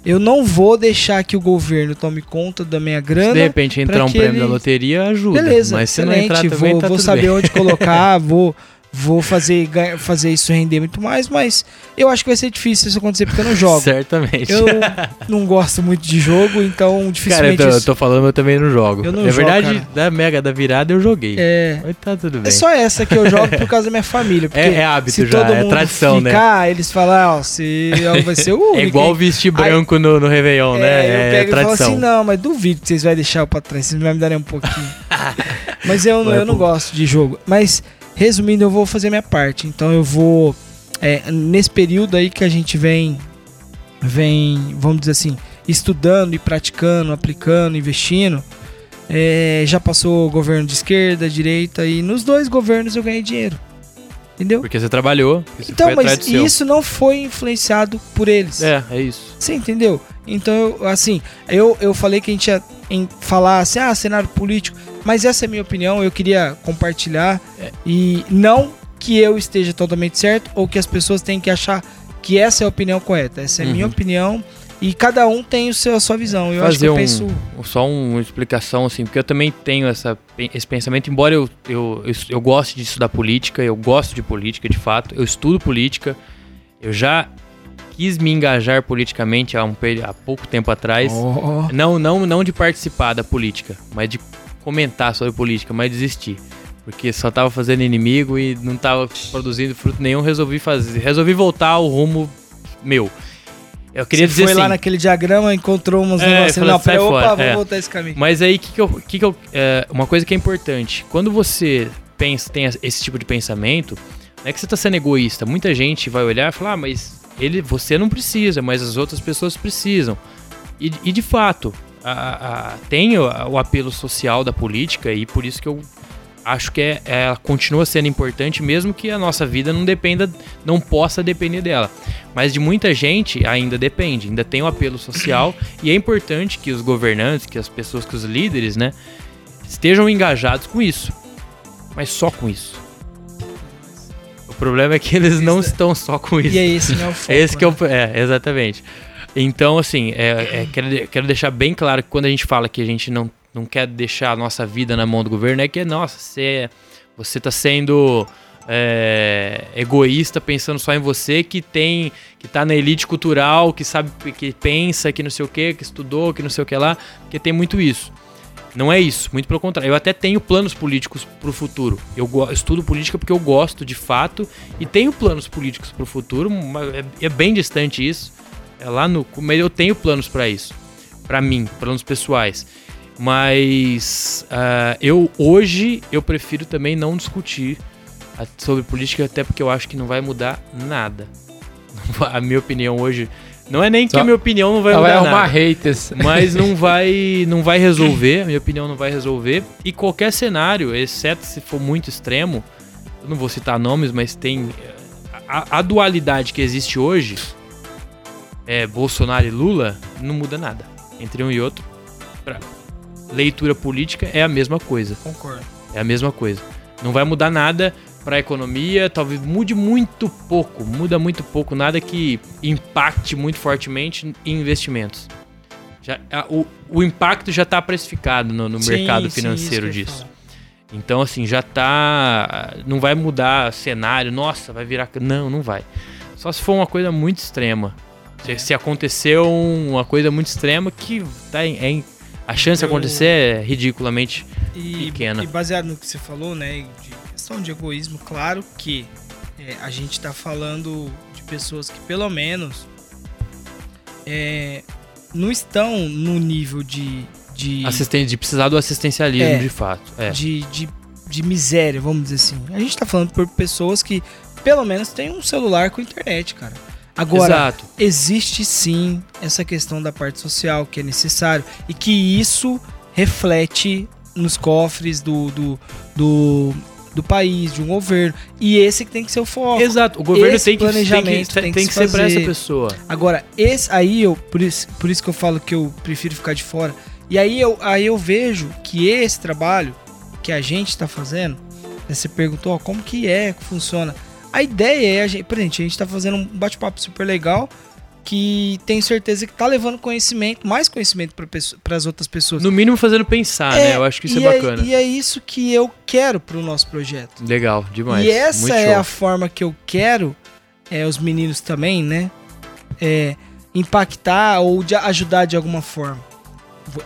Eu não vou deixar que o governo tome conta da minha Se grana. de repente entrar um prêmio ele- da loteria, ajuda. Beleza, Mas se não entrar também, vou tá vou saber bem. onde colocar, vou, vou fazer, fazer isso render muito mais, mas eu acho que vai ser difícil isso acontecer porque eu não jogo. Certamente. Eu não gosto muito de jogo, então Cara, eu dificilmente tô, eu isso. tô falando, mas eu também não jogo. Eu não é jogo, verdade, cara. da Mega da virada eu joguei. É, Mas tá tudo bem. é só essa que eu jogo por causa da minha família. Porque É- é hábito se já, todo é mundo tradição, né? ficar, eles falam, ó, se vai ser o. É igual vestir branco no, no Réveillon, É, né? eu É, pego e falo tradição. assim, não, mas duvido que vocês vão deixar eu pra trás, vocês vai me darem um pouquinho. mas eu, eu não gosto de jogo. Mas, resumindo, eu vou fazer minha parte. Então eu vou. é, nesse período aí que a gente vem. Vem, vamos dizer assim, estudando e praticando, aplicando, investindo. é, já passou o governo de esquerda, direita, e nos dois governos eu ganhei dinheiro. Entendeu? Porque você trabalhou, você Então, mas isso não foi influenciado por eles. É, é isso. Você entendeu? Então, assim, eu, eu falei que a gente ia em falar assim, ah, cenário político, mas essa é a minha opinião, eu queria compartilhar e não que eu esteja totalmente certo ou que as pessoas têm que achar que essa é a opinião correta. Essa é a minha Uhum. opinião e cada um tem o seu, a sua visão. Eu acho que fazer eu um, penso só uma explicação assim, porque eu também tenho essa, esse pensamento, embora eu, eu, eu, eu goste de estudar política, eu gosto de política de fato, eu estudo política, eu já quis me engajar politicamente há, um, há pouco tempo atrás, Oh, não, não, não de participar da política, mas de comentar sobre política, mas desisti. Porque só tava fazendo inimigo e não tava produzindo fruto nenhum, resolvi fazer, resolvi voltar ao rumo meu. Eu queria você dizer foi assim, lá naquele diagrama, encontrou uns É, negócios, não, pera, opa, fora, vou é. voltar esse caminho. Mas aí, que que eu, que que eu, é, uma coisa que é importante, quando você pensa, tem esse tipo de pensamento, não é que você está sendo egoísta. Muita gente vai olhar e falar, ah, mas ele, você não precisa, mas as outras pessoas precisam. E, e de fato, a- a- tem o, o apelo social da política e por isso que eu acho que é, ela continua sendo importante, mesmo que a nossa vida não dependa, não possa depender dela. Mas de muita gente ainda depende, ainda tem o apelo social e é importante que os governantes, que as pessoas, que os líderes, né, estejam engajados com isso. Mas só com isso. O problema é que eles não estão só com isso. E é esse meu foco. É esse que é né? o. É, exatamente. Então, assim, é, é, quero, quero deixar bem claro que quando a gente fala que a gente não, não quer deixar a nossa vida na mão do governo, é que, nossa, você, você tá sendo é, egoísta pensando só em você, que tem. que tá na elite cultural, que sabe, que pensa, que não sei o que, que estudou, que não sei o que lá, porque tem muito isso. Não é isso, muito pelo contrário. Eu até tenho planos políticos pro futuro. Eu estudo política porque eu gosto de fato e tenho planos políticos pro futuro, mas é, é bem distante isso. É lá no, eu tenho planos pra isso, Pra mim, planos pessoais. Mas ah, eu hoje eu prefiro também não discutir sobre política até porque eu acho que não vai mudar nada. A minha opinião hoje não é nem que Só- a minha opinião não vai Ela vai mudar arrumar nada haters. mas não vai não vai resolver, a minha opinião não vai resolver. E qualquer cenário, exceto se for muito extremo, eu não vou citar nomes, mas tem eh, a, a dualidade que existe hoje, é Bolsonaro e Lula, não muda nada entre um e outro. Pra leitura política é a mesma coisa. Concordo. É a mesma coisa. Não vai mudar nada para a economia, talvez mude muito pouco, muda muito pouco, nada que impacte muito fortemente em investimentos. Já, a- o, o impacto já está precificado no, no Sim, mercado sim, financeiro ia disso. Então, assim, já tá. Não vai mudar cenário, nossa, vai virar. Não, não vai. Só se for uma coisa muito extrema. Se, se aconteceu uma coisa muito extrema que tá em, é a chance de Eu- acontecer é ridiculamente E, pequena. e baseado no que você falou, né, de questão de egoísmo, claro que é, a gente tá falando de pessoas que pelo menos é, não estão no nível de, de, Assisten de precisar do assistencialismo É. de fato. É. de, de, de miséria, vamos dizer assim. A gente tá falando por pessoas que pelo menos têm um celular com internet, cara. Agora, Exato. existe sim essa questão da parte social que é necessário e que isso reflete nos cofres do, do, do, do país, de um governo. E esse que tem que ser o foco. Exato. O governo Esse tem que, tem que, planejamento tem tem que, que se ser para essa pessoa. Agora, esse aí eu por isso, por isso que eu falo que eu prefiro ficar de fora. E aí eu, aí eu vejo que esse trabalho que a gente está fazendo, né, você perguntou ó, como que é, que funciona. A ideia é a gente, por exemplo, a gente está fazendo um bate-papo super legal que tenho certeza que tá levando conhecimento, mais conhecimento para as outras pessoas. No mínimo fazendo pensar, né? Eu acho que isso é, e bacana. e é isso que eu quero pro nosso projeto. Legal, demais. E essa Muito é show. a forma que eu quero, é, os meninos também, né? É, impactar ou de ajudar de alguma forma.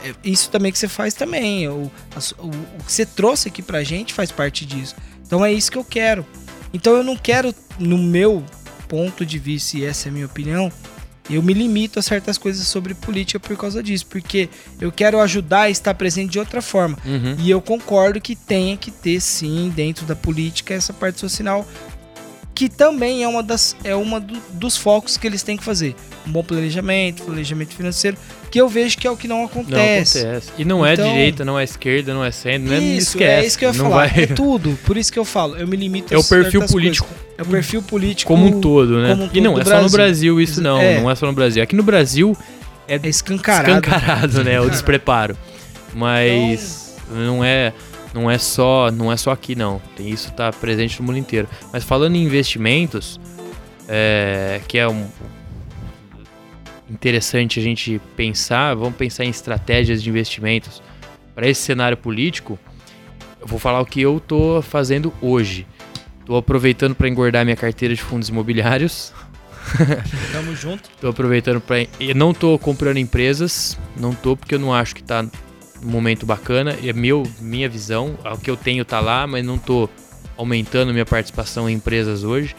É, Isso também que você faz também. O, o, o que você trouxe aqui pra gente faz parte disso. Então é isso que eu quero. Então eu não quero, no meu ponto de vista, e essa é a minha opinião, eu me limito a certas coisas sobre política por causa disso. Porque eu quero ajudar a estar presente de outra forma. Uhum. E eu concordo que tenha que ter, sim, dentro da política, essa parte social que também é uma das é uma do- dos focos que eles têm que fazer. Um bom planejamento, planejamento financeiro, que eu vejo que é o que não Não acontece. acontece. E não é Então- direita, não é esquerda, não é centro, não é Isso, esquece. é isso que eu ia não falar. vai- É tudo. Por isso que eu falo. Eu me limito É o perfil político coisas. É o perfil político como um todo, né? um e todo não do é só no Brasil. Brasil isso não, É. não é só no Brasil. Aqui no Brasil é É escancarado. escancarado, né, o Escancarado. despreparo. Mas não é não é só não é só aqui não. Tem isso tá presente no mundo inteiro. Mas falando em investimentos, é, que é um interessante a gente pensar, vamos pensar em estratégias de investimentos para esse cenário político. Eu vou falar o que eu tô fazendo hoje. Tô aproveitando para engordar minha carteira de fundos imobiliários. Tamo junto. Tô aproveitando para eu não tô comprando empresas, não tô porque eu não acho que tá momento bacana. É meu, minha visão, o que eu tenho tá lá, mas não tô aumentando minha participação em empresas hoje.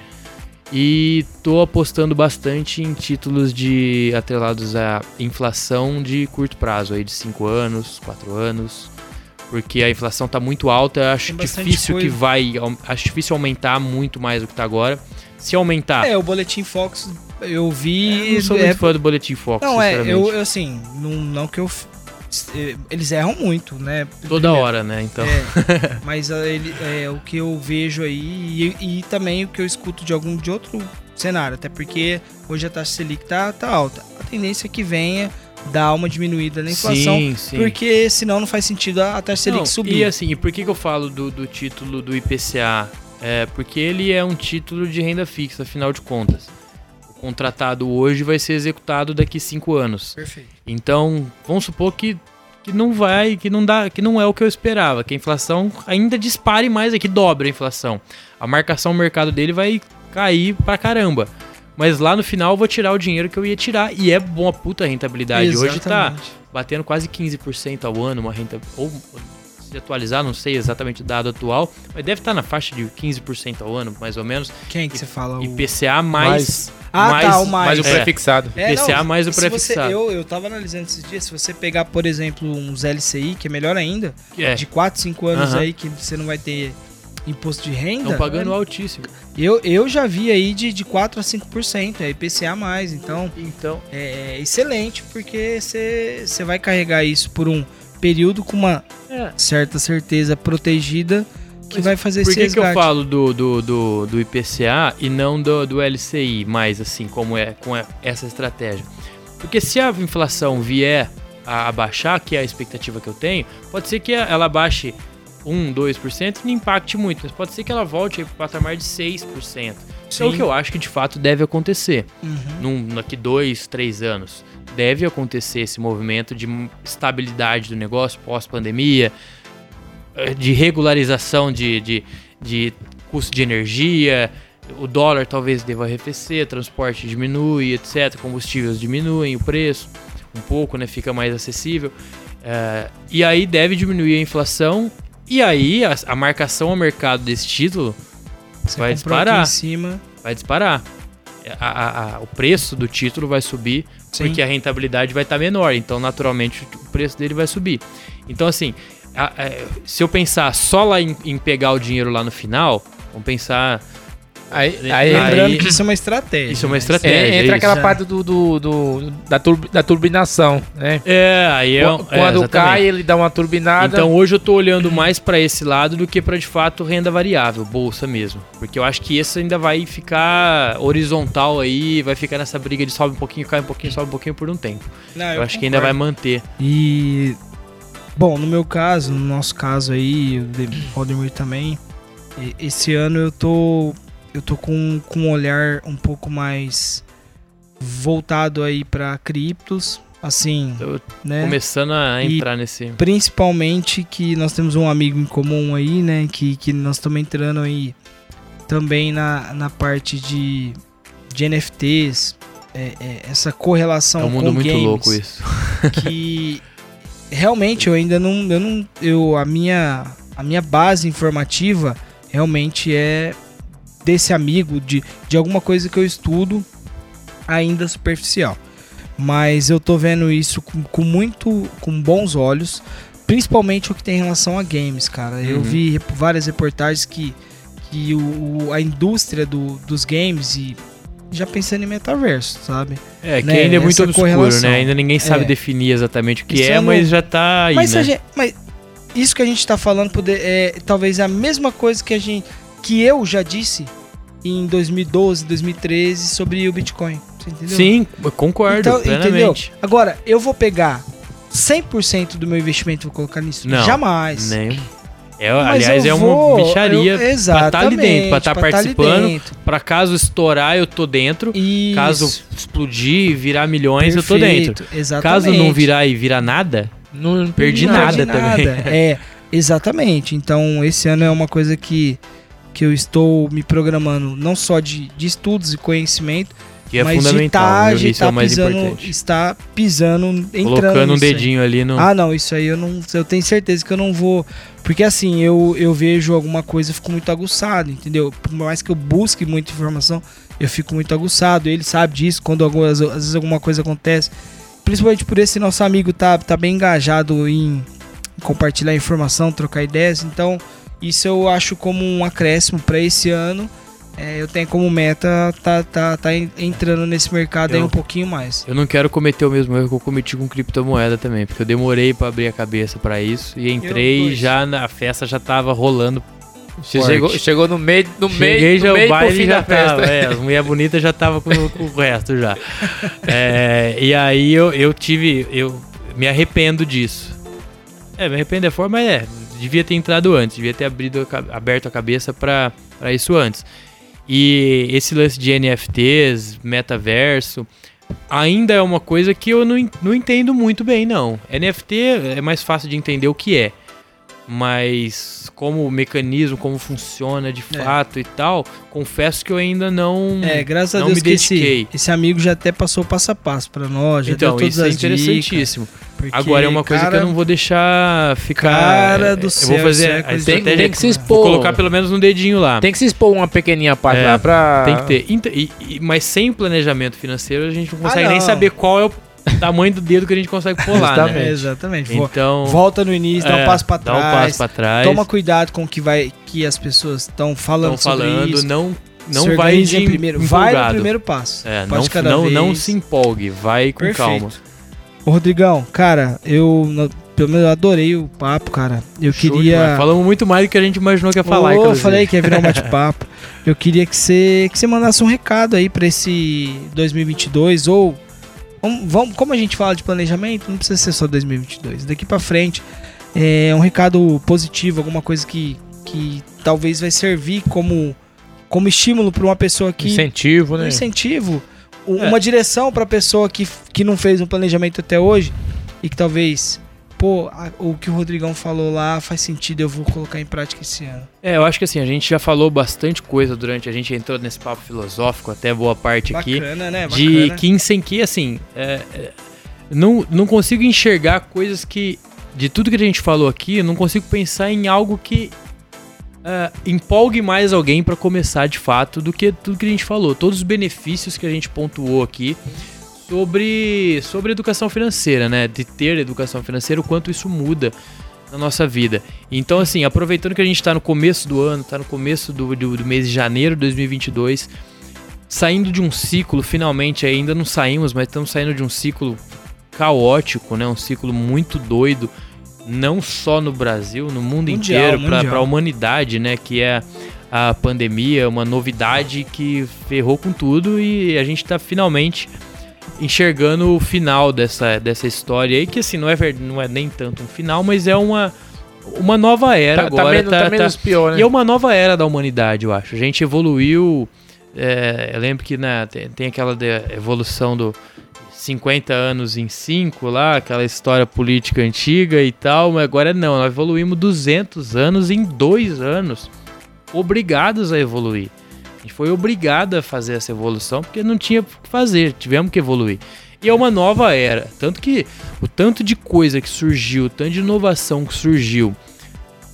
E tô apostando bastante em títulos de atrelados à inflação de curto prazo, aí de 5 anos, 4 anos. Porque a inflação tá muito alta, eu acho difícil que coisa. vai, acho difícil aumentar muito mais do que tá agora. Se aumentar, É, o Boletim Fox eu vi. eu não sou é- muito fã do Boletim Fox, Não, é, eu, assim, não, não que eu. Eh, Eles erram muito, né? Toda Primeiro. hora, né? Então. É, mas ah, ele, é o que eu vejo aí e, e também o que eu escuto de algum de outro cenário, até porque hoje a taxa Selic tá, tá alta. A tendência é que venha dar uma diminuída na inflação, sim, sim. porque senão não faz sentido a a taxa Selic Não, subir. E assim, e por que, que eu falo do, do título do IPCA? É porque ele é um título de renda fixa, afinal de contas. Contratado hoje vai ser executado daqui cinco anos. Perfeito. Então, vamos supor que, que não vai, que não dá, que não é o que eu esperava, que a inflação ainda dispare mais aqui, dobra a inflação. A marcação mercado dele vai cair pra caramba. Mas lá no final eu vou tirar o dinheiro que eu ia tirar. E é bom a puta rentabilidade. Hoje tá Exatamente. batendo quase 15% ao ano, uma renta. Ou se atualizar, não sei exatamente o dado atual, mas deve estar na faixa de 15% ao ano, mais ou menos. Quem que você fala? O... IPCA mais. Ah, mais, tá, o mais. Mais o É. prefixado. É, IPCA mais o se você- prefixado. eu, eu tava analisando esses dias, se você pegar, por exemplo, uns LCI, que é melhor ainda, É, de 4, 5 anos aí, que você não vai ter imposto de renda. estão pagando altíssimo. Eu, eu já vi aí de, de 4 a 5%, é IPCA mais, então Então, é, é excelente, porque você você vai carregar isso por um período com uma é. certa certeza protegida que Mas vai fazer Por esse que, que eu falo do, do, do, do IPCA e não do, do LCI, mais assim, como é com a- essa estratégia? Porque se a inflação vier a abaixar, que é a expectativa que eu tenho, pode ser que ela baixe 1, 2% e não impacte muito, mas pode ser que ela volte para o patamar de 6%. Isso é o Sim. que eu acho que de fato deve acontecer. Uhum. Num, daqui dois, três anos. Deve acontecer esse movimento de estabilidade do negócio pós-pandemia, eh, de regularização de, de, de custo de energia, o dólar talvez deva arrefecer, transporte diminui, etc. Combustíveis diminuem o preço um pouco, né? Fica mais acessível. Eh, e aí deve diminuir a inflação. E aí a, a marcação ao mercado desse título Você vai disparar. em cima. vai disparar. A- a- o preço do título vai subir Sim. porque a rentabilidade vai estar menor. Então, naturalmente, o preço dele vai subir. Então, assim, a- a- se eu pensar só lá em, em pegar o dinheiro lá no final, vamos pensar. Aí, Aí- Lembrando aí- que isso é uma estratégia. Isso é uma né? estratégia. é, entra isso. aquela é. parte do, do, do- da, da turbinação, né? É, aí é. É, Quando exatamente. cai, ele dá uma turbinada. Então hoje eu tô olhando mais pra esse lado do que pra de fato renda variável, bolsa mesmo. Porque eu acho que esse ainda vai ficar horizontal aí, vai ficar nessa briga de sobe um pouquinho, cai um pouquinho, sobe um pouquinho por um tempo. Não, Eu, acho que ainda vai concordo. manter. E. Bom, no meu caso, no nosso caso aí, o de- Valdemir também, esse ano eu tô. Eu tô com, com um olhar um pouco mais voltado aí pra criptos. Assim, Tô né? começando a E- entrar nesse. Principalmente que nós temos um amigo em comum aí, né? Que, que nós estamos entrando aí também na, na parte de, de NFTs. é- é, essa correlação É um mundo com muito games louco isso. que realmente eu ainda não eu não eu a minha a minha base informativa realmente é desse amigo de, de alguma coisa que eu estudo ainda superficial mas eu tô vendo isso com, com muito com bons olhos principalmente o que tem relação a games cara eu Uhum. vi rep- várias reportagens que e o, o- a indústria do- dos games e já pensando em metaverso, sabe? É, que né, ainda é muito essa obscuro, correlação. né? Ainda ninguém sabe É. definir exatamente o que Isso é, eu não- mas já tá aí, mas, né? a gente- mas isso que a gente tá falando poder, é talvez a mesma coisa que a gente que eu já disse em 2012, 2013 sobre o Bitcoin. Você entendeu? Sim, concordo Então, entendeu? Agora, eu vou pegar 100% do meu investimento e vou colocar nisso? Não, Jamais. Nem. É, Mas aliás, eu é vou- uma bicharia eu- pra estar ali exatamente, dentro, pra estar tá ali participando. dentro. Pra caso estourar, eu tô dentro. Isso. Caso explodir, virar milhões, eu tô Perfeito, dentro. Exatamente. Caso não virar e virar nada, Não, Perdi Não nada perdi também. É, exatamente. Então, esse ano é uma coisa que, que eu estou me programando, não só de, de estudos e conhecimento, que é mas de fundamental. tá, de é tá o mais pisando, importante. está pisando, entrando Colocando um nisso aí. dedinho ali no. Ah, não, isso aí eu não. Eu tenho certeza que eu não vou. Porque assim, eu, eu vejo alguma coisa e fico muito aguçado, entendeu? Por mais que eu busque muita informação, eu fico muito aguçado. Ele sabe disso, quando algumas, às vezes alguma coisa acontece. Principalmente por esse nosso amigo tá, tá bem engajado em compartilhar informação, trocar ideias. Então, isso eu acho como um acréscimo para esse ano. É, eu tenho como meta tá, tá, tá en- entrando nesse mercado aí Eu- um pouquinho mais. Eu não quero cometer o mesmo erro que eu cometi com criptomoeda também, porque eu demorei pra abrir a cabeça pra isso e entrei dois. já na a festa já tava rolando. Chegou, chegou no meio, no Cheguei meio, já no meio o baile fim já da festa. tava, é, as mulheres bonitas já tava com, com o resto já. É, e aí eu, eu tive, eu me arrependo disso. É, me arrependo é forma, mas é, devia ter entrado antes, devia ter abrido, a aberto a cabeça pra isso antes. E esse lance de NFTs, metaverso, ainda é uma coisa que eu não, não entendo muito bem, não. NFT é mais fácil de entender o que é. Mas como o mecanismo, como funciona de É. fato e tal, confesso que eu ainda não. É, graças a não Deus me que esse, esse amigo já até passou passo a passo pra nós, já então, isso é as dicas. Porque, Agora é uma coisa cara, que eu não vou deixar ficar. Cara do eu céu, vou isso fazer é Tem, estratégia. tem que se Vou expor. colocar pelo menos no dedinho lá. Tem que se expor uma pequeninha parte É, lá pra. Tem que ter. E- e- mas sem planejamento financeiro, a gente não consegue nem Ah, não. saber qual é o tamanho do dedo que a gente consegue pular, É, né? exatamente. Então. Volta no início, dá é, um passo pra Dá trás. um passo pra trás. Toma cuidado com o que vai que as pessoas estão falando sobre falando, isso. não, não Se vai de em primeiro, vai no empolgado. primeiro passo. É, Pode não, cada não, não se empolgue, vai com Perfeito. calma. Ô, Rodrigão, cara, eu pelo menos eu adorei o papo, cara. Eu Show queria demais. Falamos muito mais do que a gente imaginou que ia falar, Ô, eu falei que ia virar um bate-papo. eu queria que você que você mandasse um recado aí pra esse 2022 ou vamos, como a gente fala de planejamento, não precisa ser só 2022. Daqui pra frente é um recado positivo, alguma coisa que que talvez vai servir como como estímulo pra uma pessoa que Incentivo, um né? incentivo, É. uma direção pra pessoa que, que não fez um planejamento até hoje e que talvez, pô, a- o que o Rodrigão falou lá faz sentido, eu vou colocar em prática esse ano. É, eu acho que assim, a gente já falou bastante coisa durante, a gente entrou nesse papo filosófico até boa parte aqui. Bacana, né? de Bacana. que em que assim é, é, não, não consigo enxergar coisas que de tudo que a gente falou aqui eu não consigo pensar em algo que é, empolgue mais alguém para começar de fato do que tudo que a gente falou todos os benefícios que a gente pontuou aqui sobre sobre educação financeira né de ter educação financeira o quanto isso muda na nossa vida então assim aproveitando que a gente está no começo do ano está no começo do, do, do mês de janeiro de 2022 saindo de um ciclo, finalmente ainda não saímos, mas estamos saindo de um ciclo caótico, né? Um ciclo muito doido, não só no Brasil, no mundo Mundial, inteiro, para a humanidade, né? Que é a pandemia, uma novidade que ferrou com tudo e a gente está finalmente enxergando o final dessa, dessa história aí, que assim, não é, não é nem tanto um final, mas é uma, uma nova era Tá, tá agora. menos, tá- tá tá- menos pior, né? e é uma nova era da humanidade, eu acho. A gente evoluiu. é, eu lembro que né, tem, tem aquela evolução do 50 anos em 5 lá, aquela história política antiga e tal, mas agora não. Nós evoluímos 200 anos em 2 anos. Obrigados a evoluir. A gente foi obrigado a fazer essa evolução porque não tinha o que fazer, tivemos que evoluir. E é uma nova era. Tanto que o tanto de coisa que surgiu, o tanto de inovação que surgiu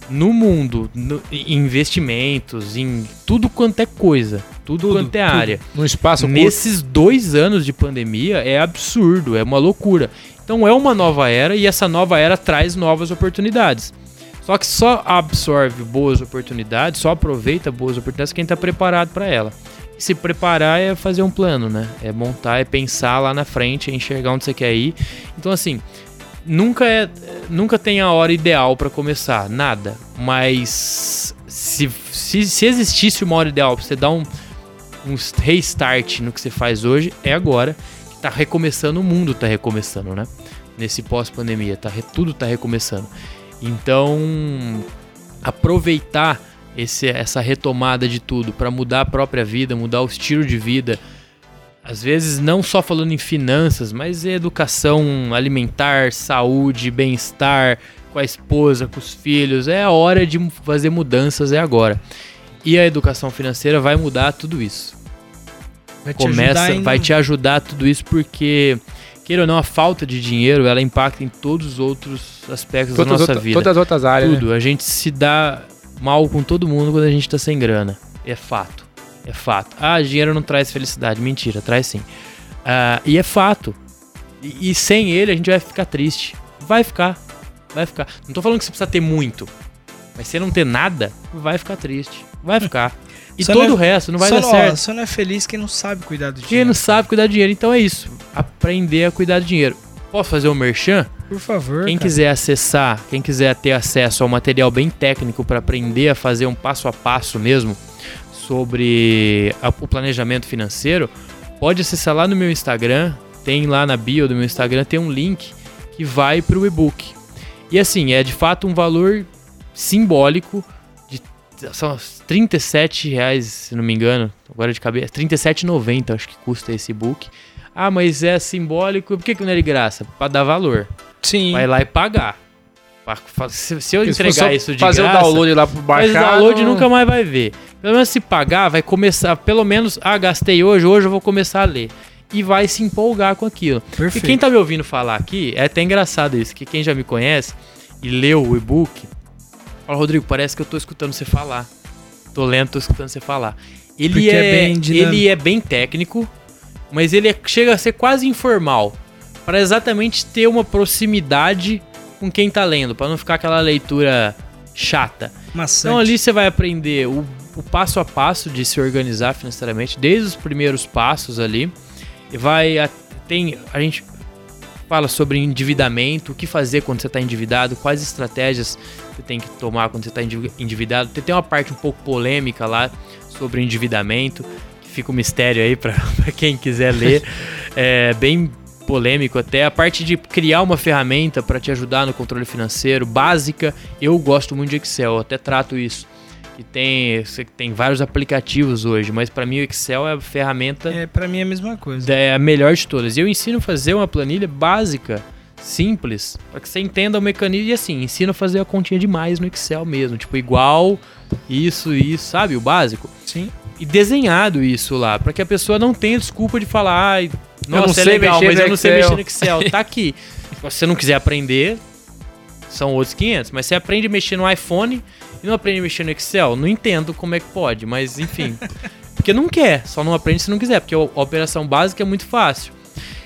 no mundo, no- em investimentos, em tudo quanto é coisa, tudo, quanto é área. Num espaço curto. Nesses dois anos de pandemia é absurdo, é uma loucura. Então é uma nova era e essa nova era traz novas oportunidades. Só que só absorve boas oportunidades, só aproveita boas oportunidades quem está preparado para ela. E se preparar é fazer um plano, né? É montar, é pensar lá na frente, é enxergar onde você quer ir. Então, assim, nunca é nunca tem a hora ideal para começar, nada. Mas se, se, se, existisse uma hora ideal para você dar um, um restart no que você faz hoje, é agora. Que tá recomeçando, o mundo tá recomeçando, né? Nesse pós-pandemia, tá, tudo tá recomeçando. Então, aproveitar esse, essa retomada de tudo para mudar a própria vida, mudar o estilo de vida. Às vezes, não só falando em finanças, mas educação alimentar, saúde, bem-estar com a esposa, com os filhos. É a hora de fazer mudanças, é agora. E a educação financeira vai mudar tudo isso. Vai Começa, em... vai te ajudar tudo isso porque queira ou não, a falta de dinheiro, ela impacta em todos os outros aspectos todas da nossa outra, vida. Todas as outras áreas. Tudo. Né? A gente se dá mal com todo mundo quando a gente tá sem grana. É fato. É fato. Ah, dinheiro não traz felicidade. Mentira, traz sim. Uh, e é fato. E, e, sem ele a gente vai ficar triste. Vai ficar. Vai ficar. Não tô falando que você precisa ter muito. Mas se não ter nada, vai ficar triste. Vai ficar. E só todo é, o resto não vai dar não, certo. Só não é feliz quem não sabe cuidar do dinheiro. Quem não sabe cuidar do dinheiro. Então é isso. Aprender a cuidar do dinheiro. Posso fazer um merchan? Por favor. Quem cara. quiser acessar, quem quiser ter acesso ao material bem técnico para aprender a fazer um passo a passo mesmo sobre a, o planejamento financeiro, pode acessar lá no meu Instagram. Tem lá na bio do meu Instagram tem um link que vai para o e-book. E assim, é de fato um valor simbólico de são 37 reais, se não me engano, agora de cabeça, 37,90 acho que custa esse e-book. Ah, mas é simbólico. Por que, que não é de graça? Para dar valor. Sim. Vai lá e pagar. Se, eu entregar isso de fazer graça... O download lá pro baixar... Mas o download nunca mais vai ver. Pelo menos se pagar, vai começar... Pelo menos, ah, gastei hoje, hoje eu vou começar a ler. E vai se empolgar com aquilo. Perfeito. E quem tá me ouvindo falar aqui, é até engraçado isso, que quem já me conhece e leu o e-book, fala, Rodrigo, parece que eu tô escutando você falar. Tô lendo, tô escutando você falar. Ele, é, é bem ele é bem técnico, mas ele é, chega a ser quase informal, para exatamente ter uma proximidade com quem tá lendo, para não ficar aquela leitura chata. Maçante. Então ali você vai aprender o, o, passo a passo de se organizar financeiramente, desde os primeiros passos ali. E vai a, tem a gente fala sobre endividamento, o que fazer quando você está endividado, quais estratégias você tem que tomar quando você está endividado. Tem uma parte um pouco polêmica lá sobre endividamento fica o um mistério aí para quem quiser ler. é bem polêmico até. A parte de criar uma ferramenta para te ajudar no controle financeiro básica, eu gosto muito de Excel, eu até trato isso. E tem, tem vários aplicativos hoje, mas para mim o Excel é a ferramenta. É, para mim é a mesma coisa. É a melhor de todas. E eu ensino a fazer uma planilha básica, simples, para que você entenda o mecanismo e assim, ensino a fazer a continha demais no Excel mesmo, tipo igual isso, isso, sabe, o básico. Sim e desenhado isso lá, para que a pessoa não tenha desculpa de falar, ai, nossa, é legal, mas eu não sei mexer no Excel. Tá aqui. Se você não quiser aprender, são outros 500, mas você aprende a mexer no iPhone e não aprende a mexer no Excel, não entendo como é que pode, mas enfim. porque não quer, só não aprende se não quiser, porque a operação básica é muito fácil.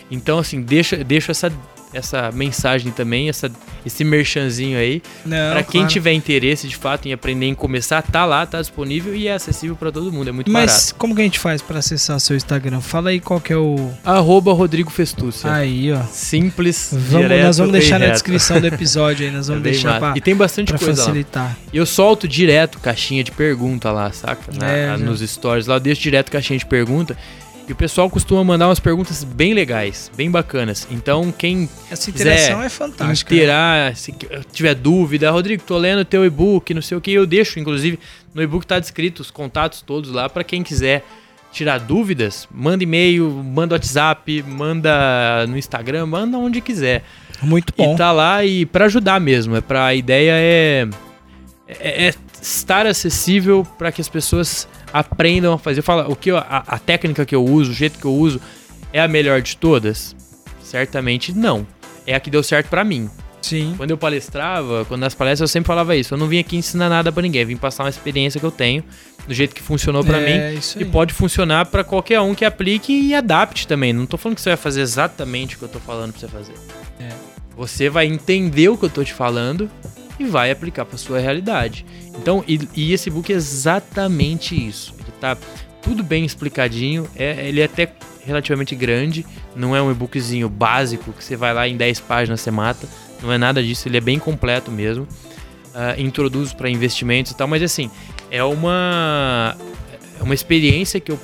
Então, assim, deixa, deixa essa essa mensagem também, essa, esse merchanzinho aí. para quem claro. tiver interesse de fato em aprender em começar, tá lá, tá disponível e é acessível para todo mundo, é muito Mas barato. como que a gente faz para acessar seu Instagram? Fala aí qual que é o arroba Rodrigo Festúcia. Aí, ó. Simples, vamos, direto Nós vamos deixar na descrição do episódio aí, nós vamos é deixar pra, E tem bastante coisa facilitar. Lá. Eu solto direto caixinha de pergunta lá, saca? Na, é, nos stories lá, eu deixo direto caixinha de pergunta. E o pessoal costuma mandar umas perguntas bem legais, bem bacanas. Então, quem Essa interação é fantástica. Interar, se tiver dúvida, Rodrigo, tô lendo teu e-book, não sei o que, eu deixo, inclusive, no e-book tá descrito os contatos todos lá para quem quiser tirar dúvidas, manda e-mail, manda WhatsApp, manda no Instagram, manda onde quiser. Muito bom. E tá lá e para ajudar mesmo, é para a ideia é, é, é estar acessível para que as pessoas aprendam a fazer. Eu falo, o que eu, a, a, técnica que eu uso, o jeito que eu uso, é a melhor de todas? Certamente não. É a que deu certo para mim. Sim. Quando eu palestrava, quando nas palestras eu sempre falava isso. Eu não vim aqui ensinar nada para ninguém, eu vim passar uma experiência que eu tenho, do jeito que funcionou para é, mim e pode funcionar para qualquer um que aplique e adapte também. Não tô falando que você vai fazer exatamente o que eu tô falando para você fazer. É. Você vai entender o que eu tô te falando e vai aplicar para sua realidade. Então, e, e, esse book é exatamente isso. Ele tá tudo bem explicadinho, é, ele é até relativamente grande, não é um e-bookzinho básico que você vai lá em 10 páginas você mata, não é nada disso, ele é bem completo mesmo. Uh, introduz para investimentos e tal, mas assim, é uma é uma experiência que eu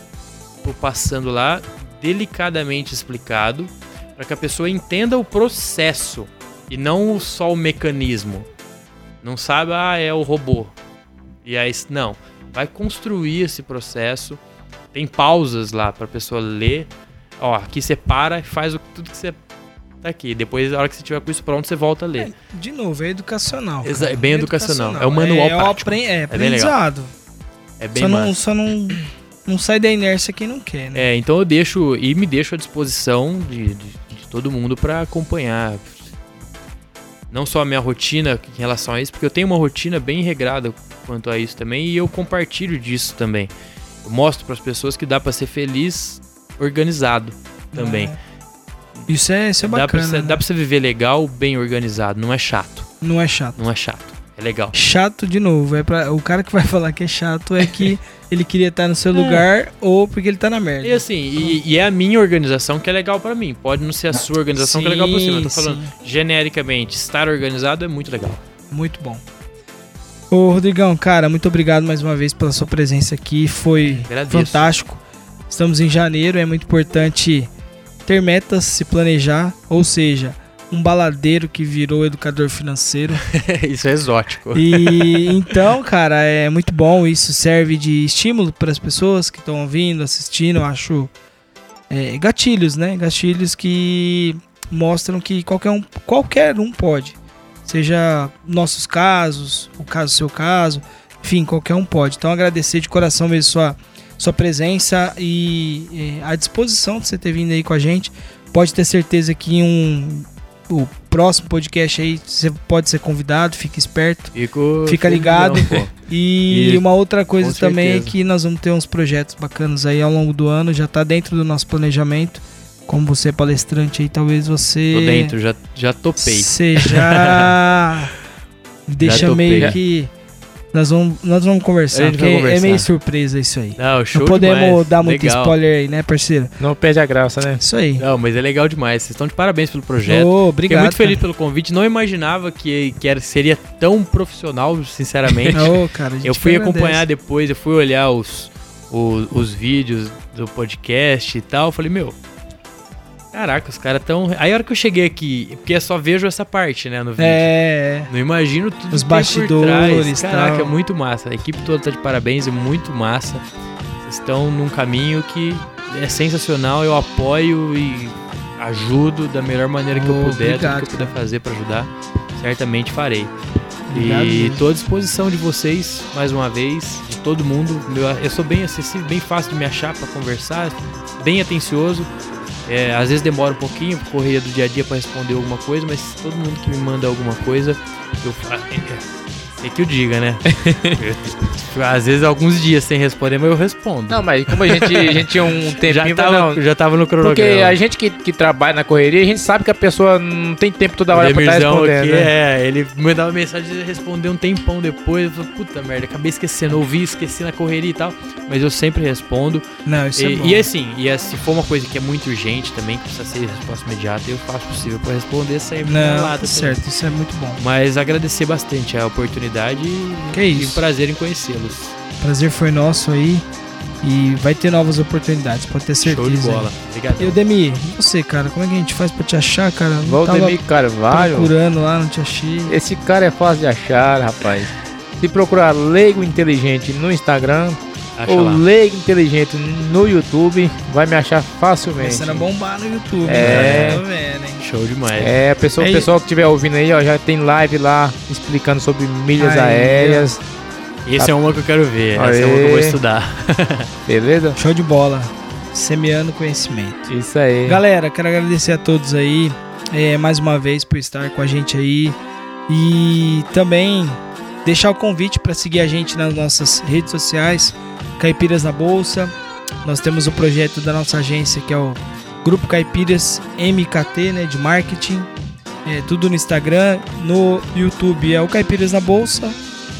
tô passando lá delicadamente explicado para que a pessoa entenda o processo e não só o mecanismo. Não sabe, ah, é o robô. E aí, não. Vai construir esse processo. Tem pausas lá para a pessoa ler. Ó, aqui você para e faz o, tudo que você tá aqui. Depois, na hora que você tiver com isso pronto, você volta a ler. É, de novo, é educacional. Exa é bem é educacional. educacional. É o manual é, prático. É, é aprendizado. É bem só não, só não, não sai da inércia quem não quer, né? É, então eu deixo e me deixo à disposição de, de, de todo mundo para acompanhar. Não só a minha rotina em relação a isso, porque eu tenho uma rotina bem regrada quanto a isso também e eu compartilho disso também. Eu mostro para as pessoas que dá para ser feliz organizado também. É. Isso é, isso é bacana. Dá pra, você, né? dá pra você viver legal, bem organizado, não é chato. Não é chato. Não é chato. É legal. Chato de novo. É para o cara que vai falar que é chato é que ele queria estar no seu é. lugar ou porque ele tá na merda. E assim, e, e é a minha organização que é legal para mim. Pode não ser a sua organização sim, que é legal pra você. Eu tô falando sim. genericamente, estar organizado é muito legal. Muito bom. Ô Rodrigão, cara, muito obrigado mais uma vez pela sua presença aqui. Foi Agradeço. fantástico. Estamos em janeiro, é muito importante ter metas, se planejar, ou seja, um baladeiro que virou educador financeiro. isso é exótico. E então, cara, é muito bom. Isso serve de estímulo para as pessoas que estão ouvindo, assistindo. Eu acho é, gatilhos, né? Gatilhos que mostram que qualquer um, qualquer um pode. Seja nossos casos, o caso seu caso, enfim, qualquer um pode. Então agradecer de coração mesmo sua sua presença e, a disposição de você ter vindo aí com a gente. Pode ter certeza que um o próximo podcast aí você pode ser convidado, fique esperto, Fico fica ligado. e, e, uma outra coisa também é que nós vamos ter uns projetos bacanas aí ao longo do ano, já está dentro do nosso planejamento. Como você é palestrante aí, talvez você. Tô dentro, já, já topei. Você já. deixa já meio que nós vamos, nós vamos conversar, porque conversar. é meio surpresa isso aí. Não, show Não podemos demais. dar muito legal. spoiler aí, né, parceiro? Não perde a graça, né? Isso aí. Não, mas é legal demais. Vocês estão de parabéns pelo projeto. Oh, obrigado. Fiquei muito feliz cara. pelo convite. Não imaginava que, que era, seria tão profissional, sinceramente. oh, cara, eu fui acompanhar depois, eu fui olhar os, os, os vídeos do podcast e tal. Falei, meu, Caraca, os caras tão. Aí a hora que eu cheguei aqui, porque eu só vejo essa parte, né, no vídeo. É. Não imagino tudo Os bastidores. Caraca, tal. é muito massa. A equipe toda tá de parabéns, é muito massa. Vocês estão num caminho que é sensacional, eu apoio e ajudo da melhor maneira que oh, eu puder, obrigado, tudo que eu puder fazer para ajudar, certamente farei. Obrigado, e estou à disposição de vocês, mais uma vez, de todo mundo. Eu sou bem acessível, bem fácil de me achar para conversar, bem atencioso. É, às vezes demora um pouquinho, correria do dia a dia para responder alguma coisa, mas todo mundo que me manda alguma coisa, eu É que eu diga, né? Às vezes alguns dias sem responder, mas eu respondo. Não, mas como a gente, a gente tinha um tempinho... Já tava, não, já tava no cronograma. Porque a gente que, que trabalha na correria, a gente sabe que a pessoa não tem tempo toda hora pra estar tá respondendo. Aqui, né? É, ele me dava mensagem e respondeu um tempão depois. Eu falei, puta merda, acabei esquecendo, ouvi, esqueci na correria e tal. Mas eu sempre respondo. Não, isso e, é bom. E assim, e se for uma coisa que é muito urgente também, que precisa ser resposta imediata, eu faço o possível pra responder sempre não, lata. Certo, também. isso é muito bom. Mas agradecer bastante a oportunidade que é isso. e um prazer em conhecê-los. Prazer foi nosso aí. E vai ter novas oportunidades, pode ter certeza. Show de bola. Obrigado. E o Demi, e você, cara? Como é que a gente faz pra te achar, cara? Valdemir Carvalho. Procurando lá, não te achei. Esse cara é fácil de achar, rapaz. Se procurar Leigo Inteligente no Instagram Acha ou lá. Leigo Inteligente no YouTube, vai me achar facilmente. Começando a bombar no YouTube, é... né? Vendo, hein? Show demais. É, pessoa, o pessoal que estiver ouvindo aí, ó, já tem live lá explicando sobre milhas aí, aéreas. Esse tá. é uma que eu quero ver, Aê. essa é uma que eu vou estudar. Beleza? Show de bola. Semeando conhecimento. Isso aí. Galera, quero agradecer a todos aí, é, mais uma vez, por estar com a gente aí. E também deixar o convite para seguir a gente nas nossas redes sociais, Caipiras na Bolsa. Nós temos o projeto da nossa agência que é o Grupo Caipiras MKT, né, de marketing. É, tudo no Instagram, no YouTube é o Caipiras na Bolsa.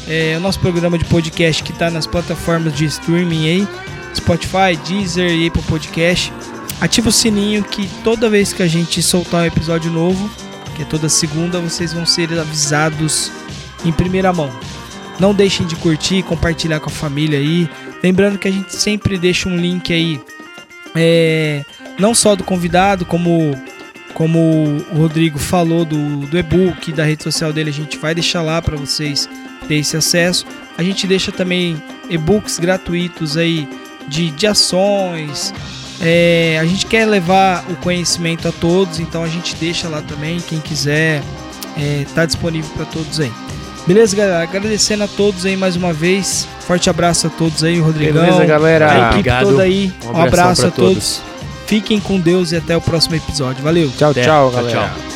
É o nosso programa de podcast que está nas plataformas de streaming aí, Spotify, Deezer e Apple Podcast. Ativa o sininho que toda vez que a gente soltar um episódio novo, que é toda segunda, vocês vão ser avisados em primeira mão. Não deixem de curtir, compartilhar com a família aí. Lembrando que a gente sempre deixa um link aí, é, não só do convidado, como, como o Rodrigo falou do, do e-book, da rede social dele, a gente vai deixar lá para vocês terem esse acesso. A gente deixa também e-books gratuitos aí de, de ações. É, a gente quer levar o conhecimento a todos, então a gente deixa lá também. Quem quiser, é, tá disponível para todos aí. Beleza, galera? Agradecendo a todos aí mais uma vez. Forte abraço a todos aí, Rodrigão. Beleza, galera. A equipe Obrigado. toda aí. Um Um abraço a pra todos. Fiquem com Deus e até o próximo episódio. Valeu. Tchau, Até. tchau, Tchau, galera. tchau.